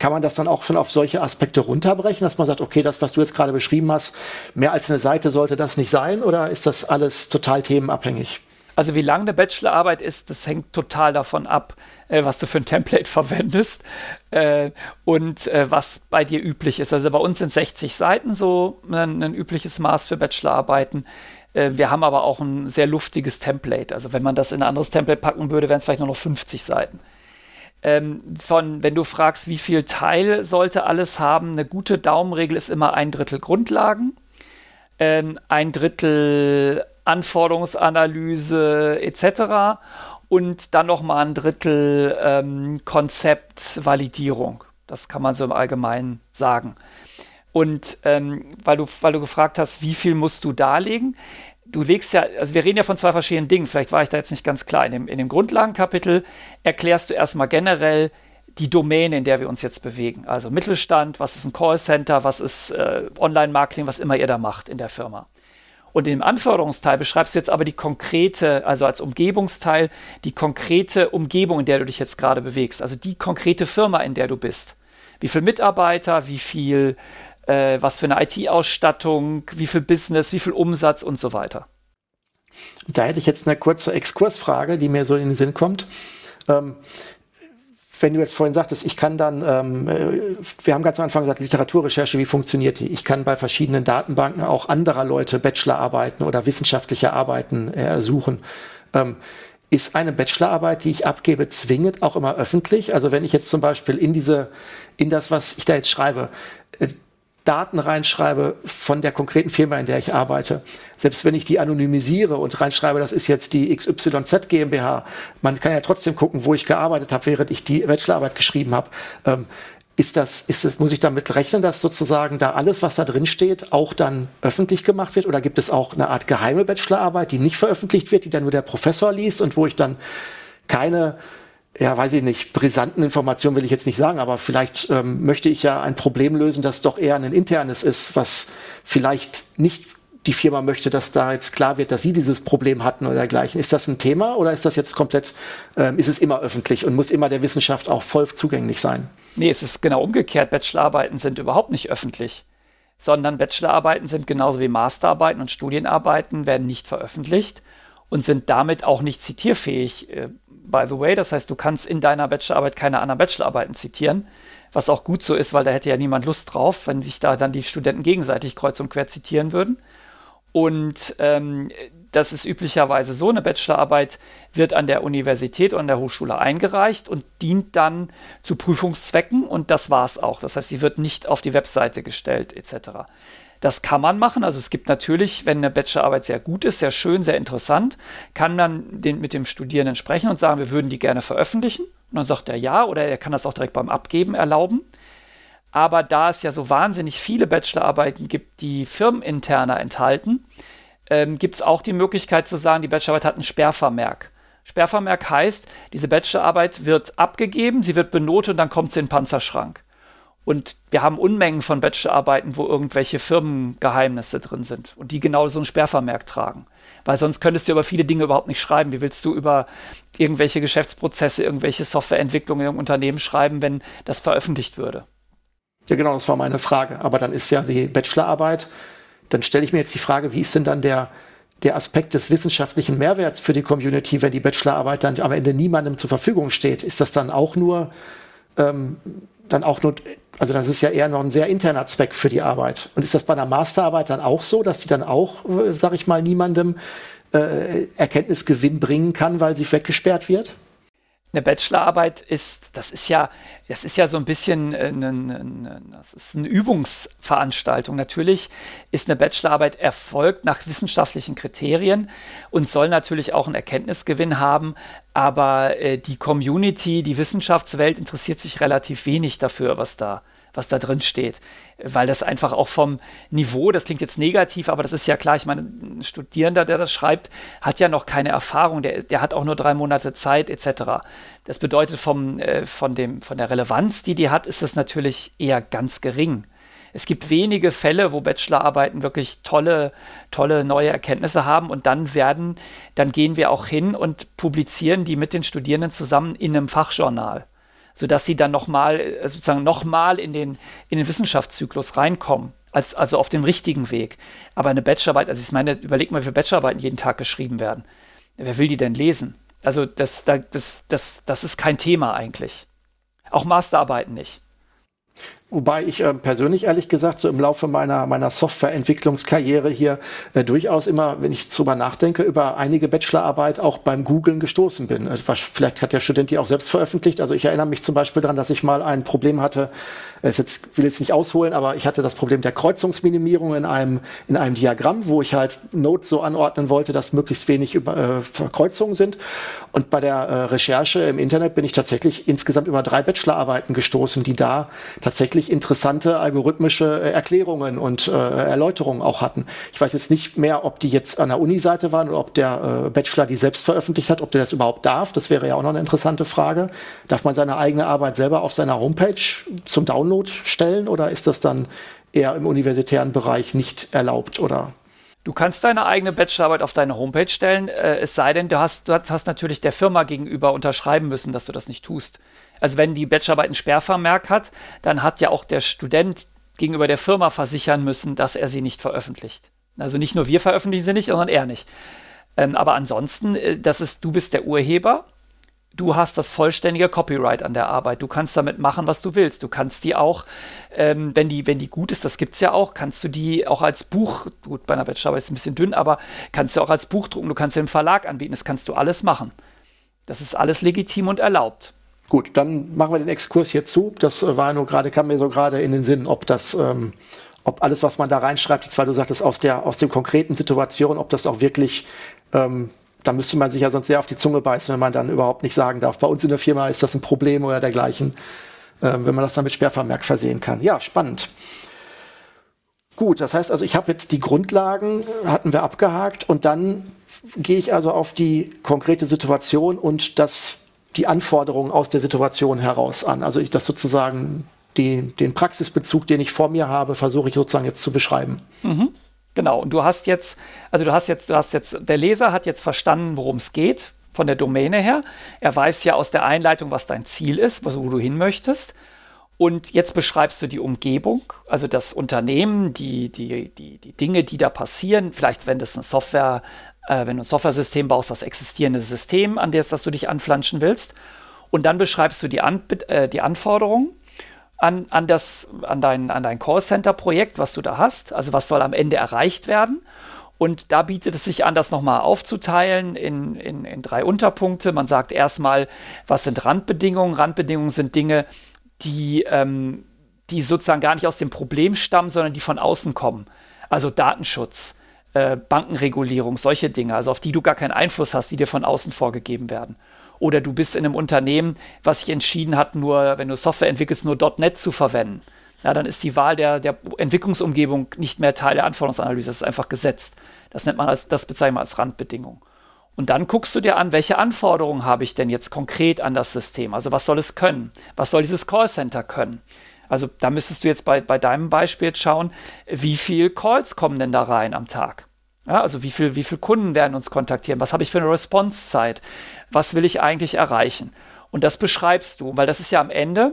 kann man das dann auch schon auf solche Aspekte runterbrechen, dass man sagt, okay, das, was du jetzt gerade beschrieben hast, mehr als eine Seite sollte das nicht sein? Oder ist das alles total themenabhängig? Also wie lange eine Bachelorarbeit ist, das hängt total davon ab, äh, was du für ein Template verwendest äh, und äh, was bei dir üblich ist. Also bei uns sind 60 Seiten so ein, ein übliches Maß für Bachelorarbeiten. Äh, wir haben aber auch ein sehr luftiges Template. Also wenn man das in ein anderes Template packen würde, wären es vielleicht nur noch 50 Seiten. Ähm, von, wenn du fragst, wie viel Teil sollte alles haben, eine gute Daumenregel ist immer ein Drittel Grundlagen, ähm, ein Drittel Anforderungsanalyse etc und dann noch mal ein Drittel ähm, Konzeptvalidierung. Das kann man so im Allgemeinen sagen. Und ähm, weil, du, weil du gefragt hast, wie viel musst du darlegen? Du legst ja, also wir reden ja von zwei verschiedenen Dingen, vielleicht war ich da jetzt nicht ganz klar. In dem, in dem Grundlagenkapitel erklärst du erstmal generell die Domäne, in der wir uns jetzt bewegen. Also Mittelstand, was ist ein Callcenter, was ist äh, Online-Marketing, was immer ihr da macht in der Firma. Und im Anforderungsteil beschreibst du jetzt aber die konkrete, also als Umgebungsteil, die konkrete Umgebung, in der du dich jetzt gerade bewegst. Also die konkrete Firma, in der du bist. Wie viele Mitarbeiter, wie viel, äh, was für eine IT-Ausstattung, wie viel Business, wie viel Umsatz und so weiter. Da hätte ich jetzt eine kurze Exkursfrage, die mir so in den Sinn kommt. Ähm, wenn du jetzt vorhin sagtest, ich kann dann, ähm, äh, wir haben ganz am Anfang gesagt, Literaturrecherche, wie funktioniert die? Ich kann bei verschiedenen Datenbanken auch anderer Leute Bachelorarbeiten oder wissenschaftliche Arbeiten äh, suchen. Ähm, ist eine Bachelorarbeit, die ich abgebe, zwingend auch immer öffentlich? Also wenn ich jetzt zum Beispiel in diese, in das, was ich da jetzt schreibe, äh, Daten reinschreibe von der konkreten Firma, in der ich arbeite, selbst wenn ich die anonymisiere und reinschreibe, das ist jetzt die XYZ GmbH, man kann ja trotzdem gucken, wo ich gearbeitet habe, während ich die Bachelorarbeit geschrieben habe. Ähm, ist das, ist das, muss ich damit rechnen, dass sozusagen da alles, was da drin steht, auch dann öffentlich gemacht wird? Oder gibt es auch eine Art geheime Bachelorarbeit, die nicht veröffentlicht wird, die dann nur der Professor liest und wo ich dann keine ja, weiß ich nicht, brisanten Informationen will ich jetzt nicht sagen, aber vielleicht ähm, möchte ich ja ein Problem lösen, das doch eher ein internes ist, was vielleicht nicht die Firma möchte, dass da jetzt klar wird, dass sie dieses Problem hatten oder dergleichen. Ist das ein Thema oder ist das jetzt komplett, ähm, ist es immer öffentlich und muss immer der Wissenschaft auch voll zugänglich sein? Nee, es ist genau umgekehrt. Bachelorarbeiten sind überhaupt nicht öffentlich, sondern Bachelorarbeiten sind genauso wie Masterarbeiten und Studienarbeiten werden nicht veröffentlicht und sind damit auch nicht zitierfähig. By the way, das heißt, du kannst in deiner Bachelorarbeit keine anderen Bachelorarbeiten zitieren, was auch gut so ist, weil da hätte ja niemand Lust drauf, wenn sich da dann die Studenten gegenseitig kreuz und quer zitieren würden. Und ähm, das ist üblicherweise so, eine Bachelorarbeit wird an der Universität oder an der Hochschule eingereicht und dient dann zu Prüfungszwecken und das war es auch. Das heißt, sie wird nicht auf die Webseite gestellt etc. Das kann man machen. Also es gibt natürlich, wenn eine Bachelorarbeit sehr gut ist, sehr schön, sehr interessant, kann man den, mit dem Studierenden sprechen und sagen, wir würden die gerne veröffentlichen. Und dann sagt er ja oder er kann das auch direkt beim Abgeben erlauben. Aber da es ja so wahnsinnig viele Bachelorarbeiten gibt, die firmeninterner enthalten, ähm, gibt es auch die Möglichkeit zu sagen, die Bachelorarbeit hat einen Sperrvermerk. Sperrvermerk heißt, diese Bachelorarbeit wird abgegeben, sie wird benotet und dann kommt sie in den Panzerschrank. Und wir haben Unmengen von Bachelorarbeiten, wo irgendwelche Firmengeheimnisse drin sind und die genau so ein Sperrvermerk tragen. Weil sonst könntest du über viele Dinge überhaupt nicht schreiben. Wie willst du über irgendwelche Geschäftsprozesse, irgendwelche Softwareentwicklungen im Unternehmen schreiben, wenn das veröffentlicht würde? Ja, genau, das war meine Frage. Aber dann ist ja die Bachelorarbeit, dann stelle ich mir jetzt die Frage, wie ist denn dann der, der Aspekt des wissenschaftlichen Mehrwerts für die Community, wenn die Bachelorarbeit dann am Ende niemandem zur Verfügung steht? Ist das dann auch nur, ähm, dann auch nur, also das ist ja eher noch ein sehr interner Zweck für die Arbeit. Und ist das bei einer Masterarbeit dann auch so, dass die dann auch, äh, sag ich mal, niemandem äh, Erkenntnisgewinn bringen kann, weil sie weggesperrt wird? eine Bachelorarbeit ist, das ist ja, das ist ja so ein bisschen eine, eine, das ist eine Übungsveranstaltung. Natürlich ist eine Bachelorarbeit erfolgt nach wissenschaftlichen Kriterien und soll natürlich auch einen Erkenntnisgewinn haben, aber äh, die Community, die Wissenschaftswelt interessiert sich relativ wenig dafür, was da was da drin steht. Weil das einfach auch vom Niveau, das klingt jetzt negativ, aber das ist ja klar, ich meine, ein Studierender, der das schreibt, hat ja noch keine Erfahrung, der, der hat auch nur drei Monate Zeit etc. Das bedeutet, vom, äh, von, dem, von der Relevanz, die die hat, ist es natürlich eher ganz gering. Es gibt wenige Fälle, wo Bachelorarbeiten wirklich tolle, tolle neue Erkenntnisse haben und dann werden, dann gehen wir auch hin und publizieren die mit den Studierenden zusammen in einem Fachjournal sodass sie dann nochmal, äh, sozusagen nochmal in den, in den Wissenschaftszyklus reinkommen. Als, also auf dem richtigen Weg. Aber eine Bachelorarbeit, also ich meine, überleg mal, wie viele Bachelorarbeiten jeden Tag geschrieben werden. Wer will die denn lesen? Also das, das, das, das ist kein Thema eigentlich. Auch Masterarbeiten nicht. Wobei ich äh, persönlich ehrlich gesagt so im Laufe meiner, meiner Softwareentwicklungskarriere hier äh, durchaus immer, wenn ich drüber nachdenke, über einige Bachelorarbeit auch beim Googlen gestoßen bin. Äh, vielleicht hat der Student die auch selbst veröffentlicht. Also ich erinnere mich zum Beispiel daran, dass ich mal ein Problem hatte, ich jetzt, will jetzt nicht ausholen, aber ich hatte das Problem der Kreuzungsminimierung in einem, in einem Diagramm, wo ich halt Nodes so anordnen wollte, dass möglichst wenig über, äh, Verkreuzungen sind. Und bei der äh, Recherche im Internet bin ich tatsächlich insgesamt über drei Bachelorarbeiten gestoßen, die da tatsächlich interessante algorithmische äh, Erklärungen und äh, Erläuterungen auch hatten. Ich weiß jetzt nicht mehr, ob die jetzt an der Uni-Seite waren oder ob der äh, Bachelor die selbst veröffentlicht hat, ob der das überhaupt darf. Das wäre ja auch noch eine interessante Frage. Darf man seine eigene Arbeit selber auf seiner Homepage zum Download Download stellen oder ist das dann eher im universitären Bereich nicht erlaubt oder? Du kannst deine eigene Bachelorarbeit auf deine Homepage stellen, äh, es sei denn, du hast, du hast natürlich der Firma gegenüber unterschreiben müssen, dass du das nicht tust. Also wenn die Bachelorarbeit ein Sperrvermerk hat, dann hat ja auch der Student gegenüber der Firma versichern müssen, dass er sie nicht veröffentlicht. Also nicht nur wir veröffentlichen sie nicht, sondern er nicht. Ähm, aber ansonsten, äh, das ist, du bist der Urheber du hast das vollständige Copyright an der Arbeit. Du kannst damit machen, was du willst. Du kannst die auch, ähm, wenn, die, wenn die gut ist, das gibt es ja auch, kannst du die auch als Buch, gut, bei einer Bachelorarbeit ist es ein bisschen dünn, aber kannst du auch als Buch drucken, du kannst sie im Verlag anbieten, das kannst du alles machen. Das ist alles legitim und erlaubt. Gut, dann machen wir den Exkurs hier zu. Das äh, war nur gerade, kam mir so gerade in den Sinn, ob das, ähm, ob alles, was man da reinschreibt, jetzt weil du sagtest, aus der, aus der konkreten Situation, ob das auch wirklich ähm, da müsste man sich ja sonst sehr auf die Zunge beißen, wenn man dann überhaupt nicht sagen darf, bei uns in der Firma ist das ein Problem oder dergleichen, äh, wenn man das dann mit Sperrvermerk versehen kann. Ja, spannend. Gut, das heißt also, ich habe jetzt die Grundlagen, hatten wir abgehakt und dann gehe ich also auf die konkrete Situation und das, die Anforderungen aus der Situation heraus an. Also ich das sozusagen, die, den Praxisbezug, den ich vor mir habe, versuche ich sozusagen jetzt zu beschreiben. Mhm. Genau, und du hast jetzt, also du hast jetzt, du hast jetzt, der Leser hat jetzt verstanden, worum es geht, von der Domäne her. Er weiß ja aus der Einleitung, was dein Ziel ist, wo du hin möchtest. Und jetzt beschreibst du die Umgebung, also das Unternehmen, die, die, die, die Dinge, die da passieren. Vielleicht, wenn das eine Software, äh, wenn du ein Software-System baust, das existierende System, an das, das du dich anflanschen willst. Und dann beschreibst du die, an, äh, die Anforderungen an, an, das, an dein, an dein Callcenter-Projekt, was du da hast. Also was soll am Ende erreicht werden. Und da bietet es sich an, das nochmal aufzuteilen in, in, in drei Unterpunkte. Man sagt erstmal, was sind Randbedingungen? Randbedingungen sind Dinge, die, ähm, die sozusagen gar nicht aus dem Problem stammen, sondern die von außen kommen. Also Datenschutz, äh, Bankenregulierung, solche Dinge, also auf die du gar keinen Einfluss hast, die dir von außen vorgegeben werden. Oder du bist in einem Unternehmen, was sich entschieden hat, nur, wenn du Software entwickelst, nur .NET zu verwenden. Ja, dann ist die Wahl der, der Entwicklungsumgebung nicht mehr Teil der Anforderungsanalyse, das ist einfach gesetzt. Das nennt man als, das bezeichnet man als Randbedingung. Und dann guckst du dir an, welche Anforderungen habe ich denn jetzt konkret an das System? Also was soll es können? Was soll dieses Callcenter können? Also da müsstest du jetzt bei, bei deinem Beispiel jetzt schauen, wie viele Calls kommen denn da rein am Tag? Ja, also wie viele wie viel Kunden werden uns kontaktieren? Was habe ich für eine Response-Zeit? Was will ich eigentlich erreichen? Und das beschreibst du, weil das ist ja am Ende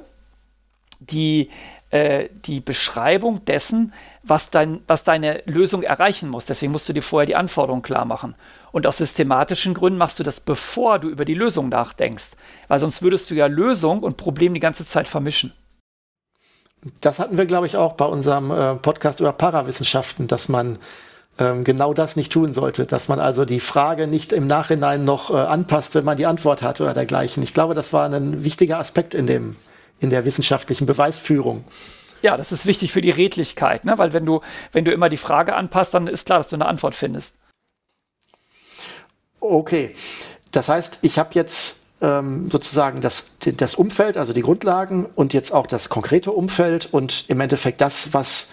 die, äh, die Beschreibung dessen, was, dein, was deine Lösung erreichen muss. Deswegen musst du dir vorher die Anforderungen klar machen. Und aus systematischen Gründen machst du das, bevor du über die Lösung nachdenkst. Weil sonst würdest du ja Lösung und Problem die ganze Zeit vermischen. Das hatten wir, glaube ich, auch bei unserem äh, Podcast über Parawissenschaften, dass man ähm, genau das nicht tun sollte, dass man also die Frage nicht im Nachhinein noch äh, anpasst, wenn man die Antwort hat oder dergleichen. Ich glaube, das war ein wichtiger Aspekt in, dem, in der wissenschaftlichen Beweisführung. Ja, das ist wichtig für die Redlichkeit, ne? weil wenn du, wenn du immer die Frage anpasst, dann ist klar, dass du eine Antwort findest. Okay, das heißt, ich habe jetzt ähm, sozusagen das, das Umfeld, also die Grundlagen und jetzt auch das konkrete Umfeld und im Endeffekt das, was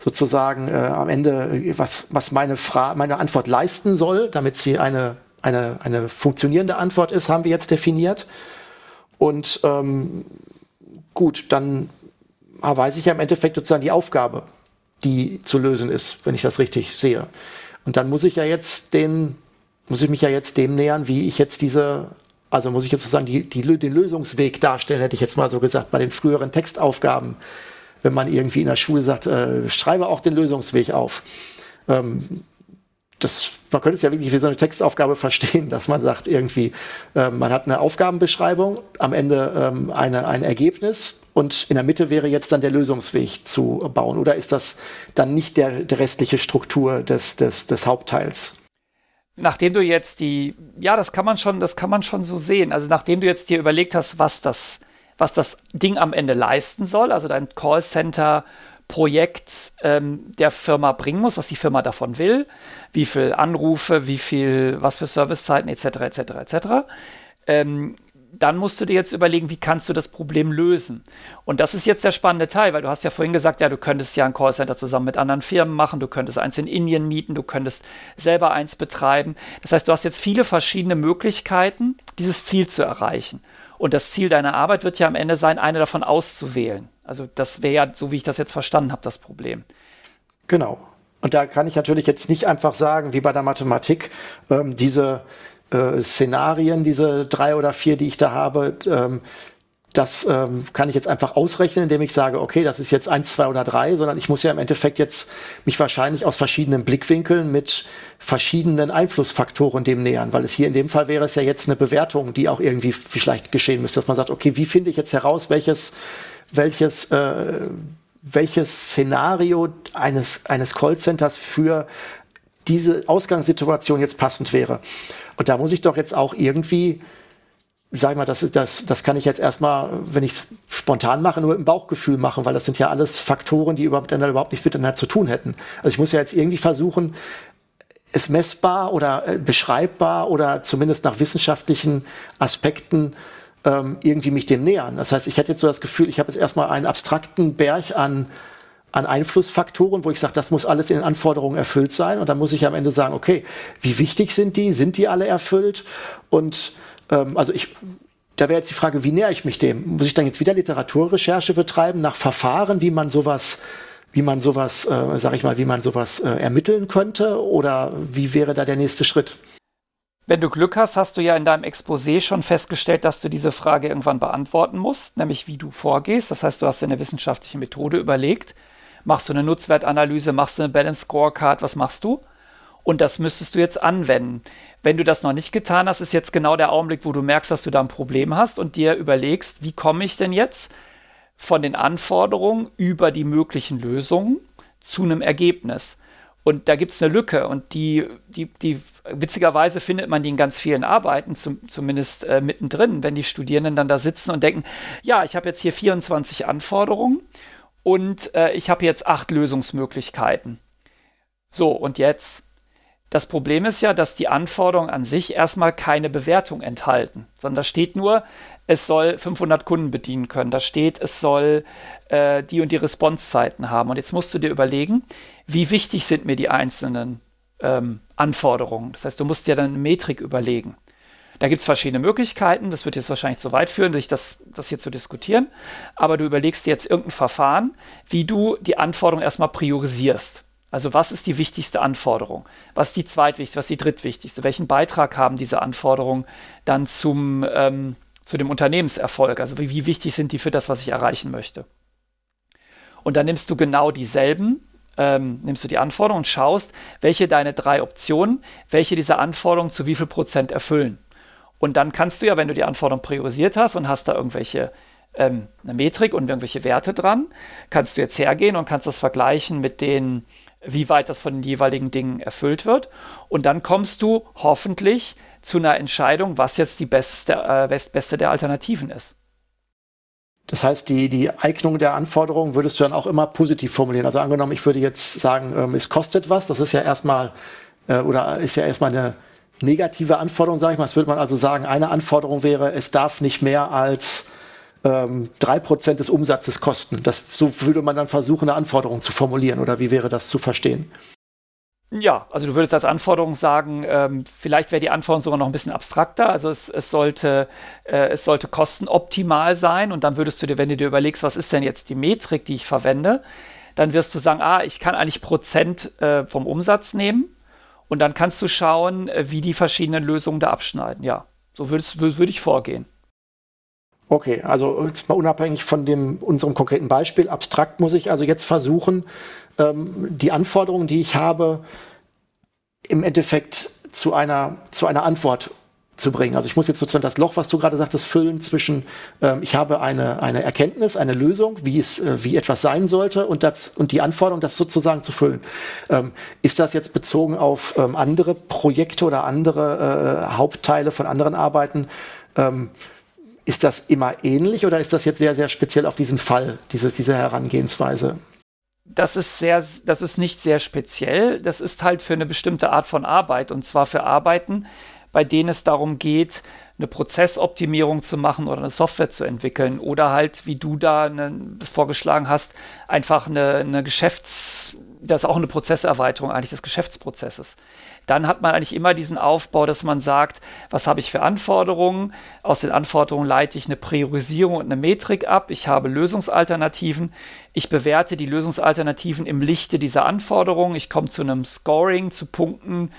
sozusagen äh, am Ende, was, was meine, meine Antwort leisten soll, damit sie eine, eine, eine funktionierende Antwort ist, haben wir jetzt definiert. Und ähm, gut, dann weiß ich ja im Endeffekt sozusagen die Aufgabe, die zu lösen ist, wenn ich das richtig sehe. Und dann muss ich ja jetzt den, muss ich mich ja jetzt dem nähern, wie ich jetzt diese, also muss ich jetzt sozusagen die, die, den Lösungsweg darstellen, hätte ich jetzt mal so gesagt, bei den früheren Textaufgaben, wenn man irgendwie in der Schule sagt, äh, schreibe auch den Lösungsweg auf. Ähm, das, man könnte es ja wirklich wie so eine Textaufgabe verstehen, dass man sagt irgendwie, äh, man hat eine Aufgabenbeschreibung, am Ende ähm, eine, ein Ergebnis und in der Mitte wäre jetzt dann der Lösungsweg zu bauen. Oder ist das dann nicht der, der restliche Struktur des, des, des Hauptteils? Nachdem du jetzt die, ja, das kann man schon, das kann man schon so sehen. Also nachdem du jetzt dir überlegt hast, was das, was das Ding am Ende leisten soll, also dein Callcenter Projekt ähm, der Firma bringen muss, was die Firma davon will, wie viel Anrufe, wie viel, was für Servicezeiten etc. etc. etc. dann musst du dir jetzt überlegen, wie kannst du das Problem lösen. Und das ist jetzt der spannende Teil, weil du hast ja vorhin gesagt, ja, du könntest ja ein Callcenter zusammen mit anderen Firmen machen, du könntest eins in Indien mieten, du könntest selber eins betreiben. Das heißt, du hast jetzt viele verschiedene Möglichkeiten, dieses Ziel zu erreichen. Und das Ziel deiner Arbeit wird ja am Ende sein, eine davon auszuwählen. Also das wäre ja, so wie ich das jetzt verstanden habe, das Problem. Genau. Und da kann ich natürlich jetzt nicht einfach sagen, wie bei der Mathematik, ähm, diese äh, Szenarien, diese drei oder vier, die ich da habe, ähm, das ähm, kann ich jetzt einfach ausrechnen, indem ich sage, okay, das ist jetzt eins, zwei oder drei, sondern ich muss ja im Endeffekt jetzt mich wahrscheinlich aus verschiedenen Blickwinkeln mit verschiedenen Einflussfaktoren dem nähern, weil es hier in dem Fall wäre es ja jetzt eine Bewertung, die auch irgendwie vielleicht geschehen müsste, dass man sagt, okay, wie finde ich jetzt heraus, welches, welches, äh, welches Szenario eines, eines Callcenters für diese Ausgangssituation jetzt passend wäre. Und da muss ich doch jetzt auch irgendwie sag mal, das ist das, das kann ich jetzt erstmal, wenn ich es spontan mache, nur im Bauchgefühl machen, weil das sind ja alles Faktoren, die überhaupt, überhaupt nichts miteinander zu tun hätten. Also ich muss ja jetzt irgendwie versuchen, es messbar oder äh, beschreibbar oder zumindest nach wissenschaftlichen Aspekten ähm, irgendwie mich dem nähern. Das heißt, ich hätte jetzt so das Gefühl, ich habe jetzt erstmal einen abstrakten Berg an an Einflussfaktoren, wo ich sage, das muss alles in den Anforderungen erfüllt sein. Und dann muss ich am Ende sagen, okay, wie wichtig sind die? Sind die alle erfüllt? Und ähm, also ich, da wäre jetzt die Frage, wie näher ich mich dem? Muss ich dann jetzt wieder Literaturrecherche betreiben nach Verfahren, wie man sowas, wie man sowas, äh, sag ich mal, wie man sowas äh, ermitteln könnte? Oder wie wäre da der nächste Schritt? Wenn du Glück hast, hast du ja in deinem Exposé schon festgestellt, dass du diese Frage irgendwann beantworten musst, nämlich wie du vorgehst. Das heißt, du hast dir eine wissenschaftliche Methode überlegt. Machst du eine Nutzwertanalyse, machst du eine Balance Scorecard, was machst du? Und das müsstest du jetzt anwenden. Wenn du das noch nicht getan hast, ist jetzt genau der Augenblick, wo du merkst, dass du da ein Problem hast und dir überlegst, wie komme ich denn jetzt von den Anforderungen über die möglichen Lösungen zu einem Ergebnis. Und da gibt es eine Lücke und die, die, die, witzigerweise findet man die in ganz vielen Arbeiten, zum, zumindest äh, mittendrin, wenn die Studierenden dann da sitzen und denken, ja, ich habe jetzt hier 24 Anforderungen und äh, ich habe jetzt acht Lösungsmöglichkeiten. So, und jetzt das Problem ist ja, dass die Anforderungen an sich erstmal keine Bewertung enthalten, sondern da steht nur, es soll 500 Kunden bedienen können. Da steht, es soll äh, die und die Responsezeiten haben. Und jetzt musst du dir überlegen, wie wichtig sind mir die einzelnen ähm, Anforderungen. Das heißt, du musst dir dann eine Metrik überlegen. Da gibt es verschiedene Möglichkeiten. Das wird jetzt wahrscheinlich zu weit führen, sich das, das hier zu diskutieren. Aber du überlegst dir jetzt irgendein Verfahren, wie du die Anforderungen erstmal priorisierst. Also was ist die wichtigste Anforderung? Was ist die zweitwichtigste? Was ist die drittwichtigste? Welchen Beitrag haben diese Anforderungen dann zum, ähm, zu dem Unternehmenserfolg? Also wie, wie wichtig sind die für das, was ich erreichen möchte? Und dann nimmst du genau dieselben, ähm, nimmst du die Anforderungen und schaust, welche deine drei Optionen, welche dieser Anforderungen zu wie viel Prozent erfüllen. Und dann kannst du ja, wenn du die Anforderungen priorisiert hast und hast da irgendwelche ähm, eine Metrik und irgendwelche Werte dran, kannst du jetzt hergehen und kannst das vergleichen mit den wie weit das von den jeweiligen Dingen erfüllt wird. Und dann kommst du hoffentlich zu einer Entscheidung, was jetzt die beste, äh, beste der Alternativen ist. Das heißt, die, die Eignung der Anforderungen würdest du dann auch immer positiv formulieren. Also angenommen, ich würde jetzt sagen, ähm, es kostet was. Das ist ja erstmal, äh, oder ist ja erstmal eine negative Anforderung, sage ich mal. Das würde man also sagen, eine Anforderung wäre, es darf nicht mehr als ähm, drei Prozent des Umsatzes kosten. Das, so würde man dann versuchen, eine Anforderung zu formulieren. Oder wie wäre das zu verstehen? Ja, also du würdest als Anforderung sagen, ähm, vielleicht wäre die Anforderung sogar noch ein bisschen abstrakter. Also es, es, sollte, äh, es sollte kostenoptimal sein und dann würdest du dir, wenn du dir überlegst, was ist denn jetzt die Metrik, die ich verwende, dann wirst du sagen, ah, ich kann eigentlich Prozent äh, vom Umsatz nehmen und dann kannst du schauen, äh, wie die verschiedenen Lösungen da abschneiden. Ja, so würde würd ich vorgehen. Okay, also jetzt mal unabhängig von dem, unserem konkreten Beispiel, abstrakt muss ich also jetzt versuchen, ähm, die Anforderungen, die ich habe, im Endeffekt zu einer, zu einer Antwort zu bringen. Also ich muss jetzt sozusagen das Loch, was du gerade sagtest, füllen zwischen, ähm, ich habe eine, eine Erkenntnis, eine Lösung, wie es, äh, wie etwas sein sollte und das, und die Anforderung, das sozusagen zu füllen. Ähm, ist das jetzt bezogen auf ähm, andere Projekte oder andere äh, Hauptteile von anderen Arbeiten? Ähm, ist das immer ähnlich oder ist das jetzt sehr, sehr speziell auf diesen Fall, dieses, diese Herangehensweise? Das ist sehr, das ist nicht sehr speziell. Das ist halt für eine bestimmte Art von Arbeit und zwar für Arbeiten, bei denen es darum geht, eine Prozessoptimierung zu machen oder eine Software zu entwickeln oder halt, wie du da eine, vorgeschlagen hast, einfach eine, eine Geschäfts-, das ist auch eine Prozesserweiterung eigentlich des Geschäftsprozesses dann hat man eigentlich immer diesen Aufbau, dass man sagt, was habe ich für Anforderungen? Aus den Anforderungen leite ich eine Priorisierung und eine Metrik ab. Ich habe Lösungsalternativen. Ich bewerte die Lösungsalternativen im Lichte dieser Anforderungen. Ich komme zu einem Scoring, zu Punkten.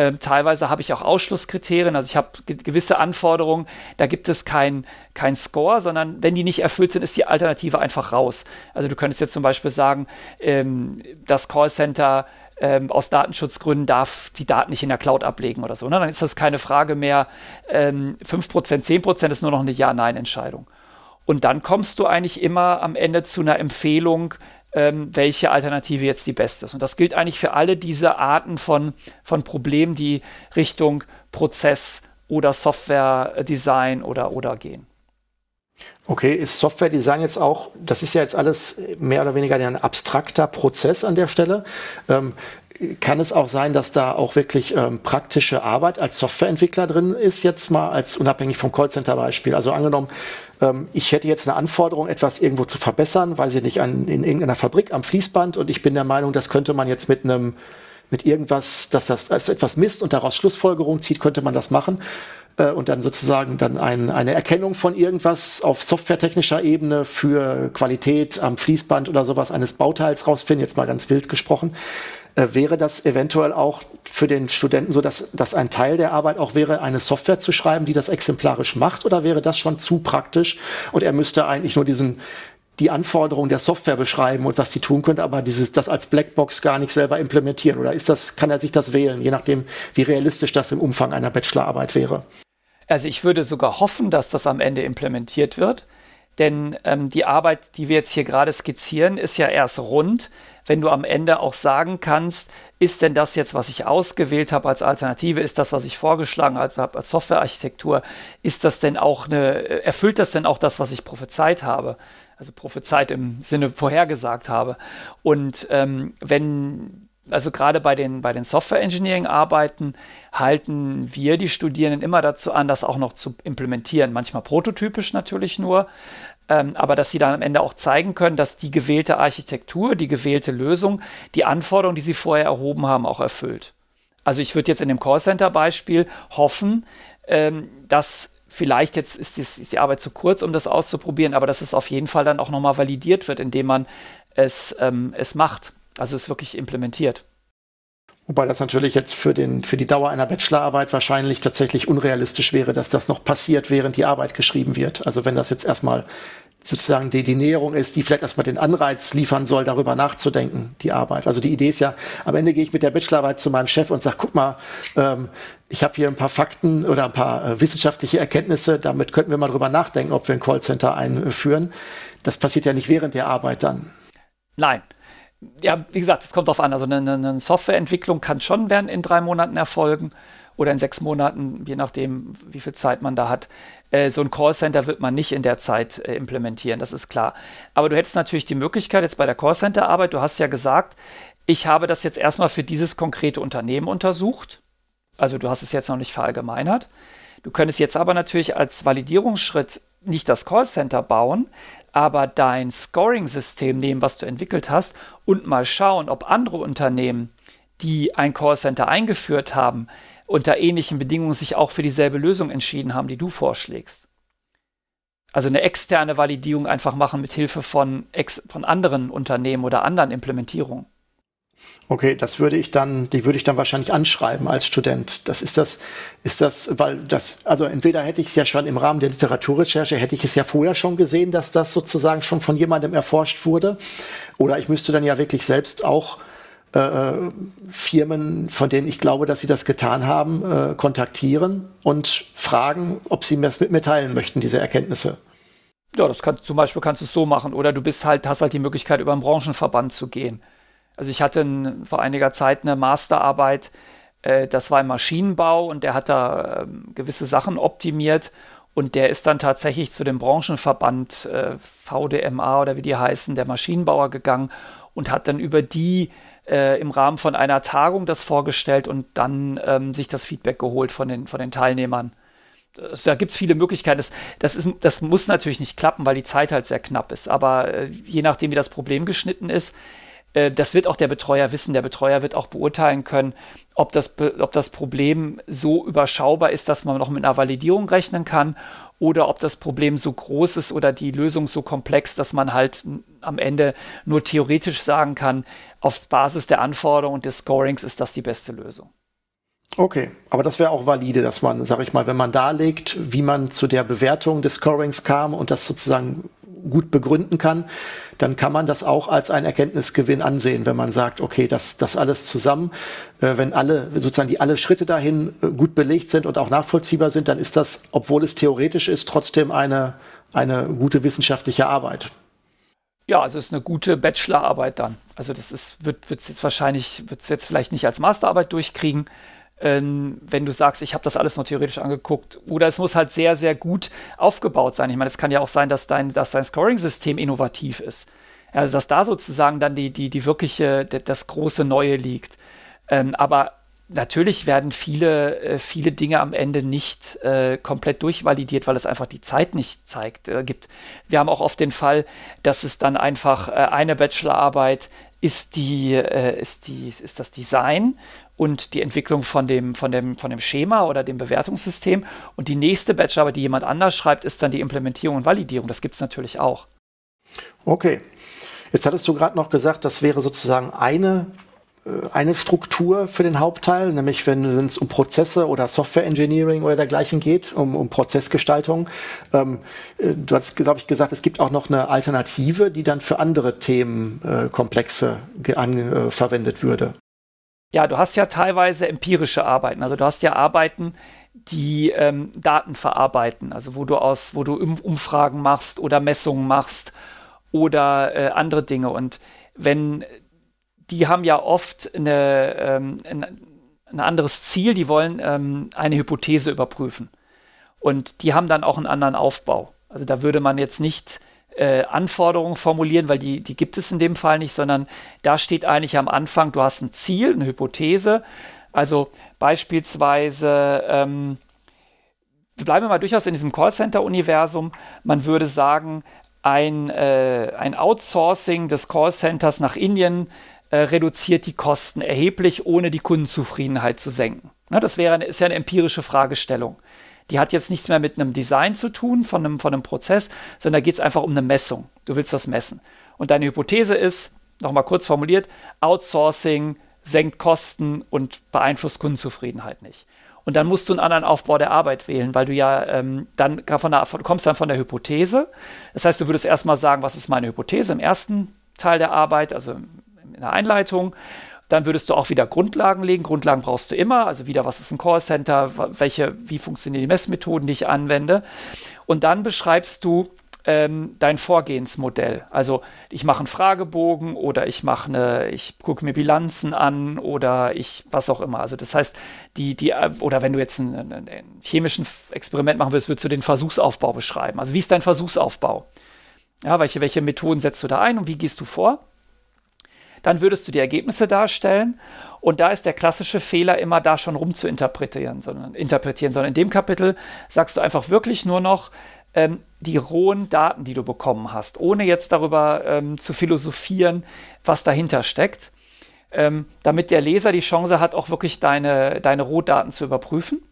Ähm, teilweise habe ich auch Ausschlusskriterien, also ich habe ge gewisse Anforderungen, da gibt es kein, kein Score, sondern wenn die nicht erfüllt sind, ist die Alternative einfach raus. Also du könntest jetzt zum Beispiel sagen, ähm, das Callcenter ähm, aus Datenschutzgründen darf die Daten nicht in der Cloud ablegen oder so. Ne? Dann ist das keine Frage mehr, ähm, 5%, 10% ist nur noch eine Ja-Nein-Entscheidung. Und dann kommst du eigentlich immer am Ende zu einer Empfehlung, ähm, welche Alternative jetzt die beste ist. Und das gilt eigentlich für alle diese Arten von, von Problemen, die Richtung Prozess oder Software-Design oder, oder gehen. Okay, ist Software-Design jetzt auch, das ist ja jetzt alles mehr oder weniger ein abstrakter Prozess an der Stelle. Ähm, kann es auch sein, dass da auch wirklich ähm, praktische Arbeit als Softwareentwickler drin ist, jetzt mal als unabhängig vom Callcenter-Beispiel? Also angenommen, ähm, ich hätte jetzt eine Anforderung, etwas irgendwo zu verbessern, weiß ich nicht, an, in irgendeiner Fabrik am Fließband. Und ich bin der Meinung, das könnte man jetzt mit einem mit irgendwas, dass das als etwas misst und daraus Schlussfolgerungen zieht, könnte man das machen. Äh, und dann sozusagen dann ein, eine Erkennung von irgendwas auf softwaretechnischer Ebene für Qualität am Fließband oder sowas eines Bauteils rausfinden, jetzt mal ganz wild gesprochen. Äh, wäre das eventuell auch für den Studenten so, dass, dass ein Teil der Arbeit auch wäre, eine Software zu schreiben, die das exemplarisch macht, oder wäre das schon zu praktisch und er müsste eigentlich nur diesen die Anforderungen der Software beschreiben und was die tun könnte, aber dieses, das als Blackbox gar nicht selber implementieren? Oder ist das, kann er sich das wählen, je nachdem, wie realistisch das im Umfang einer Bachelorarbeit wäre? Also ich würde sogar hoffen, dass das am Ende implementiert wird. Denn ähm, die Arbeit, die wir jetzt hier gerade skizzieren, ist ja erst rund, wenn du am Ende auch sagen kannst, ist denn das jetzt, was ich ausgewählt habe als Alternative, ist das, was ich vorgeschlagen habe als Softwarearchitektur, ist das denn auch eine, erfüllt das denn auch das, was ich prophezeit habe? Also prophezeit im Sinne vorhergesagt habe. Und ähm, wenn Also gerade bei den, bei den Software Engineering Arbeiten halten wir die Studierenden immer dazu an, das auch noch zu implementieren. Manchmal prototypisch natürlich nur, ähm, aber dass sie dann am Ende auch zeigen können, dass die gewählte Architektur, die gewählte Lösung, die Anforderungen, die sie vorher erhoben haben, auch erfüllt. Also ich würde jetzt in dem Callcenter-Beispiel hoffen, ähm, dass vielleicht jetzt ist die, ist die, Arbeit zu kurz, um das auszuprobieren, aber dass es auf jeden Fall dann auch nochmal validiert wird, indem man es, ähm, es macht, also es wirklich implementiert. Wobei das natürlich jetzt für, den, für die Dauer einer Bachelorarbeit wahrscheinlich tatsächlich unrealistisch wäre, dass das noch passiert, während die Arbeit geschrieben wird. Also wenn das jetzt erstmal sozusagen die, die Näherung ist, die vielleicht erstmal den Anreiz liefern soll, darüber nachzudenken, die Arbeit. Also die Idee ist ja, am Ende gehe ich mit der Bachelorarbeit zu meinem Chef und sage, guck mal, ähm, ich habe hier ein paar Fakten oder ein paar äh, wissenschaftliche Erkenntnisse, damit könnten wir mal drüber nachdenken, ob wir ein Callcenter einführen. Das passiert ja nicht während der Arbeit dann. Nein. Ja, wie gesagt, es kommt darauf an. Also eine, eine Softwareentwicklung kann schon werden in drei Monaten erfolgen oder in sechs Monaten, je nachdem, wie viel Zeit man da hat. Äh, so ein Callcenter wird man nicht in der Zeit äh, implementieren, das ist klar. Aber du hättest natürlich die Möglichkeit jetzt bei der Callcenter-Arbeit, du hast ja gesagt, ich habe das jetzt erstmal für dieses konkrete Unternehmen untersucht. Also du hast es jetzt noch nicht verallgemeinert. Du könntest jetzt aber natürlich als Validierungsschritt nicht das Callcenter bauen, aber dein Scoring-System nehmen, was du entwickelt hast, und mal schauen, ob andere Unternehmen, die ein Callcenter eingeführt haben, unter ähnlichen Bedingungen sich auch für dieselbe Lösung entschieden haben, die du vorschlägst. Also eine externe Validierung einfach machen mit Hilfe von, von anderen Unternehmen oder anderen Implementierungen. Okay, das würde ich dann, die würde ich dann wahrscheinlich anschreiben als Student. Das ist das, ist das, weil das, also entweder hätte ich es ja schon im Rahmen der Literaturrecherche, hätte ich es ja vorher schon gesehen, dass das sozusagen schon von jemandem erforscht wurde. Oder ich müsste dann ja wirklich selbst auch Firmen, von denen ich glaube, dass sie das getan haben, äh, kontaktieren und fragen, ob sie mir das mit mir teilen möchten, diese Erkenntnisse. Ja, das kann, zum Beispiel kannst du es so machen. Oder du bist halt, hast halt die Möglichkeit, über einen Branchenverband zu gehen. Also ich hatte ein, vor einiger Zeit eine Masterarbeit, äh, das war im Maschinenbau und der hat da äh, gewisse Sachen optimiert und der ist dann tatsächlich zu dem Branchenverband äh, VDMA oder wie die heißen, der Maschinenbauer gegangen und hat dann über die äh, im Rahmen von einer Tagung das vorgestellt und dann ähm, sich das Feedback geholt von den, von den Teilnehmern. Das, da gibt es viele Möglichkeiten. Das, das, ist, das muss natürlich nicht klappen, weil die Zeit halt sehr knapp ist. Aber äh, je nachdem, wie das Problem geschnitten ist, äh, das wird auch der Betreuer wissen. Der Betreuer wird auch beurteilen können, ob das, ob das Problem so überschaubar ist, dass man noch mit einer Validierung rechnen kann oder ob das Problem so groß ist oder die Lösung so komplex, dass man halt am Ende nur theoretisch sagen kann, auf Basis der Anforderungen und des Scorings ist das die beste Lösung. Okay, aber das wäre auch valide, dass man, sag ich mal, wenn man darlegt, wie man zu der Bewertung des Scorings kam und das sozusagen gut begründen kann, dann kann man das auch als einen Erkenntnisgewinn ansehen, wenn man sagt, okay, das, das alles zusammen, äh, wenn alle, sozusagen die alle Schritte dahin äh, gut belegt sind und auch nachvollziehbar sind, dann ist das, obwohl es theoretisch ist, trotzdem eine, eine gute wissenschaftliche Arbeit. Ja, also es ist eine gute Bachelorarbeit dann. Also das ist, wird es jetzt wahrscheinlich, wird es jetzt vielleicht nicht als Masterarbeit durchkriegen, ähm, wenn du sagst, ich habe das alles nur theoretisch angeguckt. Oder es muss halt sehr, sehr gut aufgebaut sein. Ich meine, es kann ja auch sein, dass dein, dass dein Scoring-System innovativ ist. Also dass da sozusagen dann die, die, die wirkliche, das große Neue liegt. Ähm, aber natürlich werden viele, äh, viele Dinge am Ende nicht äh, komplett durchvalidiert, weil es einfach die Zeit nicht zeigt, äh, gibt. Wir haben auch oft den Fall, dass es dann einfach äh, eine Bachelorarbeit ist die, äh, ist die, ist das Design und die Entwicklung von dem, von dem, von dem Schema oder dem Bewertungssystem. Und die nächste Bachelorarbeit, die jemand anders schreibt, ist dann die Implementierung und Validierung. Das gibt es natürlich auch. Okay. Jetzt hattest du gerade noch gesagt, das wäre sozusagen eine äh, eine Struktur für den Hauptteil, nämlich wenn es um Prozesse oder Software Engineering oder dergleichen geht, um, um Prozessgestaltung. Ähm, äh, du hast, glaube ich, gesagt, es gibt auch noch eine Alternative, die dann für andere Themenkomplexe äh, äh, verwendet würde. Ja, du hast ja teilweise empirische Arbeiten. Also du hast ja Arbeiten, die ähm, Daten verarbeiten, also wo du aus, wo du Umfragen machst oder Messungen machst oder äh, andere Dinge. Und wenn die haben ja oft eine, ähm, ein, anderes Ziel, die wollen ähm, eine Hypothese überprüfen. Und die haben dann auch einen anderen Aufbau. Also da würde man jetzt nicht äh, Anforderungen formulieren, weil die, die gibt es in dem Fall nicht, sondern da steht eigentlich am Anfang, du hast ein Ziel, eine Hypothese. Also beispielsweise, ähm, bleiben wir mal durchaus in diesem Callcenter-Universum. Man würde sagen, ein, äh, ein Outsourcing des Callcenters nach Indien äh, reduziert die Kosten erheblich, ohne die Kundenzufriedenheit zu senken. Ne, das wäre, ist ja eine empirische Fragestellung. Die hat jetzt nichts mehr mit einem Design zu tun von einem, von einem Prozess, sondern da geht es einfach um eine Messung. Du willst das messen. Und deine Hypothese ist, nochmal kurz formuliert, Outsourcing senkt Kosten und beeinflusst Kundenzufriedenheit nicht. Und dann musst du einen anderen Aufbau der Arbeit wählen, weil du ja ähm, dann von der, du kommst dann von der Hypothese. Das heißt, du würdest erstmal sagen, was ist meine Hypothese im ersten Teil der Arbeit, also in der Einleitung. Dann würdest du auch wieder Grundlagen legen. Grundlagen brauchst du immer. Also wieder, was ist ein Callcenter? Welche, wie funktionieren die Messmethoden, die ich anwende? Und dann beschreibst du ähm, dein Vorgehensmodell. Also ich mache einen Fragebogen oder ich mache eine, ich gucke mir Bilanzen an oder ich was auch immer. Also das heißt, die, die, oder wenn du jetzt ein, ein, ein chemischen Experiment machen willst, würdest du den Versuchsaufbau beschreiben. Also wie ist dein Versuchsaufbau? Ja, welche, welche Methoden setzt du da ein und wie gehst du vor? Dann würdest du die Ergebnisse darstellen. Und da ist der klassische Fehler immer da schon rum zu interpretieren, sondern, interpretieren, sondern in dem Kapitel sagst du einfach wirklich nur noch ähm, die rohen Daten, die du bekommen hast, ohne jetzt darüber ähm, zu philosophieren, was dahinter steckt, ähm, damit der Leser die Chance hat, auch wirklich deine, deine Rohdaten zu überprüfen.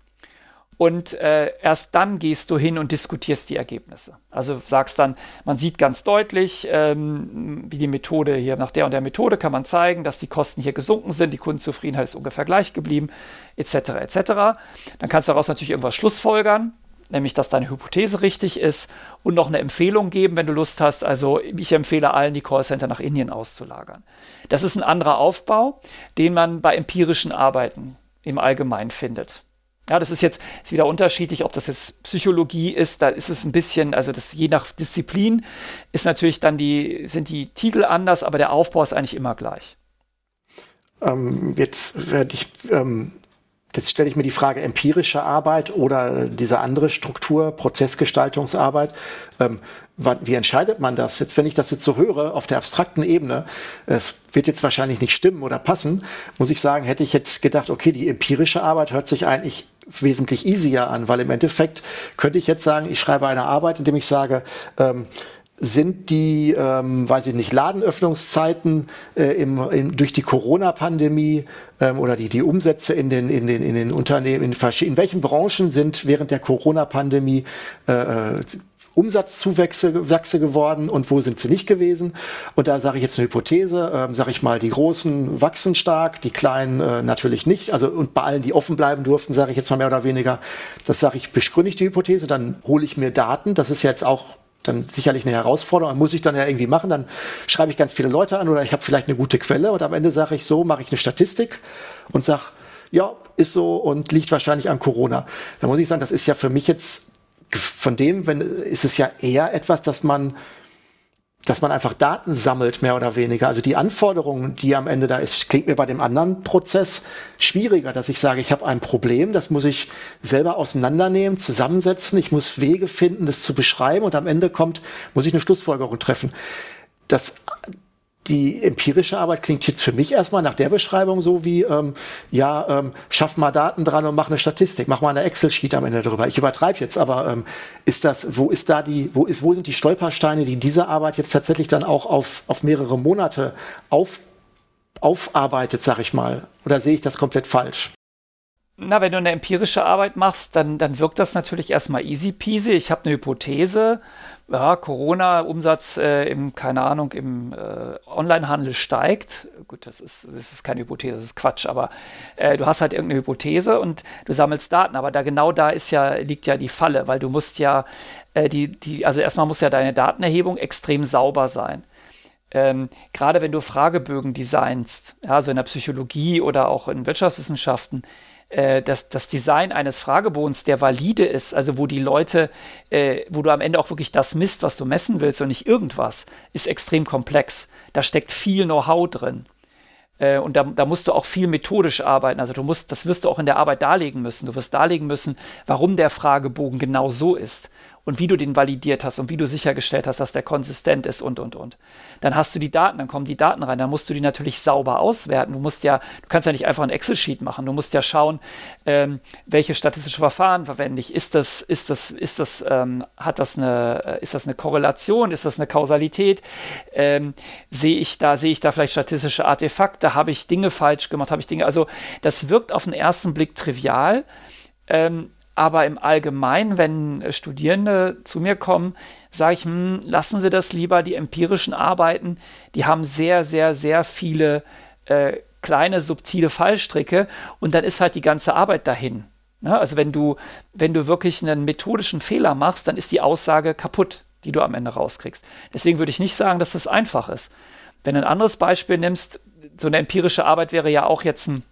Und äh, erst dann gehst du hin und diskutierst die Ergebnisse. Also sagst dann, man sieht ganz deutlich, ähm, wie die Methode hier, nach der und der Methode kann man zeigen, dass die Kosten hier gesunken sind, die Kundenzufriedenheit ist ungefähr gleich geblieben, etc. etc. Dann kannst du daraus natürlich irgendwas schlussfolgern, nämlich dass deine Hypothese richtig ist und noch eine Empfehlung geben, wenn du Lust hast. Also ich empfehle allen, die Callcenter nach Indien auszulagern. Das ist ein anderer Aufbau, den man bei empirischen Arbeiten im Allgemeinen findet. Ja, das ist jetzt ist wieder unterschiedlich, ob das jetzt Psychologie ist, da ist es ein bisschen, also das je nach Disziplin ist natürlich dann die, sind die Titel anders, aber der Aufbau ist eigentlich immer gleich. Ähm, jetzt werde ich, ähm, jetzt stelle ich mir die Frage empirische Arbeit oder diese andere Struktur, Prozessgestaltungsarbeit. Ähm, wie entscheidet man das? Jetzt, wenn ich das jetzt so höre auf der abstrakten Ebene, es wird jetzt wahrscheinlich nicht stimmen oder passen, muss ich sagen, hätte ich jetzt gedacht, okay, die empirische Arbeit hört sich eigentlich wesentlich easier an, weil im Endeffekt könnte ich jetzt sagen, ich schreibe eine Arbeit, indem ich sage, ähm, sind die, ähm, weiß ich nicht, Ladenöffnungszeiten äh, im, in, durch die Corona-Pandemie ähm, oder die, die Umsätze in den, in den, in den Unternehmen, in, in welchen Branchen sind während der Corona-Pandemie äh, äh Umsatzzuwächse geworden und wo sind sie nicht gewesen. Und da sage ich jetzt eine Hypothese, ähm, sage ich mal, die Großen wachsen stark, die Kleinen äh, natürlich nicht. Also und bei allen, die offen bleiben durften, sage ich jetzt mal mehr oder weniger, das sage ich, begründe ich die Hypothese, dann hole ich mir Daten. Das ist jetzt auch dann sicherlich eine Herausforderung, muss ich dann ja irgendwie machen. Dann schreibe ich ganz viele Leute an oder ich habe vielleicht eine gute Quelle und am Ende sage ich so, mache ich eine Statistik und sage, ja, ist so und liegt wahrscheinlich an Corona. Da muss ich sagen, das ist ja für mich jetzt von dem, wenn, ist es ja eher etwas, dass man, dass man einfach Daten sammelt, mehr oder weniger. Also die Anforderungen, die am Ende da ist, klingt mir bei dem anderen Prozess schwieriger, dass ich sage, ich habe ein Problem, das muss ich selber auseinandernehmen, zusammensetzen, ich muss Wege finden, das zu beschreiben und am Ende kommt, muss ich eine Schlussfolgerung treffen. Das, die empirische Arbeit klingt jetzt für mich erstmal nach der Beschreibung so wie, ähm, ja, ähm, schaff mal Daten dran und mach eine Statistik, mach mal eine Excel-Sheet am Ende drüber. Ich übertreibe jetzt, aber ähm, ist das, wo ist da die, wo ist, wo sind die Stolpersteine, die diese Arbeit jetzt tatsächlich dann auch auf, auf mehrere Monate auf, aufarbeitet, sag ich mal? Oder sehe ich das komplett falsch? Na, wenn du eine empirische Arbeit machst, dann, dann wirkt das natürlich erstmal easy peasy. Ich habe eine Hypothese, ja, Corona-Umsatz äh, im, keine Ahnung, im äh, Onlinehandel steigt. Gut, das ist, das ist keine Hypothese, das ist Quatsch, aber äh, du hast halt irgendeine Hypothese und du sammelst Daten, aber da genau da ist ja, liegt ja die Falle, weil du musst ja äh, die, die, also erstmal muss ja deine Datenerhebung extrem sauber sein. Ähm, gerade wenn du Fragebögen designst, ja, also in der Psychologie oder auch in Wirtschaftswissenschaften, äh, das, das Design eines Fragebodens, der valide ist, also wo die Leute, äh, wo du am Ende auch wirklich das misst, was du messen willst und nicht irgendwas, ist extrem komplex. Da steckt viel Know-how drin. Äh, und da, da, musst du auch viel methodisch arbeiten. Also du musst, das wirst du auch in der Arbeit darlegen müssen. Du wirst darlegen müssen, warum der Fragebogen genau so ist. Und wie du den validiert hast und wie du sichergestellt hast, dass der konsistent ist und, und, und. Dann hast du die Daten, dann kommen die Daten rein, dann musst du die natürlich sauber auswerten. Du musst ja, du kannst ja nicht einfach ein Excel-Sheet machen, du musst ja schauen, ähm, welche statistische Verfahren verwende ich. Ist das, ist das, ist das, ähm, hat das eine, äh, ist das eine Korrelation, ist das eine Kausalität? Ähm, sehe ich da, sehe ich da vielleicht statistische Artefakte? Habe ich Dinge falsch gemacht? Habe ich Dinge, also das wirkt auf den ersten Blick trivial. Ähm, aber im Allgemeinen, wenn Studierende zu mir kommen, sage ich, hm, lassen Sie das lieber, die empirischen Arbeiten, die haben sehr, sehr, sehr viele äh, kleine, subtile Fallstricke und dann ist halt die ganze Arbeit dahin. Ne? also wenn du, wenn du wirklich einen methodischen Fehler machst, dann ist die Aussage kaputt, die du am Ende rauskriegst. Deswegen würde ich nicht sagen, dass das einfach ist. Wenn du ein anderes Beispiel nimmst, so eine empirische Arbeit wäre ja auch jetzt ein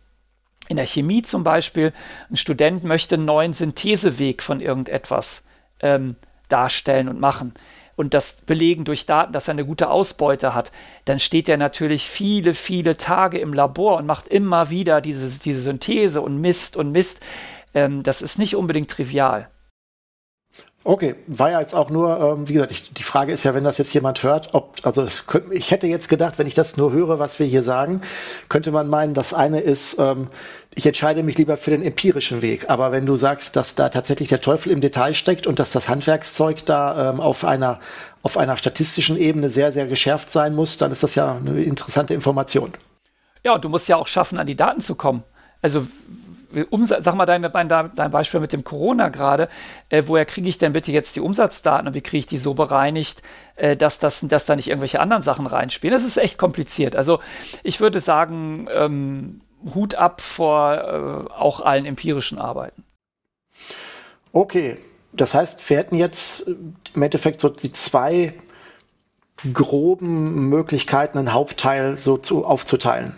in der Chemie zum Beispiel, ein Student möchte einen neuen Syntheseweg von irgendetwas ähm, darstellen und machen und das belegen durch Daten, dass er eine gute Ausbeute hat, dann steht er natürlich viele, viele Tage im Labor und macht immer wieder diese, diese Synthese und misst und misst. Ähm, das ist nicht unbedingt trivial. Okay, war ja jetzt auch nur, ähm, wie gesagt, ich, die Frage ist ja, wenn das jetzt jemand hört, ob, also es, ich hätte jetzt gedacht, wenn ich das nur höre, was wir hier sagen, könnte man meinen, das eine ist, ähm, ich entscheide mich lieber für den empirischen Weg. Aber wenn du sagst, dass da tatsächlich der Teufel im Detail steckt und dass das Handwerkszeug da ähm, auf einer auf einer statistischen Ebene sehr, sehr geschärft sein muss, dann ist das ja eine interessante Information. Ja, und du musst ja auch schaffen, an die Daten zu kommen. Also Umsatz, sag mal dein, dein, dein Beispiel mit dem Corona gerade, äh, woher kriege ich denn bitte jetzt die Umsatzdaten und wie kriege ich die so bereinigt, äh, dass, das, dass da nicht irgendwelche anderen Sachen reinspielen? Das ist echt kompliziert. Also ich würde sagen, ähm, Hut ab vor äh, auch allen empirischen Arbeiten. Okay, das heißt, wir hätten jetzt im Endeffekt so die zwei groben Möglichkeiten, einen Hauptteil so zu, aufzuteilen.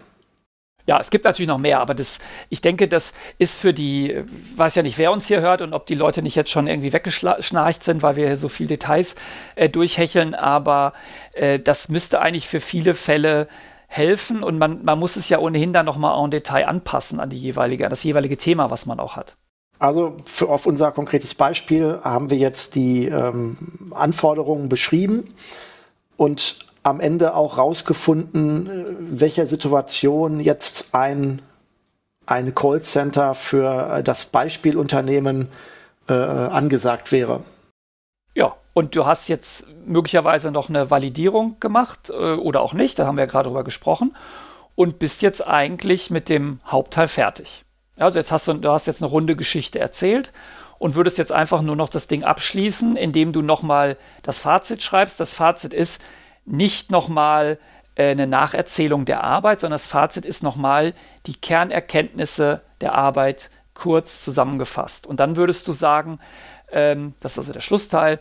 Ja, es gibt natürlich noch mehr, aber das, ich denke, das ist für die, weiß ja nicht, wer uns hier hört und ob die Leute nicht jetzt schon irgendwie weggeschnarcht sind, weil wir hier so viele Details äh, durchhecheln, aber äh, das müsste eigentlich für viele Fälle helfen und man, man muss es ja ohnehin dann nochmal en Detail anpassen an die jeweilige, an das jeweilige Thema, was man auch hat. Also für, auf unser konkretes Beispiel haben wir jetzt die ähm, Anforderungen beschrieben und am Ende auch rausgefunden, welcher Situation jetzt ein, ein Callcenter für äh, das Beispielunternehmen äh, angesagt wäre. Ja, und du hast jetzt möglicherweise noch eine Validierung gemacht äh, oder auch nicht, da haben wir ja gerade drüber gesprochen, und bist jetzt eigentlich mit dem Hauptteil fertig. Also jetzt hast du, du hast jetzt eine runde Geschichte erzählt und würdest jetzt einfach nur noch das Ding abschließen, indem du nochmal das Fazit schreibst. Das Fazit ist, nicht nochmal eine Nacherzählung der Arbeit, sondern das Fazit ist nochmal die Kernerkenntnisse der Arbeit kurz zusammengefasst. Und dann würdest du sagen, ähm, das ist also der Schlussteil,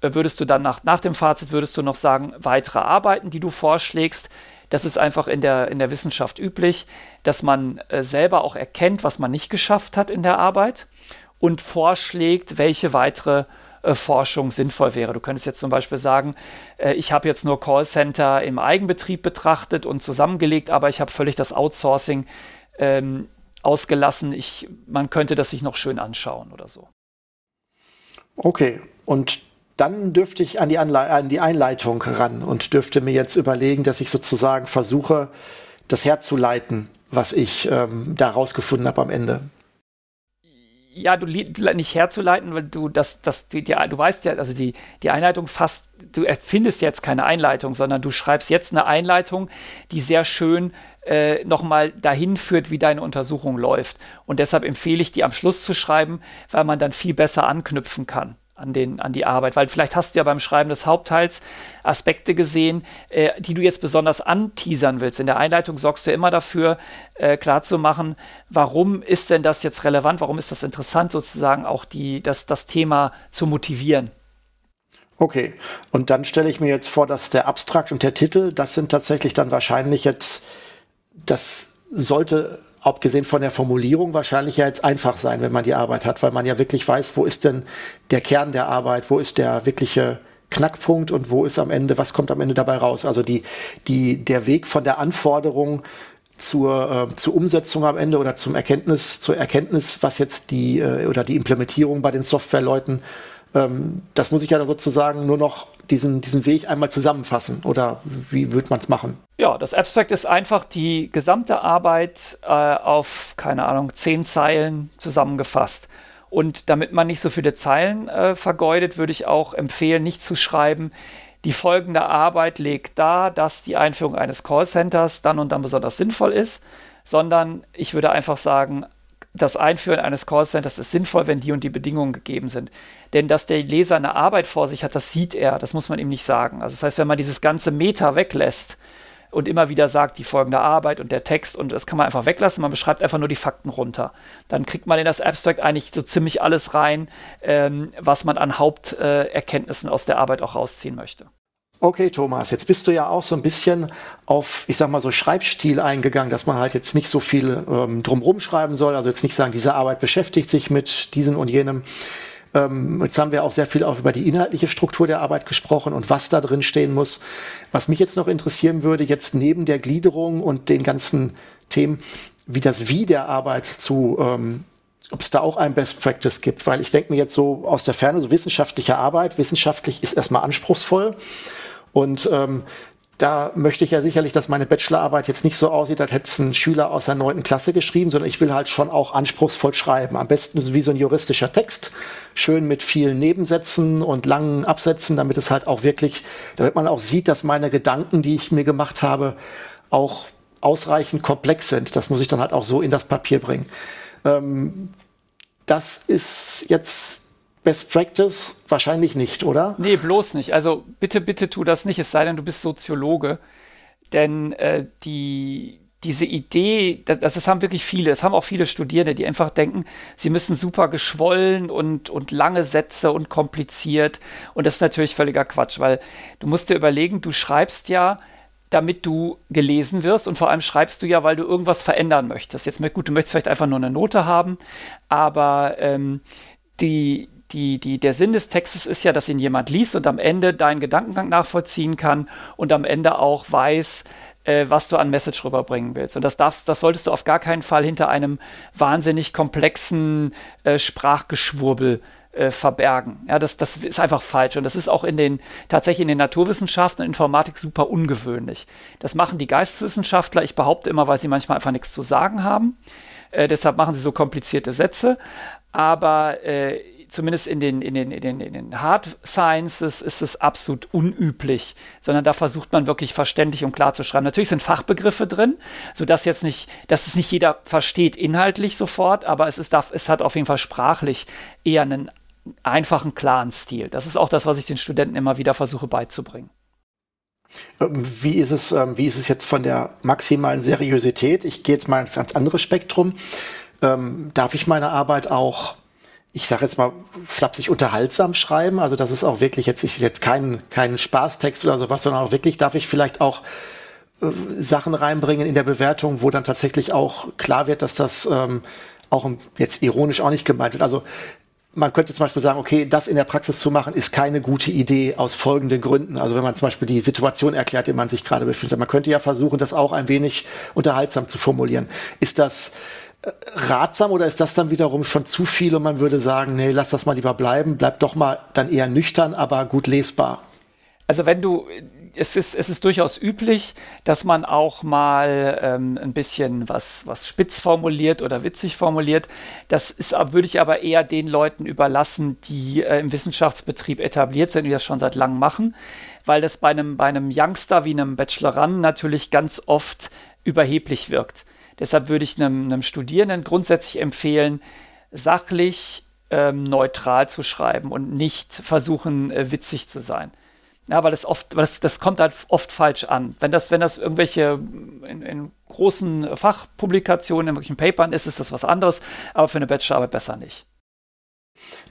äh, würdest du dann nach, nach dem Fazit, würdest du noch sagen, weitere Arbeiten, die du vorschlägst. Das ist einfach in der, in der Wissenschaft üblich, dass man äh, selber auch erkennt, was man nicht geschafft hat in der Arbeit und vorschlägt, welche weitere äh, Forschung sinnvoll wäre. Du könntest jetzt zum Beispiel sagen, äh, ich habe jetzt nur Callcenter im Eigenbetrieb betrachtet und zusammengelegt, aber ich habe völlig das Outsourcing ähm, ausgelassen. Ich, man könnte das sich noch schön anschauen oder so. Okay, und dann dürfte ich an die, Anle an die Einleitung ran und dürfte mir jetzt überlegen, dass ich sozusagen versuche, das herzuleiten, was ich ähm, da rausgefunden habe am Ende ja, du nicht herzuleiten, weil du das, das, die, die, du weißt ja, also die, die Einleitung fast, du erfindest jetzt keine Einleitung, sondern du schreibst jetzt eine Einleitung, die sehr schön äh, nochmal dahin führt, wie deine Untersuchung läuft. Und deshalb empfehle ich, die am Schluss zu schreiben, weil man dann viel besser anknüpfen kann an, den, an die Arbeit. Weil vielleicht hast du ja beim Schreiben des Hauptteils Aspekte gesehen, äh, die du jetzt besonders anteasern willst. In der Einleitung sorgst du immer dafür, äh, klarzumachen, warum ist denn das jetzt relevant, warum ist das interessant, sozusagen auch die, das, das Thema zu motivieren. Okay, und dann stelle ich mir jetzt vor, dass der Abstrakt und der Titel, das sind tatsächlich dann wahrscheinlich jetzt, das sollte abgesehen von der Formulierung wahrscheinlich ja jetzt einfach sein, wenn man die Arbeit hat, weil man ja wirklich weiß, wo ist denn der Kern der Arbeit, wo ist der wirkliche Knackpunkt und wo ist am Ende, was kommt am Ende dabei raus. Also die, die, der Weg von der Anforderung zur, äh, zur Umsetzung am Ende oder zum Erkenntnis, zur Erkenntnis, was jetzt die äh, oder die Implementierung bei den Softwareleuten ähm, das muss ich ja dann sozusagen nur noch diesen, diesen Weg einmal zusammenfassen. Oder wie würde man es machen? Ja, das Abstract ist einfach die gesamte Arbeit äh, auf, keine Ahnung, zehn Zeilen zusammengefasst. Und damit man nicht so viele Zeilen äh, vergeudet, würde ich auch empfehlen, nicht zu schreiben, die folgende Arbeit legt dar, dass die Einführung eines Callcenters dann und dann besonders sinnvoll ist, sondern ich würde einfach sagen, das Einführen eines Callcenters ist sinnvoll, wenn die und die Bedingungen gegeben sind. Denn dass der Leser eine Arbeit vor sich hat, das sieht er, das muss man ihm nicht sagen. Also das heißt, wenn man dieses ganze Meta weglässt und immer wieder sagt, die folgende Arbeit und der Text und das kann man einfach weglassen, man beschreibt einfach nur die Fakten runter. Dann kriegt man in das Abstract eigentlich so ziemlich alles rein, ähm, was man an Haupterkenntnissen äh, aus der Arbeit auch rausziehen möchte. Okay, Thomas, jetzt bist du ja auch so ein bisschen auf, ich sag mal so Schreibstil eingegangen, dass man halt jetzt nicht so viel ähm, drumrum schreiben soll, also jetzt nicht sagen, diese Arbeit beschäftigt sich mit diesem und jenem. Ähm, jetzt haben wir auch sehr viel auch über die inhaltliche Struktur der Arbeit gesprochen und was da drin stehen muss. Was mich jetzt noch interessieren würde, jetzt neben der Gliederung und den ganzen Themen, wie das Wie der Arbeit zu ähm, ob es da auch ein Best Practice gibt, weil ich denke mir jetzt so aus der Ferne, so wissenschaftliche Arbeit, wissenschaftlich ist erstmal anspruchsvoll und ähm, da möchte ich ja sicherlich, dass meine Bachelorarbeit jetzt nicht so aussieht, als hätte es ein Schüler aus der neunten Klasse geschrieben, sondern ich will halt schon auch anspruchsvoll schreiben. Am besten wie so ein juristischer Text, schön mit vielen Nebensätzen und langen Absätzen, damit es halt auch wirklich, damit man auch sieht, dass meine Gedanken, die ich mir gemacht habe, auch ausreichend komplex sind. Das muss ich dann halt auch so in das Papier bringen. Ähm, das ist jetzt Best Practice wahrscheinlich nicht, oder? Nee, bloß nicht. Also bitte, bitte tu das nicht, es sei denn, du bist Soziologe. Denn äh, die, diese Idee, das, das haben wirklich viele, das haben auch viele Studierende, die einfach denken, sie müssen super geschwollen und, und lange Sätze und kompliziert. Und das ist natürlich völliger Quatsch, weil du musst dir überlegen, du schreibst ja, damit du gelesen wirst und vor allem schreibst du ja, weil du irgendwas verändern möchtest. Jetzt gut, du möchtest vielleicht einfach nur eine Note haben, aber ähm, die, die, die, der Sinn des Textes ist ja, dass ihn jemand liest und am Ende deinen Gedankengang nachvollziehen kann und am Ende auch weiß, äh, was du an Message rüberbringen willst. Und das, darfst, das solltest du auf gar keinen Fall hinter einem wahnsinnig komplexen äh, Sprachgeschwurbel äh, verbergen. Ja, das, das ist einfach falsch. Und das ist auch in den, tatsächlich in den Naturwissenschaften und Informatik super ungewöhnlich. Das machen die Geisteswissenschaftler, ich behaupte immer, weil sie manchmal einfach nichts zu sagen haben. Äh, deshalb machen sie so komplizierte Sätze. Aber äh, zumindest in den, in den, in den, in den Hard Sciences ist es absolut unüblich, sondern da versucht man wirklich verständlich und klar zu schreiben. Natürlich sind Fachbegriffe drin, sodass jetzt nicht, dass es nicht jeder versteht inhaltlich sofort, aber es, ist, es hat auf jeden Fall sprachlich eher einen einfachen, klaren Stil. Das ist auch das, was ich den Studenten immer wieder versuche beizubringen. Wie ist es, ähm, wie ist es jetzt von der maximalen Seriosität? Ich gehe jetzt mal ins ganz andere Spektrum. Ähm, darf ich meine Arbeit auch ich sage jetzt mal, flapsig unterhaltsam schreiben. Also das ist auch wirklich jetzt, ich jetzt kein, kein Spaßtext oder sowas, sondern auch wirklich darf ich vielleicht auch äh, Sachen reinbringen in der Bewertung, wo dann tatsächlich auch klar wird, dass das ähm, auch jetzt ironisch auch nicht gemeint wird. Also man könnte zum Beispiel sagen, okay, das in der Praxis zu machen, ist keine gute Idee aus folgenden Gründen. Also wenn man zum Beispiel die Situation erklärt, in der man sich gerade befindet. Man könnte ja versuchen, das auch ein wenig unterhaltsam zu formulieren. Ist das ratsam oder ist das dann wiederum schon zu viel und man würde sagen, nee, lass das mal lieber bleiben, bleib doch mal dann eher nüchtern, aber gut lesbar? Also wenn du, es ist, es ist durchaus üblich, dass man auch mal ähm, ein bisschen was, was spitz formuliert oder witzig formuliert. Das ist, würde ich aber eher den Leuten überlassen, die äh, im Wissenschaftsbetrieb etabliert sind, die das schon seit langem machen, weil das bei einem, bei einem Youngster wie einem Bachelorand natürlich ganz oft überheblich wirkt. Deshalb würde ich einem, einem Studierenden grundsätzlich empfehlen, sachlich ähm, neutral zu schreiben und nicht versuchen, äh, witzig zu sein. Ja, weil das oft, das, das kommt halt oft falsch an. Wenn das, wenn das irgendwelche in, in großen Fachpublikationen, in irgendwelchen Papern ist, ist das was anderes, aber für eine Bachelorarbeit besser nicht.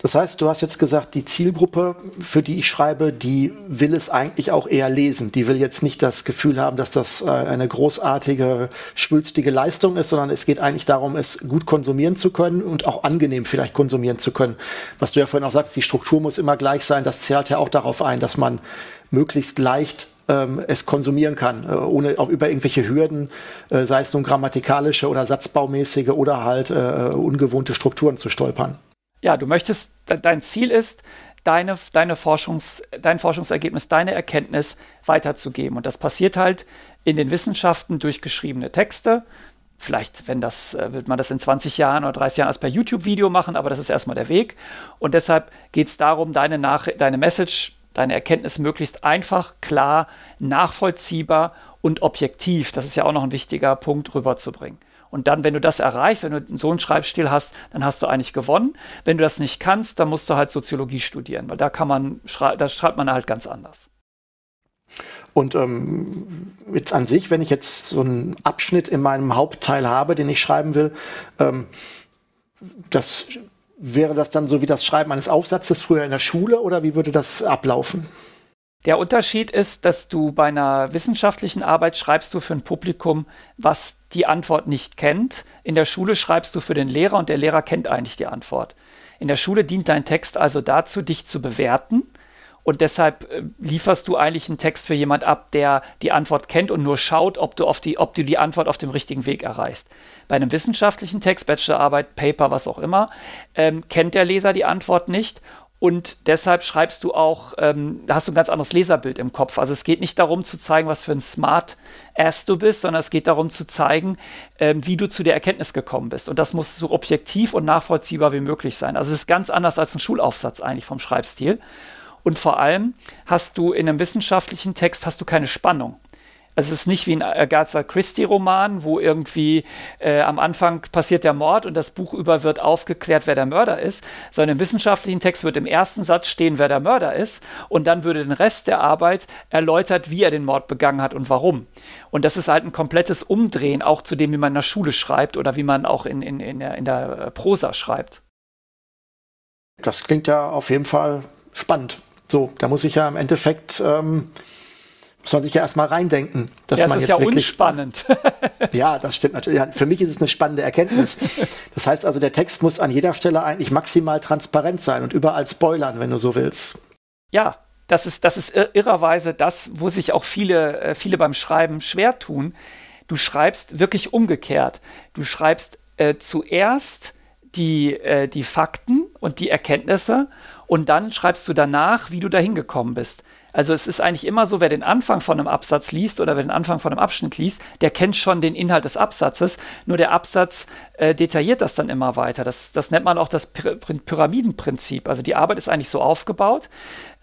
Das heißt, du hast jetzt gesagt, die Zielgruppe, für die ich schreibe, die will es eigentlich auch eher lesen. Die will jetzt nicht das Gefühl haben, dass das äh, eine großartige, schwülstige Leistung ist, sondern es geht eigentlich darum, es gut konsumieren zu können und auch angenehm vielleicht konsumieren zu können. Was du ja vorhin auch sagst, die Struktur muss immer gleich sein. Das zahlt ja auch darauf ein, dass man möglichst leicht ähm, es konsumieren kann, äh, ohne auch über irgendwelche Hürden, äh, sei es nun grammatikalische oder satzbaumäßige oder halt äh, ungewohnte Strukturen zu stolpern ja, du möchtest, dein Ziel ist, deine, deine Forschungs, dein Forschungsergebnis, deine Erkenntnis weiterzugeben. Und das passiert halt in den Wissenschaften durch geschriebene Texte. Vielleicht, wenn das, äh, wird man das in 20 Jahren oder 30 Jahren als per YouTube-Video machen, aber das ist erstmal der Weg. Und deshalb geht es darum, deine, Nach deine Message, deine Erkenntnis möglichst einfach, klar, nachvollziehbar und objektiv, das ist ja auch noch ein wichtiger Punkt, rüberzubringen. Und dann, wenn du das erreichst, wenn du so einen Schreibstil hast, dann hast du eigentlich gewonnen. Wenn du das nicht kannst, dann musst du halt Soziologie studieren, weil da kann man, da schreibt man halt ganz anders. Und ähm, jetzt an sich, wenn ich jetzt so einen Abschnitt in meinem Hauptteil habe, den ich schreiben will, ähm, das wäre das dann so wie das Schreiben eines Aufsatzes früher in der Schule oder wie würde das ablaufen? Der Unterschied ist, dass du bei einer wissenschaftlichen Arbeit schreibst du für ein Publikum, was die Antwort nicht kennt. In der Schule schreibst du für den Lehrer und der Lehrer kennt eigentlich die Antwort. In der Schule dient dein Text also dazu, dich zu bewerten. Und deshalb äh, lieferst du eigentlich einen Text für jemand ab, der die Antwort kennt und nur schaut, ob du, die, ob du die Antwort auf dem richtigen Weg erreichst. Bei einem wissenschaftlichen Text, Bachelorarbeit, Paper, was auch immer, ähm, kennt der Leser die Antwort nicht und deshalb schreibst du auch, ähm, da hast du ein ganz anderes Leserbild im Kopf. Also es geht nicht darum zu zeigen, was für ein Smart Ass du bist, sondern es geht darum zu zeigen, ähm, wie du zu der Erkenntnis gekommen bist. Und das muss so objektiv und nachvollziehbar wie möglich sein. Also es ist ganz anders als ein Schulaufsatz eigentlich vom Schreibstil. Und vor allem hast du in einem wissenschaftlichen Text hast du keine Spannung. Es ist nicht wie ein Agatha Christie-Roman, wo irgendwie äh, am Anfang passiert der Mord und das Buch über wird aufgeklärt, wer der Mörder ist, sondern im wissenschaftlichen Text wird im ersten Satz stehen, wer der Mörder ist und dann würde den Rest der Arbeit erläutert, wie er den Mord begangen hat und warum. Und das ist halt ein komplettes Umdrehen auch zu dem, wie man in der Schule schreibt oder wie man auch in, in, in, der, in der Prosa schreibt. Das klingt ja auf jeden Fall spannend. So, da muss ich ja im Endeffekt ähm, muss man sich ja erstmal reindenken. Dass ja, man ist jetzt ja wirklich, unspannend. ja, das stimmt natürlich. Ja, für mich ist es eine spannende Erkenntnis. Das heißt also, der Text muss an jeder Stelle eigentlich maximal transparent sein und überall spoilern, wenn du so willst. Ja, das ist, das ist irrerweise das, wo sich auch viele, äh, viele beim Schreiben schwer tun. Du schreibst wirklich umgekehrt. Du schreibst äh, zuerst die, äh, die Fakten und die Erkenntnisse und dann schreibst du danach, wie du dahin gekommen bist. Also es ist eigentlich immer so, wer den Anfang von einem Absatz liest oder wer den Anfang von einem Abschnitt liest, der kennt schon den Inhalt des Absatzes, nur der Absatz äh, detailliert das dann immer weiter. Das, das nennt man auch das Py Pyramidenprinzip. Also die Arbeit ist eigentlich so aufgebaut.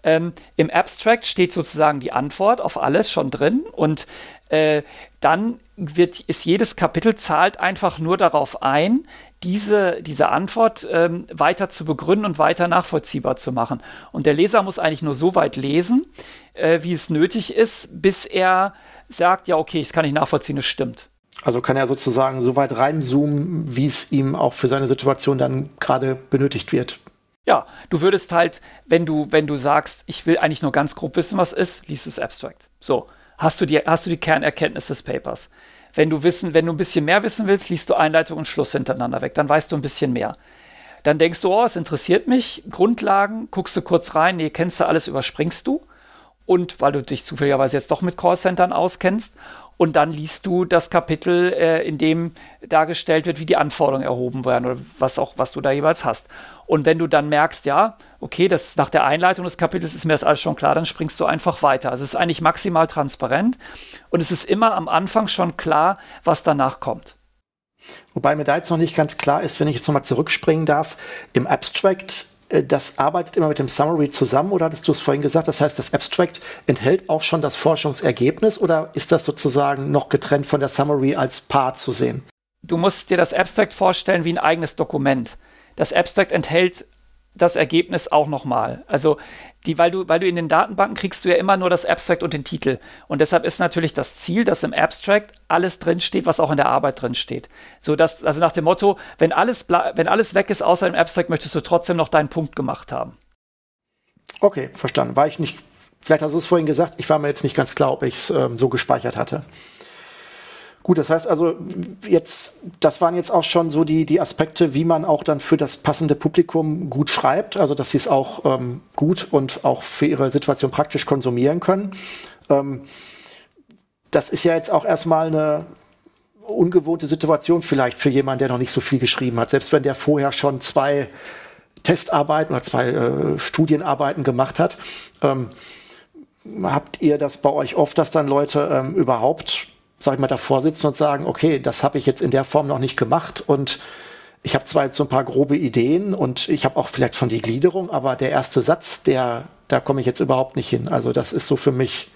Ähm, Im Abstract steht sozusagen die Antwort auf alles schon drin und äh, dann wird, ist jedes Kapitel zahlt einfach nur darauf ein, diese, diese Antwort ähm, weiter zu begründen und weiter nachvollziehbar zu machen. Und der Leser muss eigentlich nur so weit lesen, äh, wie es nötig ist, bis er sagt, ja, okay, das kann ich nachvollziehen, es stimmt. Also kann er sozusagen so weit reinzoomen, wie es ihm auch für seine Situation dann gerade benötigt wird. Ja, du würdest halt, wenn du, wenn du sagst, ich will eigentlich nur ganz grob wissen, was ist, liest du es Abstract. So, hast du die, hast du die Kernerkenntnis des Papers. Wenn du wissen, wenn du ein bisschen mehr wissen willst, liest du Einleitung und Schluss hintereinander weg. Dann weißt du ein bisschen mehr. Dann denkst du, oh, es interessiert mich. Grundlagen, guckst du kurz rein, nee, kennst du alles, überspringst du. Und weil du dich zufälligerweise jetzt doch mit Callcentern auskennst. Und dann liest du das Kapitel, äh, in dem dargestellt wird, wie die Anforderungen erhoben werden oder was auch, was du da jeweils hast. Und wenn du dann merkst, ja, okay, das nach der Einleitung des Kapitels ist mir das alles schon klar, dann springst du einfach weiter. Also es ist eigentlich maximal transparent und es ist immer am Anfang schon klar, was danach kommt. Wobei mir da jetzt noch nicht ganz klar ist, wenn ich jetzt nochmal zurückspringen darf, im Abstract, äh, das arbeitet immer mit dem Summary zusammen oder hattest du es vorhin gesagt? Das heißt, das Abstract enthält auch schon das Forschungsergebnis oder ist das sozusagen noch getrennt von der Summary als Paar zu sehen? Du musst dir das Abstract vorstellen wie ein eigenes Dokument das Abstract enthält das Ergebnis auch nochmal. Also die, weil du, weil du in den Datenbanken kriegst du ja immer nur das Abstract und den Titel. Und deshalb ist natürlich das Ziel, dass im Abstract alles drinsteht, was auch in der Arbeit drinsteht. So dass, also nach dem Motto, wenn alles, wenn alles weg ist außer im Abstract, möchtest du trotzdem noch deinen Punkt gemacht haben. Okay, verstanden. War ich nicht, vielleicht hast du es vorhin gesagt, ich war mir jetzt nicht ganz klar, ob ich es ähm, so gespeichert hatte. Gut, das heißt also, jetzt, das waren jetzt auch schon so die, die Aspekte, wie man auch dann für das passende Publikum gut schreibt, also dass sie es auch ähm, gut und auch für ihre Situation praktisch konsumieren können. Ähm, das ist ja jetzt auch erstmal eine ungewohnte Situation vielleicht für jemanden, der noch nicht so viel geschrieben hat, selbst wenn der vorher schon zwei Testarbeiten oder zwei äh, Studienarbeiten gemacht hat. Ähm, habt ihr das bei euch oft, dass dann Leute ähm, überhaupt, sag ich mal, davor sitzen und sagen, okay, das habe ich jetzt in der Form noch nicht gemacht und ich habe zwar jetzt so ein paar grobe Ideen und ich habe auch vielleicht schon die Gliederung, aber der erste Satz, der, da komme ich jetzt überhaupt nicht hin. Also das ist so für mich,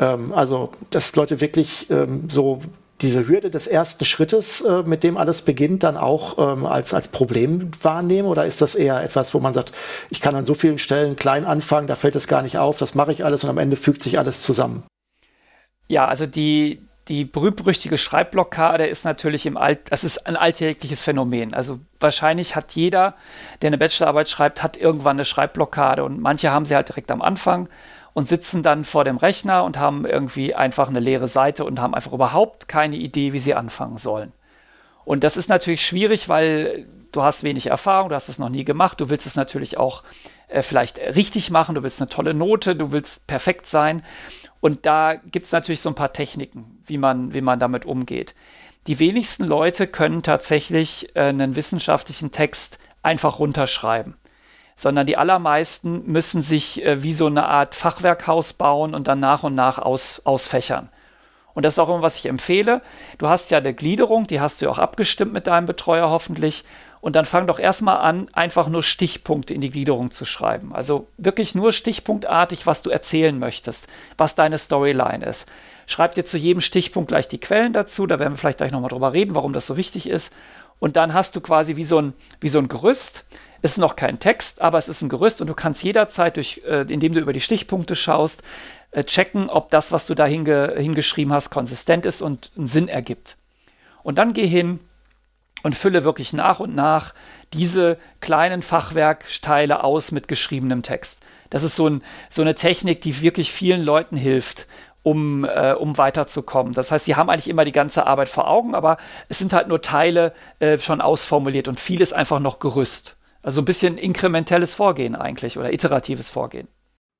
ähm, also dass Leute wirklich ähm, so diese Hürde des ersten Schrittes, äh, mit dem alles beginnt, dann auch ähm, als, als Problem wahrnehmen? Oder ist das eher etwas, wo man sagt, ich kann an so vielen Stellen klein anfangen, da fällt es gar nicht auf, das mache ich alles und am Ende fügt sich alles zusammen? Ja, also die, die berühmt-berüchtigte Schreibblockade ist natürlich im Alt, das ist ein alltägliches Phänomen. Also wahrscheinlich hat jeder, der eine Bachelorarbeit schreibt, hat irgendwann eine Schreibblockade und manche haben sie halt direkt am Anfang und sitzen dann vor dem Rechner und haben irgendwie einfach eine leere Seite und haben einfach überhaupt keine Idee, wie sie anfangen sollen. Und das ist natürlich schwierig, weil du hast wenig Erfahrung, du hast es noch nie gemacht, du willst es natürlich auch äh, vielleicht richtig machen, du willst eine tolle Note, du willst perfekt sein. Und da gibt es natürlich so ein paar Techniken, wie man, wie man damit umgeht. Die wenigsten Leute können tatsächlich äh, einen wissenschaftlichen Text einfach runterschreiben, sondern die allermeisten müssen sich äh, wie so eine Art Fachwerkhaus bauen und dann nach und nach aus, ausfächern. Und das ist auch immer, was ich empfehle. Du hast ja eine Gliederung, die hast du ja auch abgestimmt mit deinem Betreuer hoffentlich. Und dann fang doch erstmal an, einfach nur Stichpunkte in die Gliederung zu schreiben. Also wirklich nur stichpunktartig, was du erzählen möchtest, was deine Storyline ist. Schreib dir zu jedem Stichpunkt gleich die Quellen dazu, da werden wir vielleicht gleich nochmal drüber reden, warum das so wichtig ist. Und dann hast du quasi wie so ein, wie so ein Gerüst. Es ist noch kein Text, aber es ist ein Gerüst und du kannst jederzeit, durch, äh, indem du über die Stichpunkte schaust, äh, checken, ob das, was du da hinge hingeschrieben hast, konsistent ist und einen Sinn ergibt. Und dann geh hin, und fülle wirklich nach und nach diese kleinen Fachwerkteile aus mit geschriebenem Text. Das ist so, ein, so eine Technik, die wirklich vielen Leuten hilft, um, äh, um weiterzukommen. Das heißt, sie haben eigentlich immer die ganze Arbeit vor Augen, aber es sind halt nur Teile äh, schon ausformuliert und vieles einfach noch Gerüst. Also ein bisschen inkrementelles Vorgehen eigentlich oder iteratives Vorgehen.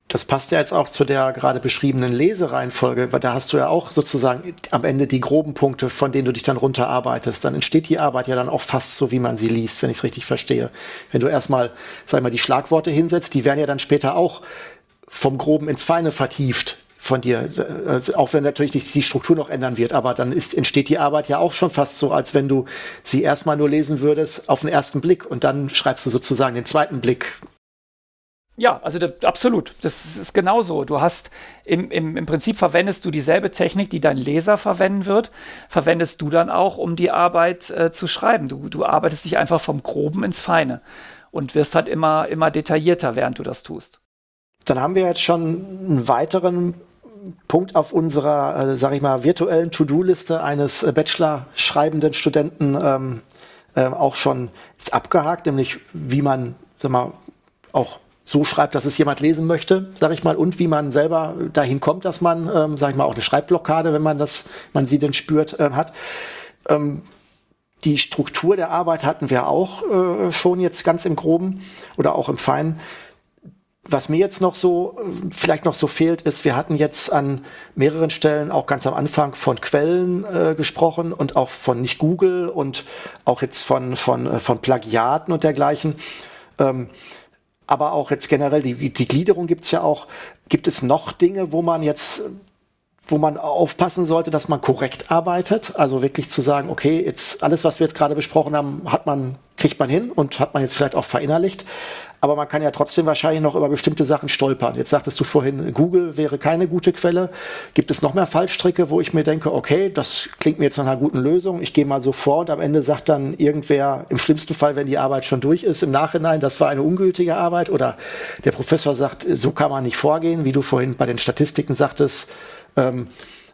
Das passt ja jetzt auch zu der gerade beschriebenen Lesereihenfolge, weil da hast du ja auch sozusagen am Ende die groben Punkte, von denen du dich dann runterarbeitest. Dann entsteht die Arbeit ja dann auch fast so, wie man sie liest, wenn ich es richtig verstehe. Wenn du erstmal, sag mal, die Schlagworte hinsetzt, die werden ja dann später auch vom Groben ins Feine vertieft von dir, äh, auch wenn natürlich die Struktur noch ändern wird, aber dann ist, entsteht die Arbeit ja auch schon fast so, als wenn du sie erstmal nur lesen würdest auf den ersten Blick und dann schreibst du sozusagen den zweiten Blick ja, also da, absolut. Das ist genauso. Du hast im, im, im Prinzip verwendest du dieselbe Technik, die dein Leser verwenden wird, verwendest du dann auch, um die Arbeit äh, zu schreiben. Du, du arbeitest dich einfach vom Groben ins Feine und wirst halt immer, immer detaillierter, während du das tust. Dann haben wir jetzt schon einen weiteren Punkt auf unserer, äh, sag ich mal, virtuellen To-Do-Liste eines äh, Bachelor-schreibenden Studenten ähm, äh, auch schon abgehakt, nämlich wie man, sag mal, auch so schreibt, dass es jemand lesen möchte, sage ich mal, und wie man selber dahin kommt, dass man, ähm, sage ich mal, auch eine Schreibblockade, wenn man das, man sie denn spürt, äh, hat. Ähm, die Struktur der Arbeit hatten wir auch äh, schon jetzt ganz im Groben oder auch im Feinen. Was mir jetzt noch so, äh, vielleicht noch so fehlt, ist, wir hatten jetzt an mehreren Stellen auch ganz am Anfang von Quellen äh, gesprochen und auch von nicht Google und auch jetzt von, von, äh, von Plagiaten und dergleichen. Ähm, aber auch jetzt generell, die, die Gliederung gibt's ja auch. Gibt es noch Dinge, wo man jetzt wo man aufpassen sollte, dass man korrekt arbeitet. Also wirklich zu sagen, okay, jetzt alles, was wir jetzt gerade besprochen haben, hat man, kriegt man hin und hat man jetzt vielleicht auch verinnerlicht aber man kann ja trotzdem wahrscheinlich noch über bestimmte Sachen stolpern. Jetzt sagtest du vorhin, Google wäre keine gute Quelle. Gibt es noch mehr Fallstricke, wo ich mir denke, okay, das klingt mir jetzt nach einer guten Lösung, ich gehe mal so vor und am Ende sagt dann irgendwer, im schlimmsten Fall, wenn die Arbeit schon durch ist, im Nachhinein, das war eine ungültige Arbeit. Oder der Professor sagt, so kann man nicht vorgehen, wie du vorhin bei den Statistiken sagtest, ähm,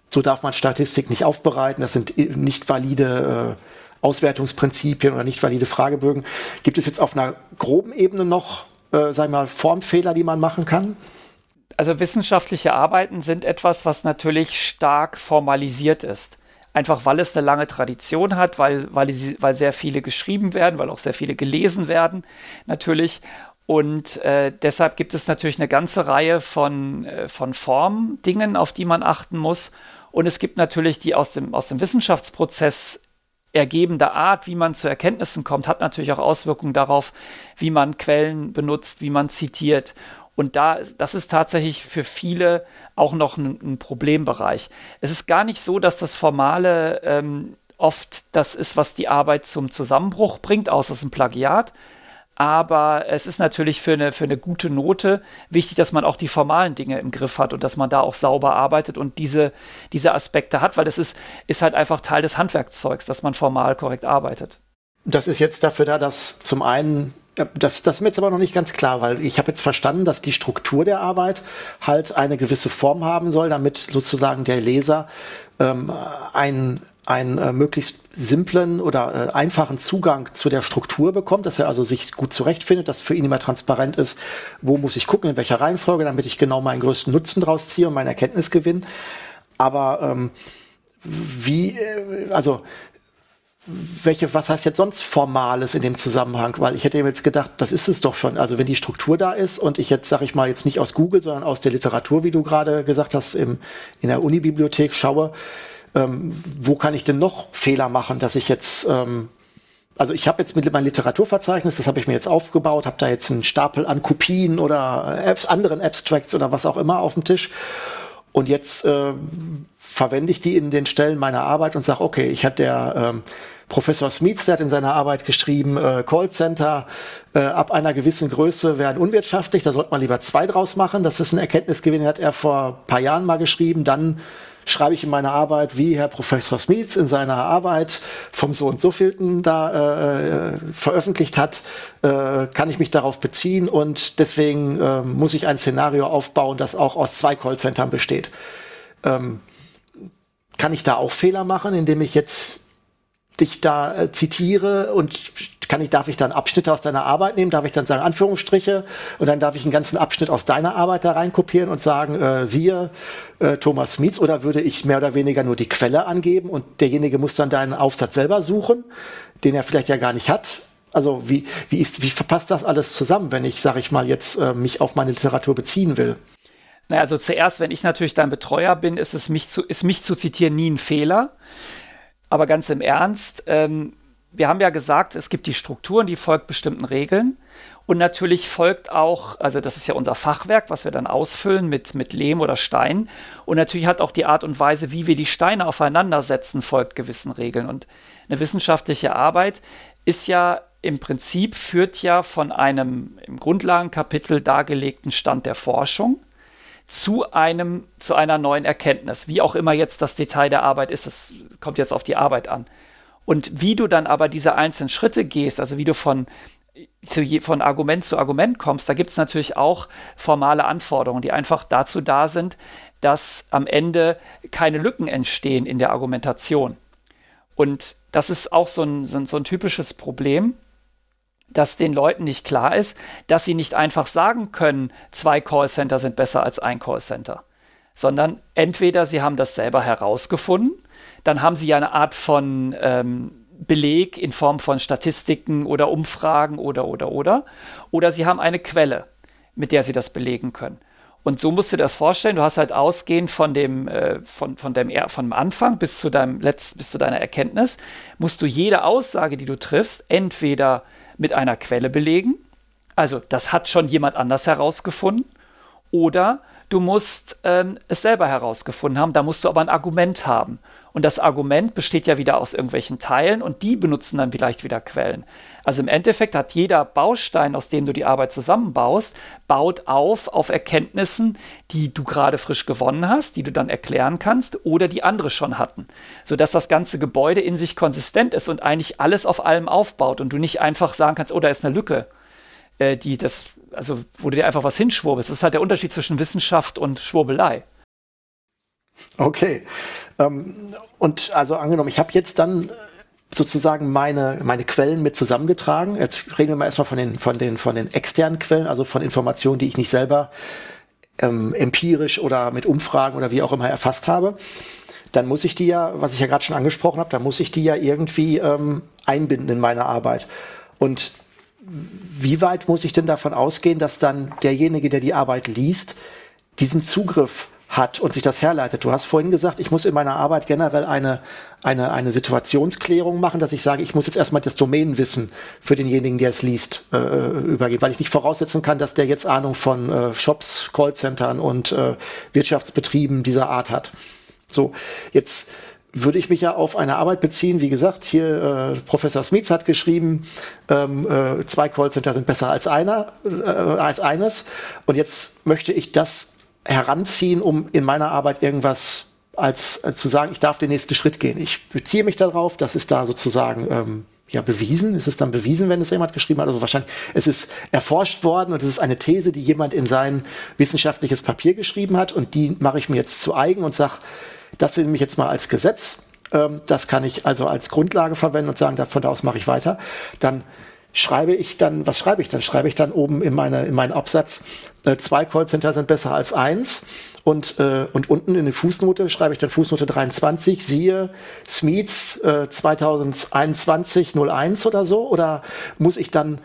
so darf man Statistik nicht aufbereiten, das sind nicht valide äh, Auswertungsprinzipien oder nicht valide Fragebögen. Gibt es jetzt auf einer groben Ebene noch, äh, sag mal, Formfehler, die man machen kann? Also wissenschaftliche Arbeiten sind etwas, was natürlich stark formalisiert ist. Einfach weil es eine lange Tradition hat, weil, weil, weil sehr viele geschrieben werden, weil auch sehr viele gelesen werden, natürlich. Und äh, deshalb gibt es natürlich eine ganze Reihe von, äh, von Formdingen, auf die man achten muss. Und es gibt natürlich die aus dem, aus dem Wissenschaftsprozess ergebende Art, wie man zu Erkenntnissen kommt, hat natürlich auch Auswirkungen darauf, wie man Quellen benutzt, wie man zitiert. Und da, das ist tatsächlich für viele auch noch ein, ein Problembereich. Es ist gar nicht so, dass das Formale ähm, oft das ist, was die Arbeit zum Zusammenbruch bringt, außer es ist ein Plagiat. Aber es ist natürlich für eine, für eine gute Note wichtig, dass man auch die formalen Dinge im Griff hat und dass man da auch sauber arbeitet und diese, diese Aspekte hat, weil das ist, ist halt einfach Teil des Handwerkszeugs, dass man formal korrekt arbeitet. Das ist jetzt dafür da, dass zum einen das, das ist mir jetzt aber noch nicht ganz klar, weil ich habe jetzt verstanden, dass die Struktur der Arbeit halt eine gewisse Form haben soll, damit sozusagen der Leser ähm, ein einen äh, möglichst simplen oder äh, einfachen Zugang zu der Struktur bekommt, dass er also sich gut zurechtfindet, dass für ihn immer transparent ist, wo muss ich gucken, in welcher Reihenfolge, damit ich genau meinen größten Nutzen draus ziehe und meine Erkenntnis gewinne. Aber ähm, wie, äh, also welche, was heißt jetzt sonst Formales in dem Zusammenhang? Weil ich hätte jetzt gedacht, das ist es doch schon. Also wenn die Struktur da ist und ich jetzt, sag ich mal, jetzt nicht aus Google, sondern aus der Literatur, wie du gerade gesagt hast, im, in der Unibibliothek schaue, ähm, wo kann ich denn noch Fehler machen, dass ich jetzt, ähm, also ich habe jetzt mit meinem Literaturverzeichnis, das habe ich mir jetzt aufgebaut, habe da jetzt einen Stapel an Kopien oder Apps, anderen Abstracts oder was auch immer auf dem Tisch. Und jetzt äh, verwende ich die in den Stellen meiner Arbeit und sage, okay, ich hatte der ähm, Professor Smith, der hat in seiner Arbeit geschrieben, äh, Callcenter äh, ab einer gewissen Größe werden unwirtschaftlich, da sollte man lieber zwei draus machen. Das ist ein Erkenntnisgewinn, hat er vor ein paar Jahren mal geschrieben. Dann schreibe ich in meiner Arbeit, wie Herr Professor Smith in seiner Arbeit vom so und so vielten da äh, äh, veröffentlicht hat, äh, kann ich mich darauf beziehen und deswegen äh, muss ich ein Szenario aufbauen, das auch aus zwei Callcentern besteht. Ähm, kann ich da auch Fehler machen, indem ich jetzt dich da äh, zitiere und kann ich, darf ich dann Abschnitte aus deiner Arbeit nehmen, darf ich dann sagen Anführungsstriche und dann darf ich einen ganzen Abschnitt aus deiner Arbeit da reinkopieren und sagen, äh, siehe äh, Thomas Smith oder würde ich mehr oder weniger nur die Quelle angeben und derjenige muss dann deinen Aufsatz selber suchen, den er vielleicht ja gar nicht hat. Also wie, wie, ist, wie verpasst das alles zusammen, wenn ich, sage ich mal, jetzt äh, mich auf meine Literatur beziehen will? Naja, also zuerst, wenn ich natürlich dein Betreuer bin, ist es mich zu, ist mich zu zitieren nie ein Fehler. Aber ganz im Ernst, ähm, wir haben ja gesagt, es gibt die Strukturen, die folgt bestimmten Regeln. Und natürlich folgt auch, also das ist ja unser Fachwerk, was wir dann ausfüllen mit, mit Lehm oder Stein. Und natürlich hat auch die Art und Weise, wie wir die Steine aufeinandersetzen, folgt gewissen Regeln. Und eine wissenschaftliche Arbeit ist ja im Prinzip, führt ja von einem im Grundlagenkapitel dargelegten Stand der Forschung zu einem, zu einer neuen Erkenntnis. Wie auch immer jetzt das Detail der Arbeit ist, das kommt jetzt auf die Arbeit an. Und wie du dann aber diese einzelnen Schritte gehst, also wie du von, je, von Argument zu Argument kommst, da gibt es natürlich auch formale Anforderungen, die einfach dazu da sind, dass am Ende keine Lücken entstehen in der Argumentation. Und das ist auch so ein, so ein, so ein typisches Problem, dass den Leuten nicht klar ist, dass sie nicht einfach sagen können, zwei Callcenter sind besser als ein Callcenter, sondern entweder sie haben das selber herausgefunden dann haben sie ja eine Art von ähm, Beleg in Form von Statistiken oder Umfragen oder oder oder. Oder sie haben eine Quelle, mit der sie das belegen können. Und so musst du dir das vorstellen. Du hast halt ausgehend von dem, äh, von, von dem, von Anfang bis zu, deinem Letz-, bis zu deiner Erkenntnis, musst du jede Aussage, die du triffst, entweder mit einer Quelle belegen. Also, das hat schon jemand anders herausgefunden. Oder du musst ähm, es selber herausgefunden haben. Da musst du aber ein Argument haben. Und das Argument besteht ja wieder aus irgendwelchen Teilen und die benutzen dann vielleicht wieder Quellen. Also im Endeffekt hat jeder Baustein, aus dem du die Arbeit zusammenbaust, baut auf auf Erkenntnissen, die du gerade frisch gewonnen hast, die du dann erklären kannst oder die andere schon hatten. Sodass das ganze Gebäude in sich konsistent ist und eigentlich alles auf allem aufbaut und du nicht einfach sagen kannst, oh, da ist eine Lücke, äh, die das, also wo du dir einfach was hinschwurbelst. Das ist halt der Unterschied zwischen Wissenschaft und Schwurbelei. Okay. Ähm, und also angenommen, ich habe jetzt dann sozusagen meine, meine Quellen mit zusammengetragen. Jetzt reden wir mal erstmal von den, von, den, von den externen Quellen, also von Informationen, die ich nicht selber ähm, empirisch oder mit Umfragen oder wie auch immer erfasst habe. Dann muss ich die ja, was ich ja gerade schon angesprochen habe, dann muss ich die ja irgendwie ähm, einbinden in meine Arbeit. Und wie weit muss ich denn davon ausgehen, dass dann derjenige, der die Arbeit liest, diesen Zugriff hat und sich das herleitet. Du hast vorhin gesagt, ich muss in meiner Arbeit generell eine, eine, eine Situationsklärung machen, dass ich sage, ich muss jetzt erstmal das Domänenwissen für denjenigen, der es liest, äh, übergeben, weil ich nicht voraussetzen kann, dass der jetzt Ahnung von äh, Shops, Callcentern und äh, Wirtschaftsbetrieben dieser Art hat. So, jetzt würde ich mich ja auf eine Arbeit beziehen. Wie gesagt, hier äh, Professor Smith hat geschrieben, ähm, äh, zwei Callcenter sind besser als einer, äh, als eines. Und jetzt möchte ich das heranziehen, um in meiner Arbeit irgendwas als, als zu sagen, ich darf den nächsten Schritt gehen. Ich beziehe mich darauf, das ist da sozusagen ähm, ja bewiesen. Ist es dann bewiesen, wenn es jemand geschrieben hat? Also wahrscheinlich, es ist erforscht worden und es ist eine These, die jemand in sein wissenschaftliches Papier geschrieben hat und die mache ich mir jetzt zu eigen und sage, das nehme ich jetzt mal als Gesetz. Ähm, das kann ich also als Grundlage verwenden und sagen, von da aus mache ich weiter. Dann schreibe ich dann, was schreibe ich dann? Schreibe ich dann oben in, meine, in meinen Absatz, äh, zwei Callcenter sind besser als eins. Und, äh, und unten in die Fußnote schreibe ich dann Fußnote 23, siehe Smiths äh, 2021 01 oder so. Oder muss ich dann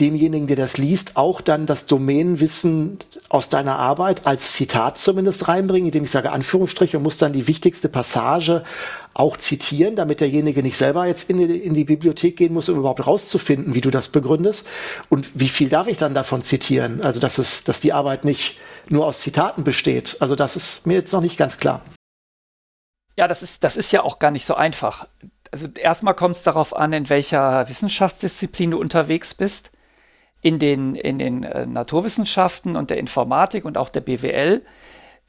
demjenigen, der das liest, auch dann das Domänenwissen aus deiner Arbeit als Zitat zumindest reinbringen, indem ich sage Anführungsstriche und muss dann die wichtigste Passage auch zitieren, damit derjenige nicht selber jetzt in die, in die Bibliothek gehen muss, um überhaupt rauszufinden, wie du das begründest. Und wie viel darf ich dann davon zitieren? Also, dass es, dass die Arbeit nicht nur aus Zitaten besteht. Also, das ist mir jetzt noch nicht ganz klar. Ja, das ist, das ist ja auch gar nicht so einfach. Also erstmal kommt es darauf an, in welcher Wissenschaftsdisziplin du unterwegs bist in den, in den äh, Naturwissenschaften und der Informatik und auch der BWL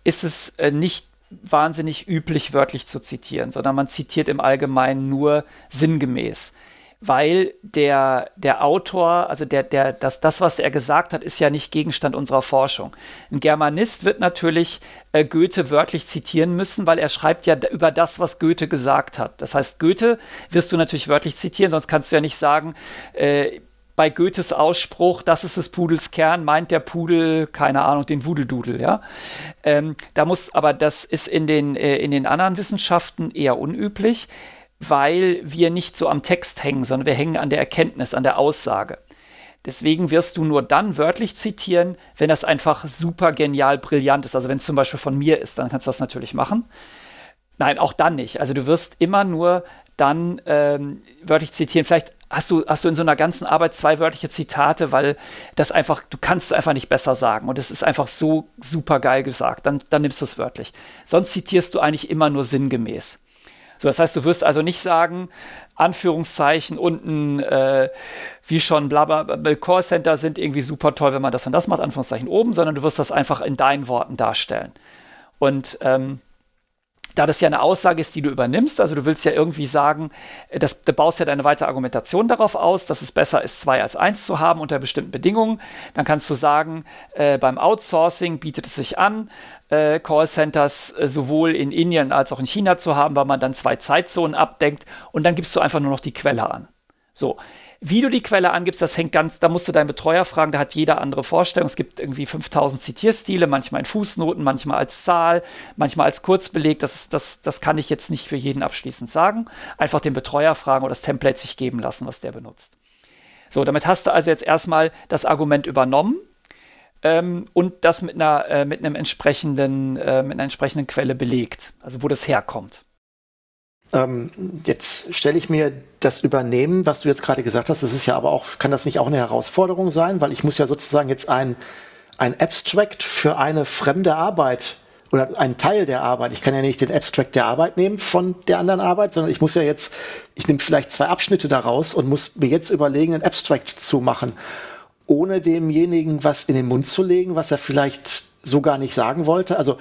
ist es äh, nicht wahnsinnig üblich, wörtlich zu zitieren, sondern man zitiert im Allgemeinen nur sinngemäß. Weil der, der Autor, also der, der, das, das, was er gesagt hat, ist ja nicht Gegenstand unserer Forschung. Ein Germanist wird natürlich äh, Goethe wörtlich zitieren müssen, weil er schreibt ja über das, was Goethe gesagt hat. Das heißt, Goethe wirst du natürlich wörtlich zitieren, sonst kannst du ja nicht sagen, äh, bei Goethes Ausspruch, das ist des Pudels Kern, meint der Pudel, keine Ahnung, den Wudeldudel, ja. Ähm, da muss, aber das ist in den, äh, in den anderen Wissenschaften eher unüblich, weil wir nicht so am Text hängen, sondern wir hängen an der Erkenntnis, an der Aussage. Deswegen wirst du nur dann wörtlich zitieren, wenn das einfach super genial brillant ist. Also wenn es zum Beispiel von mir ist, dann kannst du das natürlich machen. Nein, auch dann nicht. Also du wirst immer nur dann ähm, wörtlich zitieren. Vielleicht hast du, hast du in so einer ganzen Arbeit zwei wörtliche Zitate, weil das einfach, du kannst es einfach nicht besser sagen und es ist einfach so super geil gesagt, dann, dann nimmst du es wörtlich. Sonst zitierst du eigentlich immer nur sinngemäß. So, das heißt, du wirst also nicht sagen, Anführungszeichen unten, äh, wie schon, bla, bla, bla Callcenter sind irgendwie super toll, wenn man das und das macht, Anführungszeichen oben, sondern du wirst das einfach in deinen Worten darstellen. Und ähm, da das ja eine Aussage ist, die du übernimmst, also du willst ja irgendwie sagen, das, du baust ja deine weitere Argumentation darauf aus, dass es besser ist, zwei als eins zu haben unter bestimmten Bedingungen, dann kannst du sagen, äh, beim Outsourcing bietet es sich an, äh, Callcenters äh, sowohl in Indien als auch in China zu haben, weil man dann zwei Zeitzonen abdenkt und dann gibst du einfach nur noch die Quelle an. So, wie du die Quelle angibst, das hängt ganz, da musst du deinen Betreuer fragen, da hat jeder andere Vorstellung. Es gibt irgendwie 5000 Zitierstile, manchmal in Fußnoten, manchmal als Zahl, manchmal als Kurzbeleg. Das, das, das kann ich jetzt nicht für jeden abschließend sagen. Einfach den Betreuer fragen oder das Template sich geben lassen, was der benutzt. So, damit hast du also jetzt erstmal das Argument übernommen ähm, und das mit einer, äh, mit einem entsprechenden, äh, mit einer entsprechenden Quelle belegt, also wo das herkommt. Ähm, jetzt stelle ich mir das Übernehmen, was du jetzt gerade gesagt hast, das ist ja aber auch, kann das nicht auch eine Herausforderung sein, weil ich muss ja sozusagen jetzt ein, ein Abstract für eine fremde Arbeit oder einen Teil der Arbeit. Ich kann ja nicht den Abstract der Arbeit nehmen von der anderen Arbeit, sondern ich muss ja jetzt, ich nehme vielleicht zwei Abschnitte daraus und muss mir jetzt überlegen, einen Abstract zu machen, ohne demjenigen was in den Mund zu legen, was er vielleicht so gar nicht sagen wollte. Also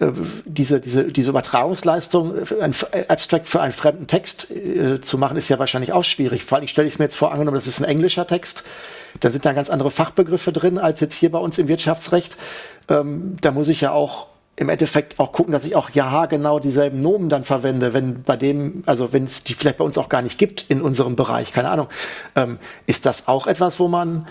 äh, diese, diese, diese Übertragungsleistung, ein Abstract für einen fremden Text äh, zu machen, ist ja wahrscheinlich auch schwierig. Vor allem stelle ich mir jetzt vor, angenommen, das ist ein englischer Text, da sind da ganz andere Fachbegriffe drin als jetzt hier bei uns im Wirtschaftsrecht. Ähm, da muss ich ja auch im Endeffekt auch gucken, dass ich auch ja genau dieselben Nomen dann verwende, wenn bei dem, also wenn es die vielleicht bei uns auch gar nicht gibt in unserem Bereich, keine Ahnung. Ähm, ist das auch etwas, wo man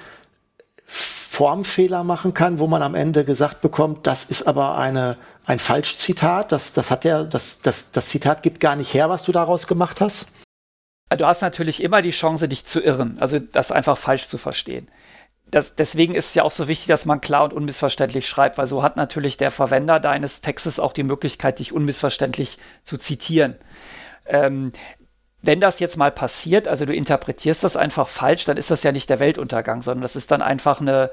Formfehler machen kann, wo man am Ende gesagt bekommt, das ist aber eine, ein Falschzitat, das, das hat der, das, das, das Zitat gibt gar nicht her, was du daraus gemacht hast? Du hast natürlich immer die Chance, dich zu irren, also das einfach falsch zu verstehen. das, deswegen ist es ja auch so wichtig, dass man klar und unmissverständlich schreibt, weil so hat natürlich der Verwender deines Textes auch die Möglichkeit, dich unmissverständlich zu zitieren. Ähm, wenn das jetzt mal passiert, also du interpretierst das einfach falsch, dann ist das ja nicht der Weltuntergang, sondern das ist dann einfach eine,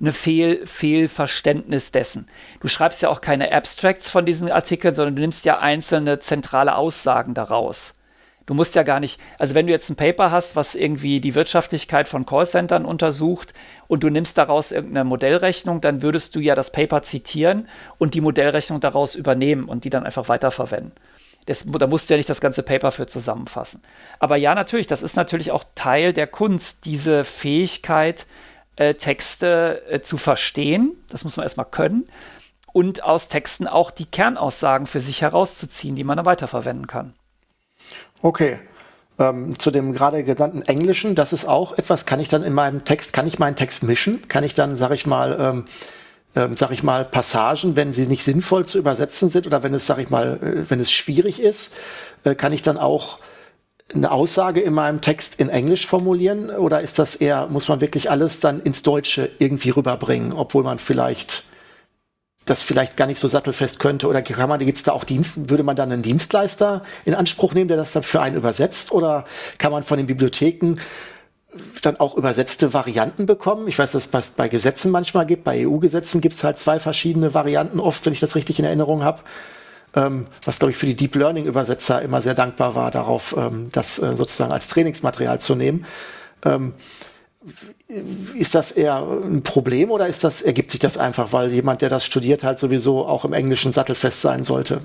eine Fehl, Fehlverständnis dessen. Du schreibst ja auch keine Abstracts von diesen Artikeln, sondern du nimmst ja einzelne zentrale Aussagen daraus. Du musst ja gar nicht, also wenn du jetzt ein Paper hast, was irgendwie die Wirtschaftlichkeit von Callcentern untersucht und du nimmst daraus irgendeine Modellrechnung, dann würdest du ja das Paper zitieren und die Modellrechnung daraus übernehmen und die dann einfach weiterverwenden. Das, da musst du ja nicht das ganze Paper für zusammenfassen. Aber ja, natürlich, das ist natürlich auch Teil der Kunst, diese Fähigkeit, äh, Texte äh, zu verstehen. Das muss man erstmal können. Und aus Texten auch die Kernaussagen für sich herauszuziehen, die man dann weiterverwenden kann. Okay. Ähm, zu dem gerade genannten Englischen, das ist auch etwas, kann ich dann in meinem Text, kann ich meinen Text mischen? Kann ich dann, sag ich mal, ähm, ähm, sag ich mal, Passagen, wenn sie nicht sinnvoll zu übersetzen sind oder wenn es, sag ich mal, äh, wenn es schwierig ist, äh, kann ich dann auch eine Aussage in meinem Text in Englisch formulieren? Oder ist das eher, muss man wirklich alles dann ins Deutsche irgendwie rüberbringen, obwohl man vielleicht das vielleicht gar nicht so sattelfest könnte? Oder kann man, gibt es da auch Dienst, würde man dann einen Dienstleister in Anspruch nehmen, der das dann für einen übersetzt? Oder kann man von den Bibliotheken dann auch übersetzte Varianten bekommen. Ich weiß, dass es bei Gesetzen manchmal gibt. Bei EU-Gesetzen gibt es halt zwei verschiedene Varianten oft, wenn ich das richtig in Erinnerung habe. Ähm, was, glaube ich, für die Deep Learning-Übersetzer immer sehr dankbar war, darauf ähm, das äh, sozusagen als Trainingsmaterial zu nehmen. Ähm, ist das eher ein Problem oder ist das, ergibt sich das einfach, weil jemand, der das studiert, halt sowieso auch im Englischen sattelfest sein sollte?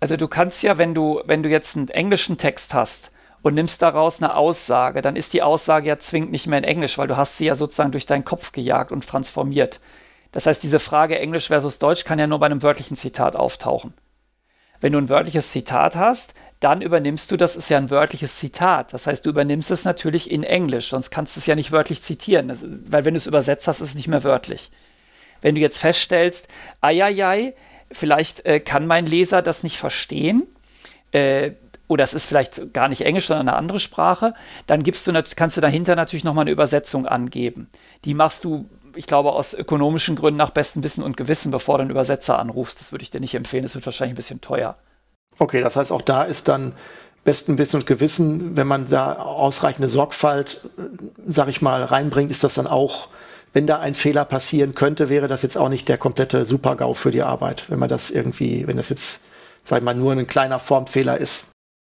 Also du kannst ja, wenn du, wenn du jetzt einen englischen Text hast, und nimmst daraus eine Aussage, dann ist die Aussage ja zwingend nicht mehr in Englisch, weil du hast sie ja sozusagen durch deinen Kopf gejagt und transformiert. Das heißt, diese Frage Englisch versus Deutsch kann ja nur bei einem wörtlichen Zitat auftauchen. Wenn du ein wörtliches Zitat hast, dann übernimmst du, das ist ja ein wörtliches Zitat. Das heißt, du übernimmst es natürlich in Englisch, sonst kannst du es ja nicht wörtlich zitieren, weil wenn du es übersetzt hast, ist es nicht mehr wörtlich. Wenn du jetzt feststellst, eieiei, vielleicht äh, kann mein Leser das nicht verstehen, äh, oder es ist vielleicht gar nicht Englisch, sondern eine andere Sprache, dann gibst du, kannst du dahinter natürlich nochmal eine Übersetzung angeben. Die machst du, ich glaube, aus ökonomischen Gründen nach bestem Wissen und Gewissen, bevor du einen Übersetzer anrufst. Das würde ich dir nicht empfehlen, das wird wahrscheinlich ein bisschen teuer. Okay, das heißt, auch da ist dann besten Wissen und Gewissen, wenn man da ausreichende Sorgfalt, sag ich mal, reinbringt, ist das dann auch, wenn da ein Fehler passieren könnte, wäre das jetzt auch nicht der komplette Super-GAU für die Arbeit, wenn man das irgendwie, wenn das jetzt, sag ich mal, nur ein kleiner Formfehler ist.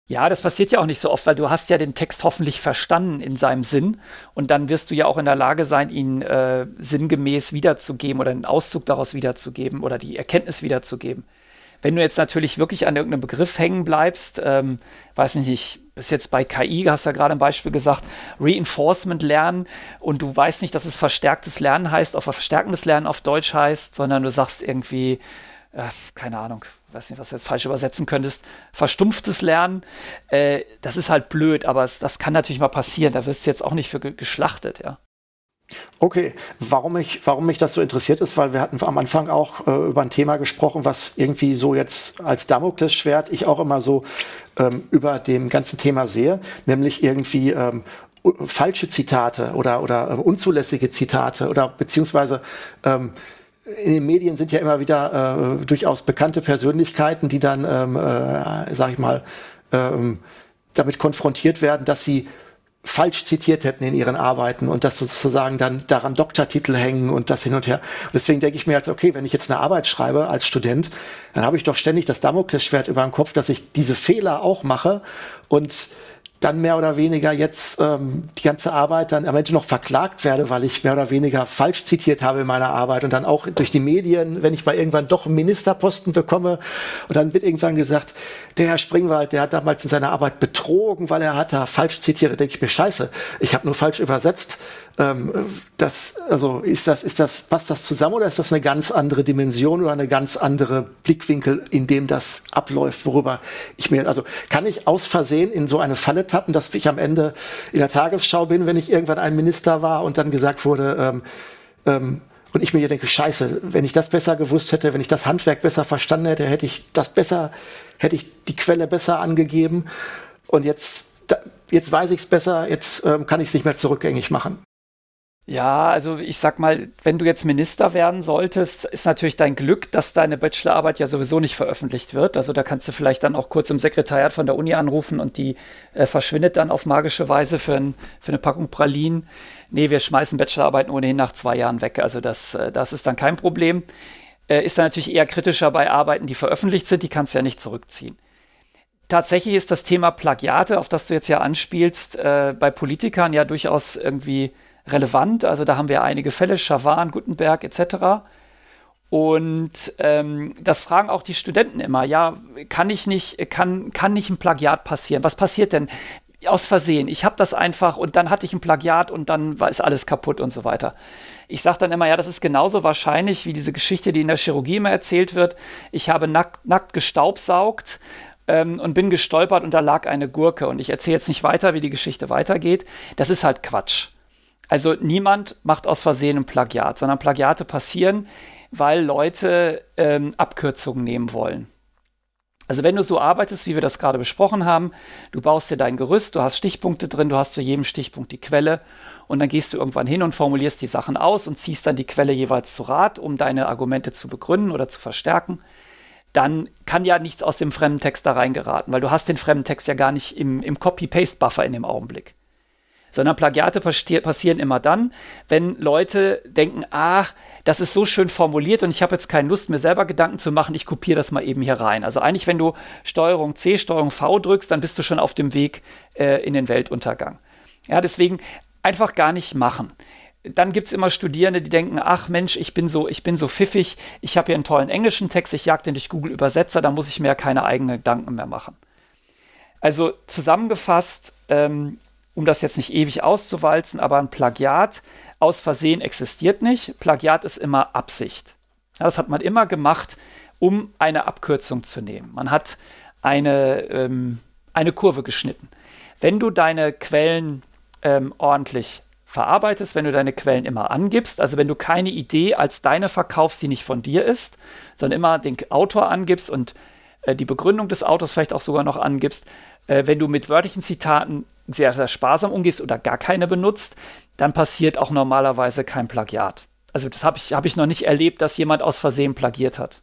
Ja, das passiert ja auch nicht so oft, weil du hast ja den Text hoffentlich verstanden in seinem Sinn und dann wirst du ja auch in der Lage sein, ihn äh, sinngemäß wiederzugeben oder einen Auszug daraus wiederzugeben oder die Erkenntnis wiederzugeben. Wenn du jetzt natürlich wirklich an irgendeinem Begriff hängen bleibst, ähm, weiß nicht, ich bis jetzt bei KI, hast du ja gerade ein Beispiel gesagt, Reinforcement lernen und du weißt nicht, dass es verstärktes Lernen heißt, auf verstärkendes Lernen auf Deutsch heißt, sondern du sagst irgendwie, äh, keine Ahnung, weiß nicht, was du jetzt falsch übersetzen könntest, verstumpftes Lernen, äh, das ist halt blöd, aber es, das kann natürlich mal passieren. Da wirst du jetzt auch nicht für ge geschlachtet, ja. Okay, warum mich, warum mich das so interessiert ist, weil wir hatten am Anfang auch äh, über ein Thema gesprochen, was irgendwie so jetzt als Damoklesschwert ich auch immer so ähm, über dem ganzen Thema sehe, nämlich irgendwie ähm, falsche Zitate oder, oder äh, unzulässige Zitate oder beziehungsweise ähm, in den Medien sind ja immer wieder äh, durchaus bekannte Persönlichkeiten, die dann, ähm, äh, sag ich mal, ähm, damit konfrontiert werden, dass sie falsch zitiert hätten in ihren Arbeiten und dass sozusagen dann daran Doktortitel hängen und das hin und her. Und deswegen denke ich mir als, okay, wenn ich jetzt eine Arbeit schreibe als Student, dann habe ich doch ständig das Damoklesschwert über den Kopf, dass ich diese Fehler auch mache und dann mehr oder weniger jetzt ähm, die ganze Arbeit dann am Ende noch verklagt werde, weil ich mehr oder weniger falsch zitiert habe in meiner Arbeit und dann auch durch die Medien, wenn ich mal irgendwann doch einen Ministerposten bekomme und dann wird irgendwann gesagt, der Herr Springwald, der hat damals in seiner Arbeit betrogen, weil er hat da falsch zitiert. Da denke ich mir, scheiße, ich habe nur falsch übersetzt. Ähm, das, also ist das, ist das, passt das zusammen oder ist das eine ganz andere Dimension oder eine ganz andere Blickwinkel, in dem das abläuft, worüber ich mir, also kann ich aus Versehen in so eine Falle tappen, dass ich am Ende in der Tagesschau bin, wenn ich irgendwann ein Minister war und dann gesagt wurde, ähm, ähm, und ich mir hier denke, scheiße, wenn ich das besser gewusst hätte, wenn ich das Handwerk besser verstanden hätte, hätte ich das besser, hätte ich die Quelle besser angegeben. Und jetzt, jetzt weiß ich es besser, jetzt ähm, kann ich es nicht mehr zurückgängig machen. Ja, also ich sag mal, wenn du jetzt Minister werden solltest, ist natürlich dein Glück, dass deine Bachelorarbeit ja sowieso nicht veröffentlicht wird. Also da kannst du vielleicht dann auch kurz im Sekretariat von der Uni anrufen und die äh, verschwindet dann auf magische Weise für, ein, für eine Packung Pralinen. Nee, wir schmeißen Bachelorarbeiten ohnehin nach zwei Jahren weg. Also das, äh, das ist dann kein Problem. Äh, ist dann natürlich eher kritischer bei Arbeiten, die veröffentlicht sind, die kannst du ja nicht zurückziehen. Tatsächlich ist das Thema Plagiate, auf das du jetzt ja anspielst, äh, bei Politikern ja durchaus irgendwie relevant. Also da haben wir einige Fälle, Schawan, Gutenberg etc. Und ähm, das fragen auch die Studenten immer. Ja, kann ich nicht, kann, kann nicht ein Plagiat passieren? Was passiert denn? Aus Versehen. Ich habe das einfach und dann hatte ich ein Plagiat und dann war ist alles kaputt und so weiter. Ich sage dann immer, ja, das ist genauso wahrscheinlich wie diese Geschichte, die in der Chirurgie immer erzählt wird. Ich habe nackt, nackt gestaubsaugt ähm, und bin gestolpert und da lag eine Gurke. Und ich erzähle jetzt nicht weiter, wie die Geschichte weitergeht. Das ist halt Quatsch. Also niemand macht aus Versehen ein Plagiat, sondern Plagiate passieren, weil Leute ähm, Abkürzungen nehmen wollen. Also wenn du so arbeitest, wie wir das gerade besprochen haben, du baust dir dein Gerüst, du hast Stichpunkte drin, du hast für jeden Stichpunkt die Quelle und dann gehst du irgendwann hin und formulierst die Sachen aus und ziehst dann die Quelle jeweils zu Rat, um deine Argumente zu begründen oder zu verstärken, dann kann ja nichts aus dem fremden Text da reingeraten, weil du hast den fremden Text ja gar nicht im, im Copy-Paste-Buffer in dem Augenblick sondern Plagiate passieren immer dann, wenn Leute denken, ach, das ist so schön formuliert und ich habe jetzt keine Lust, mir selber Gedanken zu machen, ich kopiere das mal eben hier rein. Also eigentlich, wenn du Steuerung C, Steuerung V drückst, dann bist du schon auf dem Weg äh, in den Weltuntergang. Ja, deswegen einfach gar nicht machen. Dann gibt es immer Studierende, die denken, ach Mensch, ich bin so, ich bin so pfiffig, ich habe hier einen tollen englischen Text, ich jag den durch Google Übersetzer, da muss ich mir ja keine eigenen Gedanken mehr machen. Also zusammengefasst, ähm, um das jetzt nicht ewig auszuwalzen, aber ein Plagiat aus Versehen existiert nicht. Plagiat ist immer Absicht. Ja, das hat man immer gemacht, um eine Abkürzung zu nehmen. Man hat eine, ähm, eine Kurve geschnitten. Wenn du deine Quellen ähm, ordentlich verarbeitest, wenn du deine Quellen immer angibst, also wenn du keine Idee als deine verkaufst, die nicht von dir ist, sondern immer den Autor angibst und äh, die Begründung des Autors vielleicht auch sogar noch angibst, äh, wenn du mit wörtlichen Zitaten sehr, sehr sparsam umgehst oder gar keine benutzt, dann passiert auch normalerweise kein Plagiat. Also das habe ich, hab ich noch nicht erlebt, dass jemand aus Versehen plagiert hat.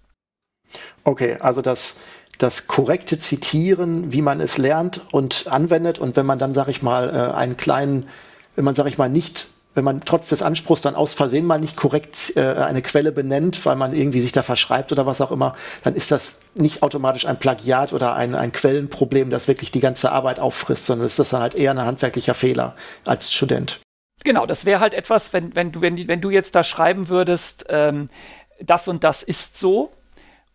Okay, also das, das korrekte Zitieren, wie man es lernt und anwendet und wenn man dann, sage ich mal, äh, einen kleinen, wenn man, sage ich mal, nicht wenn man trotz des Anspruchs dann aus Versehen mal nicht korrekt äh, eine Quelle benennt, weil man irgendwie sich da verschreibt oder was auch immer, dann ist das nicht automatisch ein Plagiat oder ein, ein Quellenproblem, das wirklich die ganze Arbeit auffrisst, sondern ist das dann halt eher ein handwerklicher Fehler als Student. Genau, das wäre halt etwas, wenn, wenn, du, wenn, wenn du jetzt da schreiben würdest, ähm, das und das ist so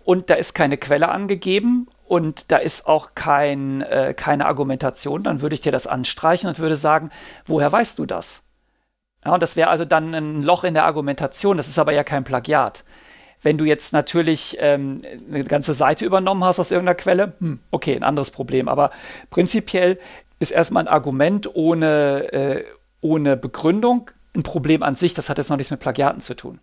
und da ist keine Quelle angegeben und da ist auch kein, äh, keine Argumentation, dann würde ich dir das anstreichen und würde sagen, woher weißt du das? Ja, und das wäre also dann ein Loch in der Argumentation, das ist aber ja kein Plagiat. Wenn du jetzt natürlich ähm, eine ganze Seite übernommen hast aus irgendeiner Quelle, hm, okay, ein anderes Problem. Aber prinzipiell ist erstmal ein Argument ohne, äh, ohne Begründung ein Problem an sich. Das hat jetzt noch nichts mit Plagiaten zu tun.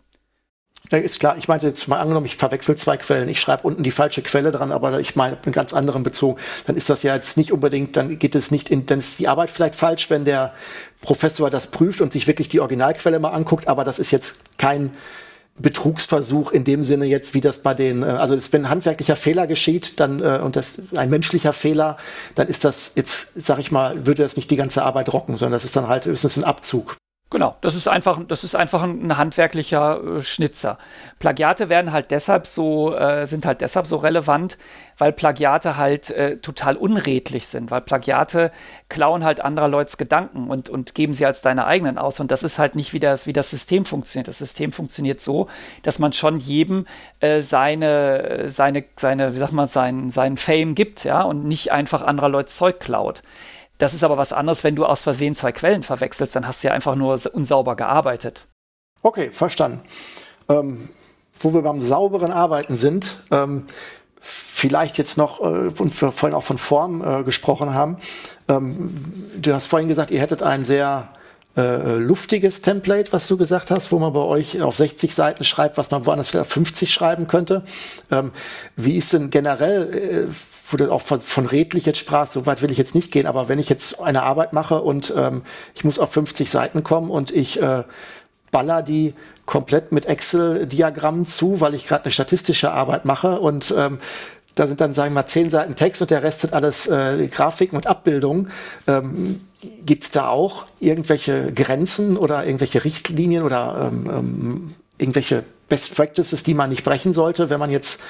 Ja, ist klar, ich meinte jetzt mal angenommen, ich verwechsel zwei Quellen. Ich schreibe unten die falsche Quelle dran, aber ich meine einen ganz anderen bezogen. Dann ist das ja jetzt nicht unbedingt, dann geht es nicht in, dann ist die Arbeit vielleicht falsch, wenn der Professor das prüft und sich wirklich die Originalquelle mal anguckt, aber das ist jetzt kein Betrugsversuch in dem Sinne jetzt, wie das bei den, äh, also wenn ein handwerklicher Fehler geschieht, dann äh, und das ein menschlicher Fehler, dann ist das jetzt, sag ich mal, würde das nicht die ganze Arbeit rocken, sondern das ist dann halt höchstens ein Abzug. Genau, das ist einfach, das ist einfach ein, handwerklicher äh, Schnitzer. Plagiate werden halt deshalb so, äh, sind halt deshalb so relevant, weil Plagiate halt äh, total unredlich sind, weil Plagiate klauen halt anderer Leute's Gedanken und, und geben sie als deine eigenen aus. Und das ist halt nicht, wie das, wie das System funktioniert. Das System funktioniert so, dass man schon jedem äh, seine, seine, seine, wie sagt man, seinen, seinen Fame gibt, ja, und nicht einfach anderer Leute's Zeug klaut. Das ist aber was anderes, wenn du aus Versehen zwei Quellen verwechselst, dann hast du ja einfach nur unsauber gearbeitet. Okay, verstanden. Ähm, wo wir beim sauberen Arbeiten sind, ähm, vielleicht jetzt noch, äh, und wir vorhin auch von Form äh, gesprochen haben. Ähm, du hast vorhin gesagt, ihr hättet ein sehr äh, luftiges Template, was du gesagt hast, wo man bei euch auf 60 Seiten schreibt, was man woanders vielleicht auf 50 schreiben könnte. Ähm, wie ist denn generell, äh, wo du auch von, von redlich jetzt sprachst, so weit will ich jetzt nicht gehen, aber wenn ich jetzt eine Arbeit mache und ähm, ich muss auf 50 Seiten kommen und ich äh, baller die komplett mit Excel-Diagrammen zu, weil ich gerade eine statistische Arbeit mache und ähm, da sind dann, sagen wir mal, zehn Seiten Text und der Rest sind alles äh, Grafiken und Abbildungen. Ähm, Gibt es da auch irgendwelche Grenzen oder irgendwelche Richtlinien oder ähm, ähm, irgendwelche Best Practices, die man nicht brechen sollte, wenn man jetzt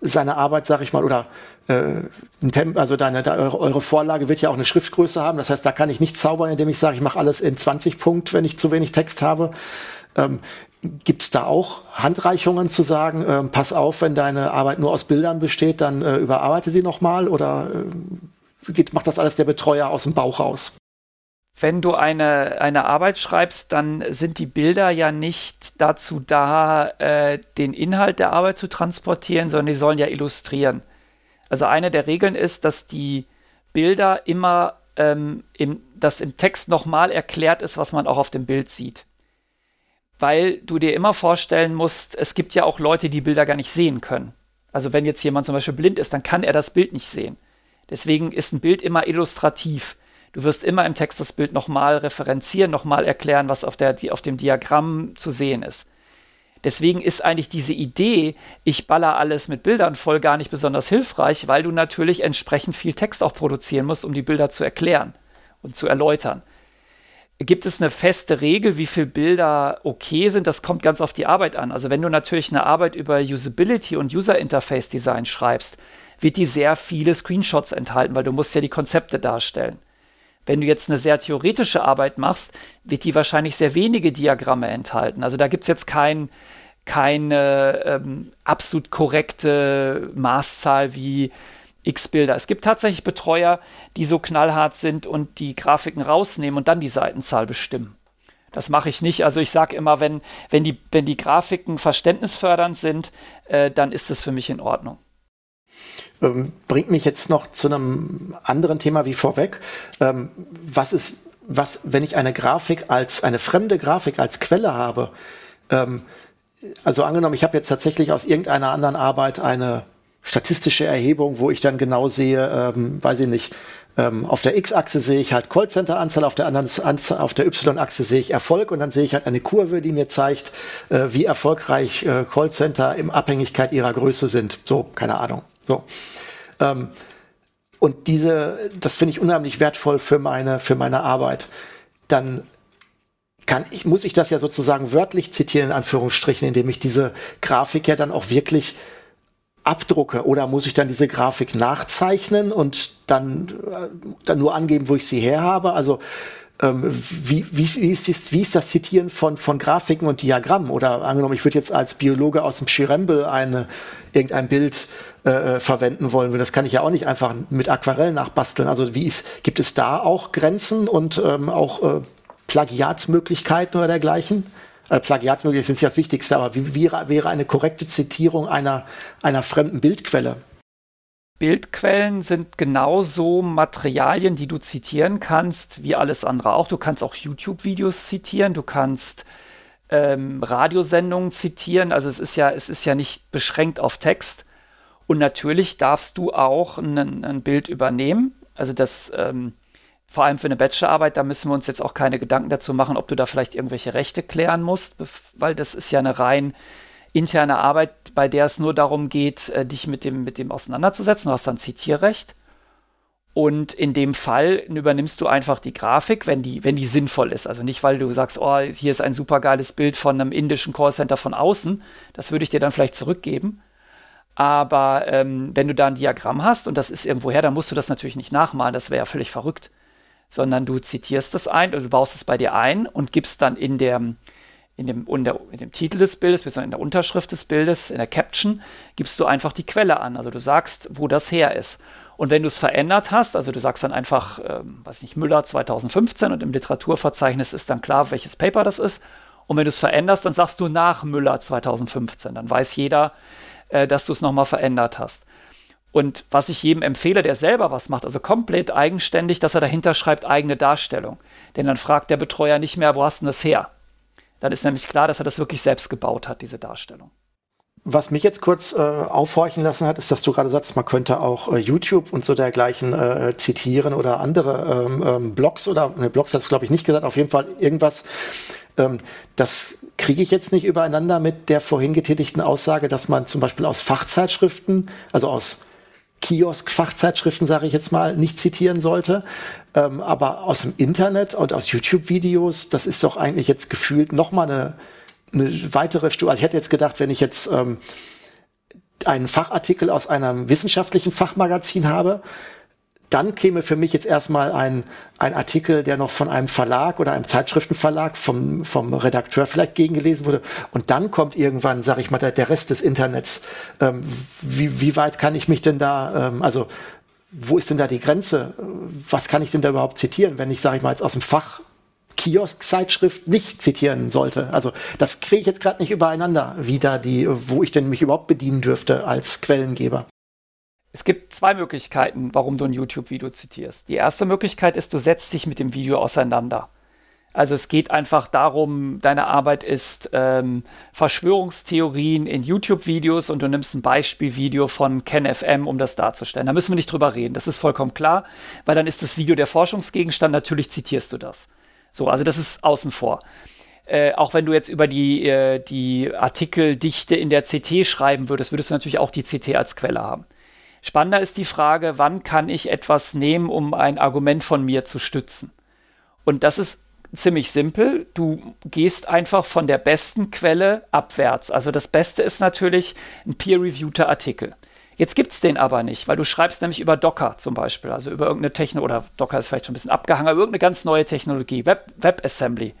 seine Arbeit, sag ich mal, oder Temp, also deine, da, eure, eure, Vorlage wird ja auch eine Schriftgröße haben. Das heißt, da kann ich nicht zaubern, indem ich sage, ich mache alles in 20 Punkt, wenn ich zu wenig Text habe. Ähm, Gibt es da auch Handreichungen zu sagen, ähm, pass auf, wenn deine Arbeit nur aus Bildern besteht, dann äh, überarbeite sie nochmal oder äh, geht, macht das alles der Betreuer aus dem Bauch raus? Wenn du eine, eine Arbeit schreibst, dann sind die Bilder ja nicht dazu da, äh, den Inhalt der Arbeit zu transportieren, sondern die sollen ja illustrieren. Also eine der Regeln ist, dass die Bilder immer ähm, im, dass im Text nochmal erklärt ist, was man auch auf dem Bild sieht. Weil du dir immer vorstellen musst, es gibt ja auch Leute, die Bilder gar nicht sehen können. Also wenn jetzt jemand zum Beispiel blind ist, dann kann er das Bild nicht sehen. Deswegen ist ein Bild immer illustrativ. Du wirst immer im Text das Bild nochmal referenzieren, nochmal erklären, was auf, der, auf dem Diagramm zu sehen ist. Deswegen ist eigentlich diese Idee, ich baller alles mit Bildern voll, gar nicht besonders hilfreich, weil du natürlich entsprechend viel Text auch produzieren musst, um die Bilder zu erklären und zu erläutern. Gibt es eine feste Regel, wie viele Bilder okay sind? Das kommt ganz auf die Arbeit an. Also wenn du natürlich eine Arbeit über Usability und User Interface Design schreibst, wird die sehr viele Screenshots enthalten, weil du musst ja die Konzepte darstellen. Wenn du jetzt eine sehr theoretische Arbeit machst, wird die wahrscheinlich sehr wenige Diagramme enthalten. Also da gibt es jetzt kein, keine ähm, absolut korrekte Maßzahl wie x Bilder. Es gibt tatsächlich Betreuer, die so knallhart sind und die Grafiken rausnehmen und dann die Seitenzahl bestimmen. Das mache ich nicht. Also ich sage immer, wenn, wenn, die, wenn die Grafiken verständnisfördernd sind, äh, dann ist das für mich in Ordnung. Ähm, bringt mich jetzt noch zu einem anderen Thema wie vorweg. Ähm, was ist, was, wenn ich eine Grafik als eine fremde Grafik als Quelle habe? Ähm, also angenommen, ich habe jetzt tatsächlich aus irgendeiner anderen Arbeit eine statistische Erhebung, wo ich dann genau sehe, ähm, weiß ich nicht, ähm, auf der X-Achse sehe ich halt Callcenter-Anzahl, auf der anderen Anzahl, auf der Y-Achse sehe ich Erfolg und dann sehe ich halt eine Kurve, die mir zeigt, äh, wie erfolgreich äh, Callcenter in Abhängigkeit ihrer Größe sind. So, keine Ahnung. So. Ähm, und diese, das finde ich unheimlich wertvoll für meine, für meine Arbeit. Dann kann ich, muss ich das ja sozusagen wörtlich zitieren, in Anführungsstrichen, indem ich diese Grafik ja dann auch wirklich abdrucke oder muss ich dann diese Grafik nachzeichnen und dann, äh, dann nur angeben, wo ich sie her habe? Also ähm, wie, wie, wie, ist dies, wie ist das Zitieren von, von Grafiken und Diagrammen? Oder angenommen, ich würde jetzt als Biologe aus dem Schirembel eine, irgendein Bild äh, äh, verwenden wollen Das kann ich ja auch nicht einfach mit Aquarell nachbasteln. Also wie ist, gibt es da auch Grenzen und ähm, auch äh, Plagiatsmöglichkeiten oder dergleichen? äh, Plagiatsmöglichkeiten sind nicht das Wichtigste, aber wie, wie wäre eine korrekte Zitierung einer, einer fremden Bildquelle? Bildquellen sind genauso Materialien, die du zitieren kannst, wie alles andere auch. Du kannst auch YouTube-Videos zitieren, du kannst ähm, Radiosendungen zitieren. Also es ist ja, es ist ja nicht beschränkt auf Text. Und natürlich darfst du auch ein, ein Bild übernehmen. Also das ähm, vor allem für eine Bachelorarbeit, da müssen wir uns jetzt auch keine Gedanken dazu machen, ob du da vielleicht irgendwelche Rechte klären musst, weil das ist ja eine rein interne Arbeit, bei der es nur darum geht, äh, dich mit dem, mit dem auseinanderzusetzen. Du hast dann Zitierrecht. Und in dem Fall übernimmst du einfach die Grafik, wenn die, wenn die sinnvoll ist. Also nicht, weil du sagst, oh, hier ist ein supergeiles Bild von einem indischen Callcenter von außen. Das würde ich dir dann vielleicht zurückgeben. Aber ähm, wenn du da ein Diagramm hast und das ist irgendwo her, dann musst du das natürlich nicht nachmalen. Das wäre ja völlig verrückt sondern du zitierst das ein oder du baust es bei dir ein und gibst dann in, der, in, dem, in, in dem Titel des Bildes, beziehungsweise in der Unterschrift des Bildes, in der Caption, gibst du einfach die Quelle an. Also du sagst, wo das her ist. Und wenn du es verändert hast, also du sagst dann einfach, ähm, weiß nicht, Müller 2015 und im Literaturverzeichnis ist dann klar, welches Paper das ist. Und wenn du es veränderst, dann sagst du nach Müller 2015. Dann weiß jeder, äh, dass du es nochmal verändert hast. Und was ich jedem empfehle, der selber was macht, also komplett eigenständig, dass er dahinter schreibt eigene Darstellung. Denn dann fragt der Betreuer nicht mehr, wo hast du das her? Dann ist nämlich klar, dass er das wirklich selbst gebaut hat, diese Darstellung. was mich jetzt kurz äh, aufhorchen lassen hat, ist, dass du gerade sagst, man könnte auch äh, YouTube und so dergleichen äh, zitieren oder andere ähm, ähm, Blogs oder ne, Blogs hast du glaube ich nicht gesagt, auf jeden Fall irgendwas. Ähm, das kriege ich jetzt nicht übereinander mit der vorhin getätigten Aussage, dass man zum Beispiel aus Fachzeitschriften, also aus Kiosk-Fachzeitschriften, sage ich jetzt mal, nicht zitieren sollte. Ähm, aber aus dem Internet und aus YouTube-Videos, das ist doch eigentlich jetzt gefühlt nochmal eine eine weitere Studie. Also ich hätte jetzt gedacht, wenn ich jetzt ähm, einen Fachartikel aus einem wissenschaftlichen Fachmagazin habe, dann käme für mich jetzt erstmal ein, ein Artikel, der noch von einem Verlag oder einem Zeitschriftenverlag vom, vom Redakteur vielleicht gegengelesen wurde. Und dann kommt irgendwann, sage ich mal, der, der, Rest des Internets. Ähm, wie, wie weit kann ich mich denn da, ähm, also wo ist denn da die Grenze? Was kann ich denn da überhaupt zitieren, wenn ich, sage ich mal, jetzt aus dem Fach Kiosk-Zeitschrift nicht zitieren sollte. Also das kriege ich jetzt gerade nicht übereinander, wie da die, wo ich denn mich überhaupt bedienen dürfte als Quellengeber. Es gibt zwei Möglichkeiten, warum du ein YouTube-Video zitierst. Die erste Möglichkeit ist, du setzt dich mit dem Video auseinander. Also es geht einfach darum, deine Arbeit ist ähm, Verschwörungstheorien in YouTube-Videos und du nimmst ein Beispielvideo von KenFM, um das darzustellen. Da müssen wir nicht drüber reden, das ist vollkommen klar, weil dann ist das Video der Forschungsgegenstand, natürlich zitierst du das. So, also das ist außen vor. Äh, auch wenn du jetzt über die, äh, die Artikeldichte in der CT schreiben würdest, würdest du natürlich auch die CT als Quelle haben. Spannender ist die Frage, wann kann ich etwas nehmen, um ein Argument von mir zu stützen? Und das ist ziemlich simpel. Du gehst einfach von der besten Quelle abwärts. Also das Beste ist natürlich ein peer-reviewter Artikel. Jetzt gibt es den aber nicht, weil du schreibst nämlich über Docker zum Beispiel, also über irgendeine Technologie, oder Docker ist vielleicht schon ein bisschen abgehangen, aber irgendeine ganz neue Technologie, Web, WebAssembly.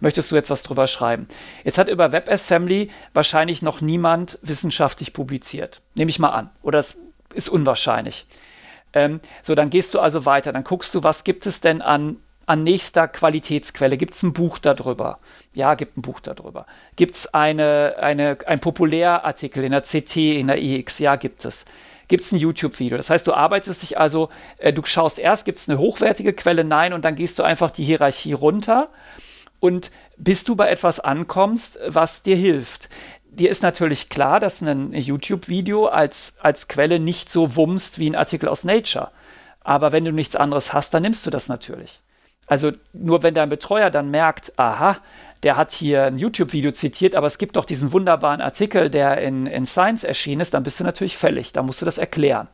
Möchtest du jetzt was drüber schreiben? Jetzt hat über WebAssembly wahrscheinlich noch niemand wissenschaftlich publiziert. Nehme ich mal an. Oder es ist unwahrscheinlich. Ähm, so, dann gehst du also weiter. Dann guckst du, was gibt es denn an an nächster Qualitätsquelle? Gibt es ein Buch darüber? Ja, gibt ein Buch darüber. Gibt es eine, eine, ein Populärartikel in der CT, in der EX? Ja, gibt es. Gibt es ein YouTube-Video? Das heißt, du arbeitest dich also, äh, du schaust erst, gibt es eine hochwertige Quelle? Nein, und dann gehst du einfach die Hierarchie runter. Und bis du bei etwas ankommst, was dir hilft dir ist natürlich klar, dass ein YouTube-Video als, als Quelle nicht so wumst wie ein Artikel aus Nature. Aber wenn du nichts anderes hast, dann nimmst du das natürlich. Also nur wenn dein Betreuer dann merkt, aha, der hat hier ein YouTube-Video zitiert, aber es gibt doch diesen wunderbaren Artikel, der in, in Science erschienen ist, dann bist du natürlich fällig. Da musst du das erklären.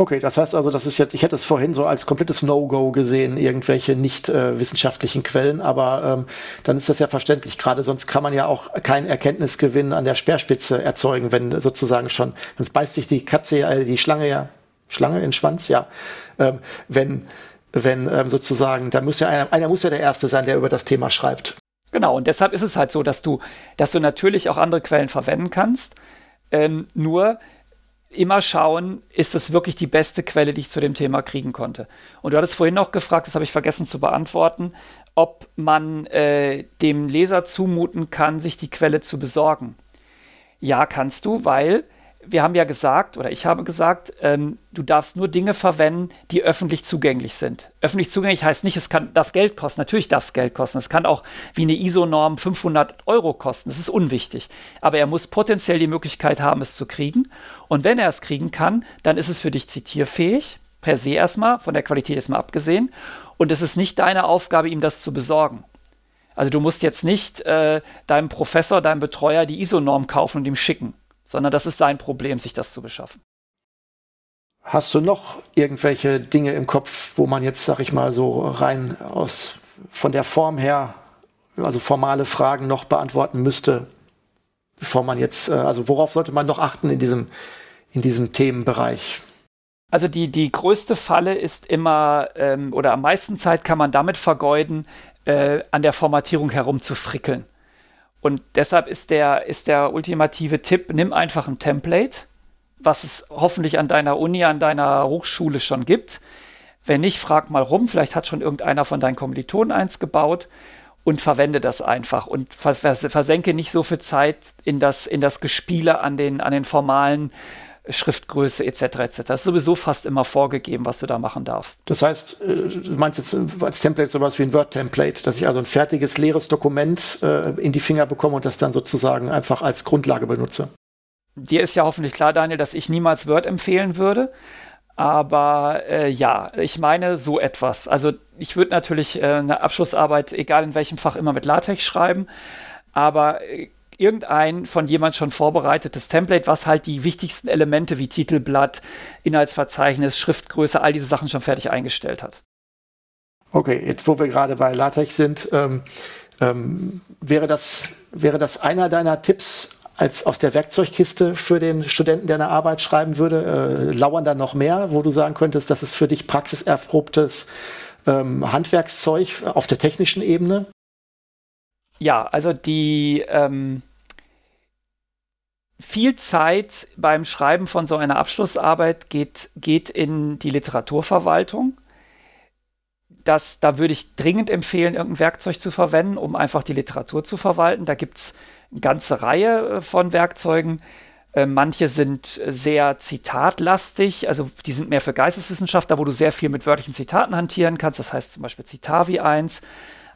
Okay, das heißt also, das ist jetzt, ich hätte es vorhin so als komplettes No-Go gesehen, irgendwelche nicht äh, wissenschaftlichen Quellen, aber ähm, dann ist das ja verständlich. Gerade sonst kann man ja auch keinen Erkenntnisgewinn an der Speerspitze erzeugen, wenn sozusagen schon, sonst beißt sich die Katze, äh, die Schlange ja, Schlange in den Schwanz, ja, ähm, wenn wenn ähm, sozusagen, da muss ja einer, einer muss ja der Erste sein, der über das Thema schreibt. Genau, und deshalb ist es halt so, dass du, dass du natürlich auch andere Quellen verwenden kannst. Ähm, nur immer schauen, ist es wirklich die beste Quelle, die ich zu dem Thema kriegen konnte. Und du hattest vorhin noch gefragt, das habe ich vergessen zu beantworten, ob man äh, dem Leser zumuten kann, sich die Quelle zu besorgen. Ja, kannst du, weil wir haben ja gesagt, oder ich habe gesagt, ähm, du darfst nur Dinge verwenden, die öffentlich zugänglich sind. Öffentlich zugänglich heißt nicht, es kann, darf Geld kosten. Natürlich darf es Geld kosten. Es kann auch wie eine ISO-Norm 500 Euro kosten. Das ist unwichtig. Aber er muss potenziell die Möglichkeit haben, es zu kriegen. Und wenn er es kriegen kann, dann ist es für dich zitierfähig. Per se erstmal, von der Qualität erstmal abgesehen. Und es ist nicht deine Aufgabe, ihm das zu besorgen. Also du musst jetzt nicht äh, deinem Professor, deinem Betreuer die ISO-Norm kaufen und ihm schicken sondern das ist sein Problem, sich das zu beschaffen. Hast du noch irgendwelche Dinge im Kopf, wo man jetzt, sag ich mal, so rein aus von der Form her, also formale Fragen noch beantworten müsste, bevor man jetzt, äh, also worauf sollte man noch achten in diesem, in diesem Themenbereich? Also die, die größte Falle ist immer, ähm, oder am meisten Zeit kann man damit vergeuden, äh, an der Formatierung herumzufrickeln. Und deshalb ist der, ist der ultimative Tipp, nimm einfach ein Template, was es hoffentlich an deiner Uni, an deiner Hochschule schon gibt. Wenn nicht, frag mal rum, vielleicht hat schon irgendeiner von deinen Kommilitonen eins gebaut und verwende das einfach und versenke nicht so viel Zeit in das, in das Gespiele an den, an den formalen Schriftgröße etc. etc. Das ist sowieso fast immer vorgegeben, was du da machen darfst. Das heißt, äh, du meinst jetzt äh, als Template sowas wie ein Word-Template, dass ich also ein fertiges, leeres Dokument äh, in die Finger bekomme und das dann sozusagen einfach als Grundlage benutze? dir ist ja hoffentlich klar, Daniel, dass ich niemals Word empfehlen würde. Aber äh, ja, ich meine so etwas. Also ich würde natürlich äh, eine Abschlussarbeit, egal in welchem Fach, immer mit LaTeX schreiben. Aber äh, irgendein von jemand schon vorbereitetes Template, was halt die wichtigsten Elemente wie Titelblatt, Inhaltsverzeichnis, Schriftgröße, all diese Sachen schon fertig eingestellt hat. Okay, jetzt wo wir gerade bei LaTeX sind, ähm, ähm, wäre, das, wäre das einer deiner Tipps als aus der Werkzeugkiste für den Studenten, der eine Arbeit schreiben würde? Äh, lauern da noch mehr, wo du sagen könntest, das ist für dich praxiserprobtes ähm, Handwerkszeug auf der technischen Ebene? Ja, also die ähm, viel Zeit beim Schreiben von so einer Abschlussarbeit geht, geht in die Literaturverwaltung. Das, da würde ich dringend empfehlen, irgendein Werkzeug zu verwenden, um einfach die Literatur zu verwalten. Da gibt es eine ganze Reihe äh, von Werkzeugen. Äh, manche sind sehr zitatlastig, also die sind mehr für Geisteswissenschaftler, wo du sehr viel mit wörtlichen Zitaten hantieren kannst. Das heißt zum Beispiel Citavi 1.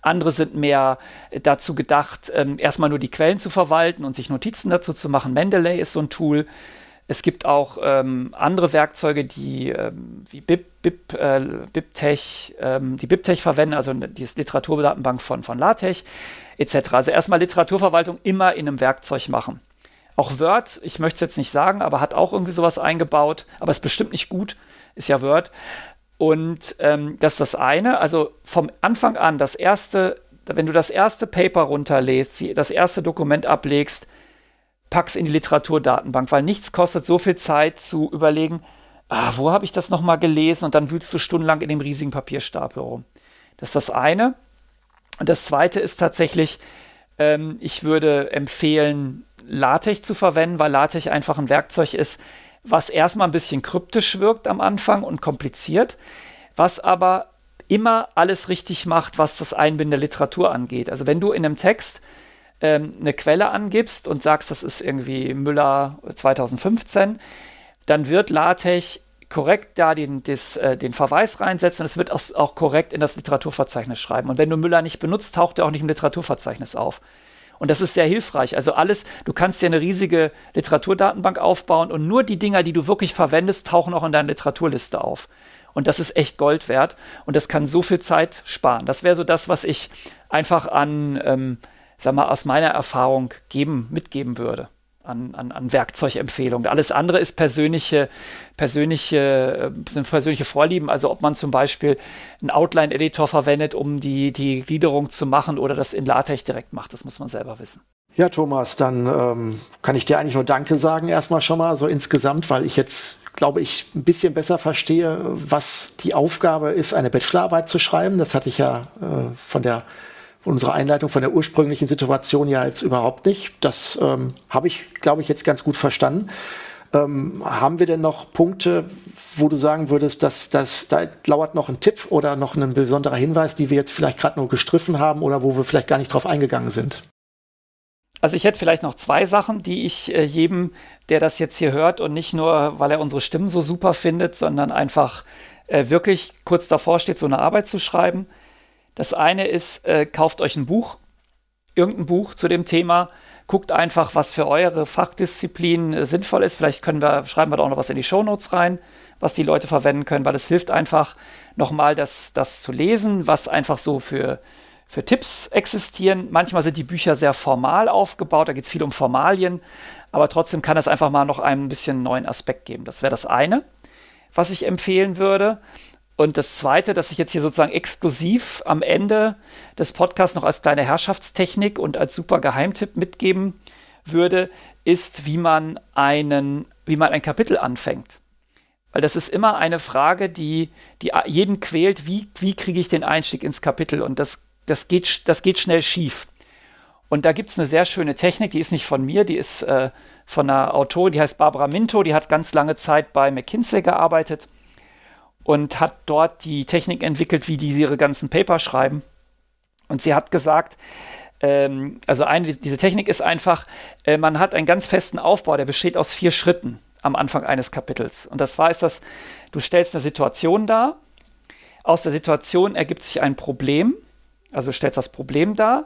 Andere sind mehr dazu gedacht, ähm, erstmal nur die Quellen zu verwalten und sich Notizen dazu zu machen. Mendeley ist so ein Tool. Es gibt auch ähm, andere Werkzeuge, die ähm, wie Bib, Bib, äh, BibTech, ähm, die BibTech verwenden, also die Literaturdatenbank von, von LaTeX etc. Also erstmal Literaturverwaltung immer in einem Werkzeug machen. Auch Word, ich möchte es jetzt nicht sagen, aber hat auch irgendwie sowas eingebaut, aber ist bestimmt nicht gut, ist ja Word. Und ähm, das ist das eine, also vom Anfang an, das erste, wenn du das erste Paper runterlädst, das erste Dokument ablegst, pack's in die Literaturdatenbank, weil nichts kostet so viel Zeit zu überlegen, ah, wo habe ich das nochmal gelesen und dann wühlst du stundenlang in dem riesigen Papierstapel rum. Das ist das eine. Und das zweite ist tatsächlich, ähm, ich würde empfehlen, LaTeX zu verwenden, weil LaTeX einfach ein Werkzeug ist, was erstmal ein bisschen kryptisch wirkt am Anfang und kompliziert, was aber immer alles richtig macht, was das Einbinden der Literatur angeht. Also wenn du in einem Text ähm, eine Quelle angibst und sagst, das ist irgendwie Müller 2015, dann wird LaTeX korrekt da den, des, äh, den Verweis reinsetzen und es wird auch, auch, korrekt in das Literaturverzeichnis schreiben. Und wenn du Müller nicht benutzt, taucht er auch nicht im Literaturverzeichnis auf. Und das ist sehr hilfreich. Also alles, du kannst dir eine riesige Literaturdatenbank aufbauen und nur die Dinger, die du wirklich verwendest, tauchen auch in deiner Literaturliste auf. Und das ist echt Gold wert und das kann so viel Zeit sparen. Das wäre so das, was ich einfach an, ähm, sag mal, aus meiner Erfahrung geben, mitgeben würde an, an, an Werkzeugempfehlungen. Alles andere ist persönliche, persönliche, äh, persönliche Vorlieben. Also ob man zum Beispiel einen Outline-Editor verwendet, um die, die Gliederung zu machen oder das in LaTeX direkt macht, das muss man selber wissen. Ja, Thomas, dann ähm, kann ich dir eigentlich nur Danke sagen, erstmal schon mal so insgesamt, weil ich jetzt, glaube ich, ein bisschen besser verstehe, was die Aufgabe ist, eine Bachelorarbeit zu schreiben. Das hatte ich ja äh, von der unsere Einleitung von der ursprünglichen Situation ja jetzt überhaupt nicht. Das ähm, habe ich, glaube ich, jetzt ganz gut verstanden. Ähm, haben wir denn noch Punkte, wo du sagen würdest, dass, dass da lauert noch ein Tipp oder noch ein besonderer Hinweis, die wir jetzt vielleicht gerade nur gestriffen haben oder wo wir vielleicht gar nicht drauf eingegangen sind? Also ich hätte vielleicht noch zwei Sachen, die ich äh, jedem, der das jetzt hier hört und nicht nur, weil er unsere Stimmen so super findet, sondern einfach äh, wirklich kurz davor steht, so eine Arbeit zu schreiben, das eine ist, äh, kauft euch ein Buch, irgendein Buch zu dem Thema, guckt einfach, was für eure Fachdisziplin äh, sinnvoll ist. Vielleicht können wir, schreiben wir da auch noch was in die Shownotes rein, was die Leute verwenden können, weil es hilft einfach nochmal das, das zu lesen, was einfach so für, für Tipps existieren. Manchmal sind die Bücher sehr formal aufgebaut, da geht es viel um Formalien, aber trotzdem kann es einfach mal noch einen bisschen neuen Aspekt geben. Das wäre das eine, was ich empfehlen würde. Und das Zweite, das ich jetzt hier sozusagen exklusiv am Ende des Podcasts noch als kleine Herrschaftstechnik und als super Geheimtipp mitgeben würde, ist, wie man einen, wie man ein Kapitel anfängt. Weil das ist immer eine Frage, die, die jeden quält, wie, wie kriege ich den Einstieg ins Kapitel? Und das, das, geht, das geht schnell schief. Und da gibt es eine sehr schöne Technik, die ist nicht von mir, die ist äh, von einer Autorin, die heißt Barbara Minto, die hat ganz lange Zeit bei McKinsey gearbeitet und hat dort die Technik entwickelt, wie die ihre ganzen Paper schreiben. Und sie hat gesagt, ähm, also eine, diese Technik ist einfach, äh, man hat einen ganz festen Aufbau, der besteht aus vier Schritten am Anfang eines Kapitels. Und das war ist das, du stellst eine Situation dar, aus der Situation ergibt sich ein Problem, also du stellst das Problem dar,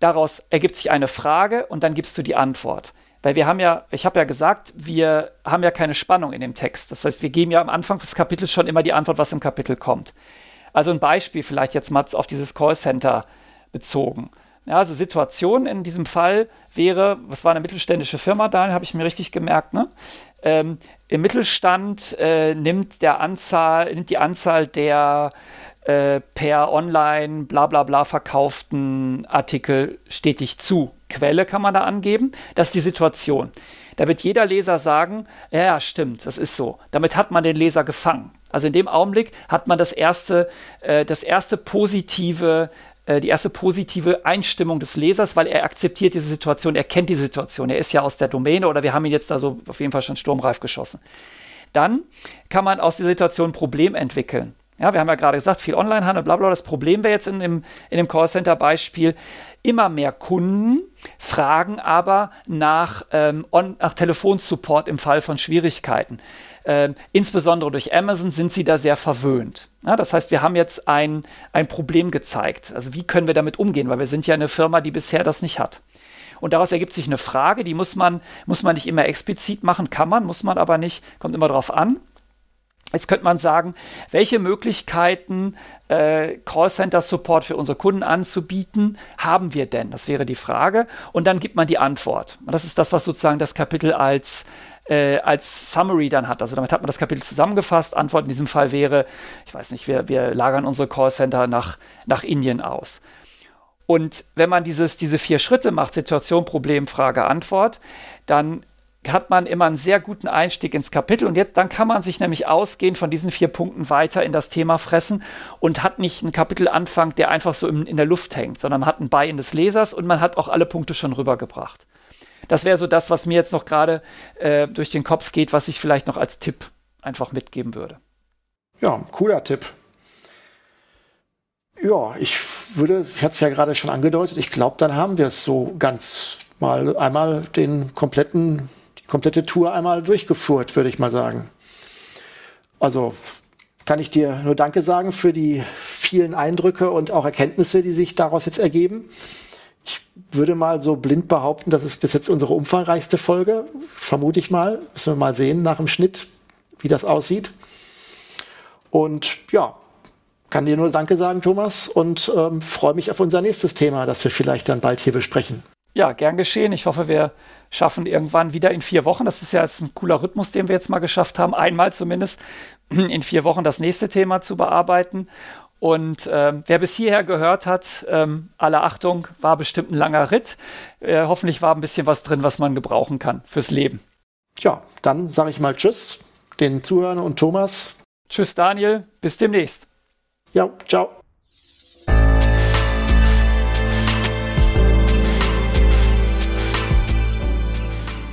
daraus ergibt sich eine Frage und dann gibst du die Antwort. Weil wir haben ja, ich habe ja gesagt, wir haben ja keine Spannung in dem Text. Das heißt, wir geben ja am Anfang des Kapitels schon immer die Antwort, was im Kapitel kommt. Also ein Beispiel vielleicht jetzt mal auf dieses Callcenter bezogen. Ja, also Situation in diesem Fall wäre, was war eine mittelständische Firma, da habe ich mir richtig gemerkt, ne? Ähm, Im Mittelstand äh, nimmt, der Anzahl, nimmt die Anzahl der äh, per Online bla bla bla verkauften Artikel stetig zu. Quelle kann man da angeben. Das ist die Situation. Da wird jeder Leser sagen, ja, stimmt, das ist so. Damit hat man den Leser gefangen. Also in dem Augenblick hat man das erste, äh, das erste positive äh, die erste positive Einstimmung des Lesers, weil er akzeptiert diese Situation, er kennt die Situation, er ist ja aus der Domäne oder wir haben ihn jetzt also auf jeden Fall schon sturmreif geschossen. Dann kann man aus dieser Situation ein Problem entwickeln. Ja, wir haben ja gerade gesagt, viel Onlinehandel, bla bla. Das Problem wäre jetzt in dem, in dem Callcenter-Beispiel, immer mehr Kunden fragen aber nach, ähm, on, nach Telefonsupport im Fall von Schwierigkeiten. Ähm, insbesondere durch Amazon sind sie da sehr verwöhnt. Ja, das heißt, wir haben jetzt ein, ein Problem gezeigt. Also wie können wir damit umgehen? Weil wir sind ja eine Firma, die bisher das nicht hat. Und daraus ergibt sich eine Frage, die muss man, muss man nicht immer explizit machen, kann man, muss man aber nicht, kommt immer darauf an. Jetzt könnte man sagen, welche Möglichkeiten äh, Callcenter-Support für unsere Kunden anzubieten haben wir denn? Das wäre die Frage. Und dann gibt man die Antwort. Und das ist das, was sozusagen das Kapitel als, äh, als Summary dann hat. Also damit hat man das Kapitel zusammengefasst. Antwort in diesem Fall wäre, ich weiß nicht, wir, wir lagern unsere Callcenter nach, nach Indien aus. Und wenn man dieses, diese vier Schritte macht, Situation, Problem, Frage, Antwort, dann hat man immer einen sehr guten Einstieg ins Kapitel und jetzt, dann kann man sich nämlich ausgehend von diesen vier Punkten weiter in das Thema fressen und hat nicht einen Kapitelanfang, der einfach so in, in der Luft hängt, sondern man hat ein Bein des Lesers und man hat auch alle Punkte schon rübergebracht. Das wäre so das, was mir jetzt noch gerade äh, durch den Kopf geht, was ich vielleicht noch als Tipp einfach mitgeben würde. Ja, cooler Tipp. Ja, ich würde, ich hatte es ja gerade schon angedeutet, ich glaube, dann haben wir es so ganz mal einmal den kompletten komplette Tour einmal durchgeführt, würde ich mal sagen. Also kann ich dir nur Danke sagen für die vielen Eindrücke und auch Erkenntnisse, die sich daraus jetzt ergeben. Ich würde mal so blind behaupten, das ist bis jetzt unsere umfangreichste Folge. Vermute ich mal. Müssen wir mal sehen nach dem Schnitt, wie das aussieht. Und ja, kann dir nur Danke sagen, Thomas, und ähm, freue mich auf unser nächstes Thema, das wir vielleicht dann bald hier besprechen. Ja, gern geschehen. Ich hoffe, wir schaffen irgendwann wieder in vier Wochen. Das ist ja jetzt ein cooler Rhythmus, den wir jetzt mal geschafft haben, einmal zumindest in vier Wochen das nächste Thema zu bearbeiten. Und ähm, wer bis hierher gehört hat, ähm, alle Achtung, war bestimmt ein langer Ritt. Äh, hoffentlich war ein bisschen was drin, was man gebrauchen kann fürs Leben. Ja, dann sage ich mal Tschüss, den Zuhörern und Thomas. Tschüss, Daniel. Bis demnächst. Ja, ciao.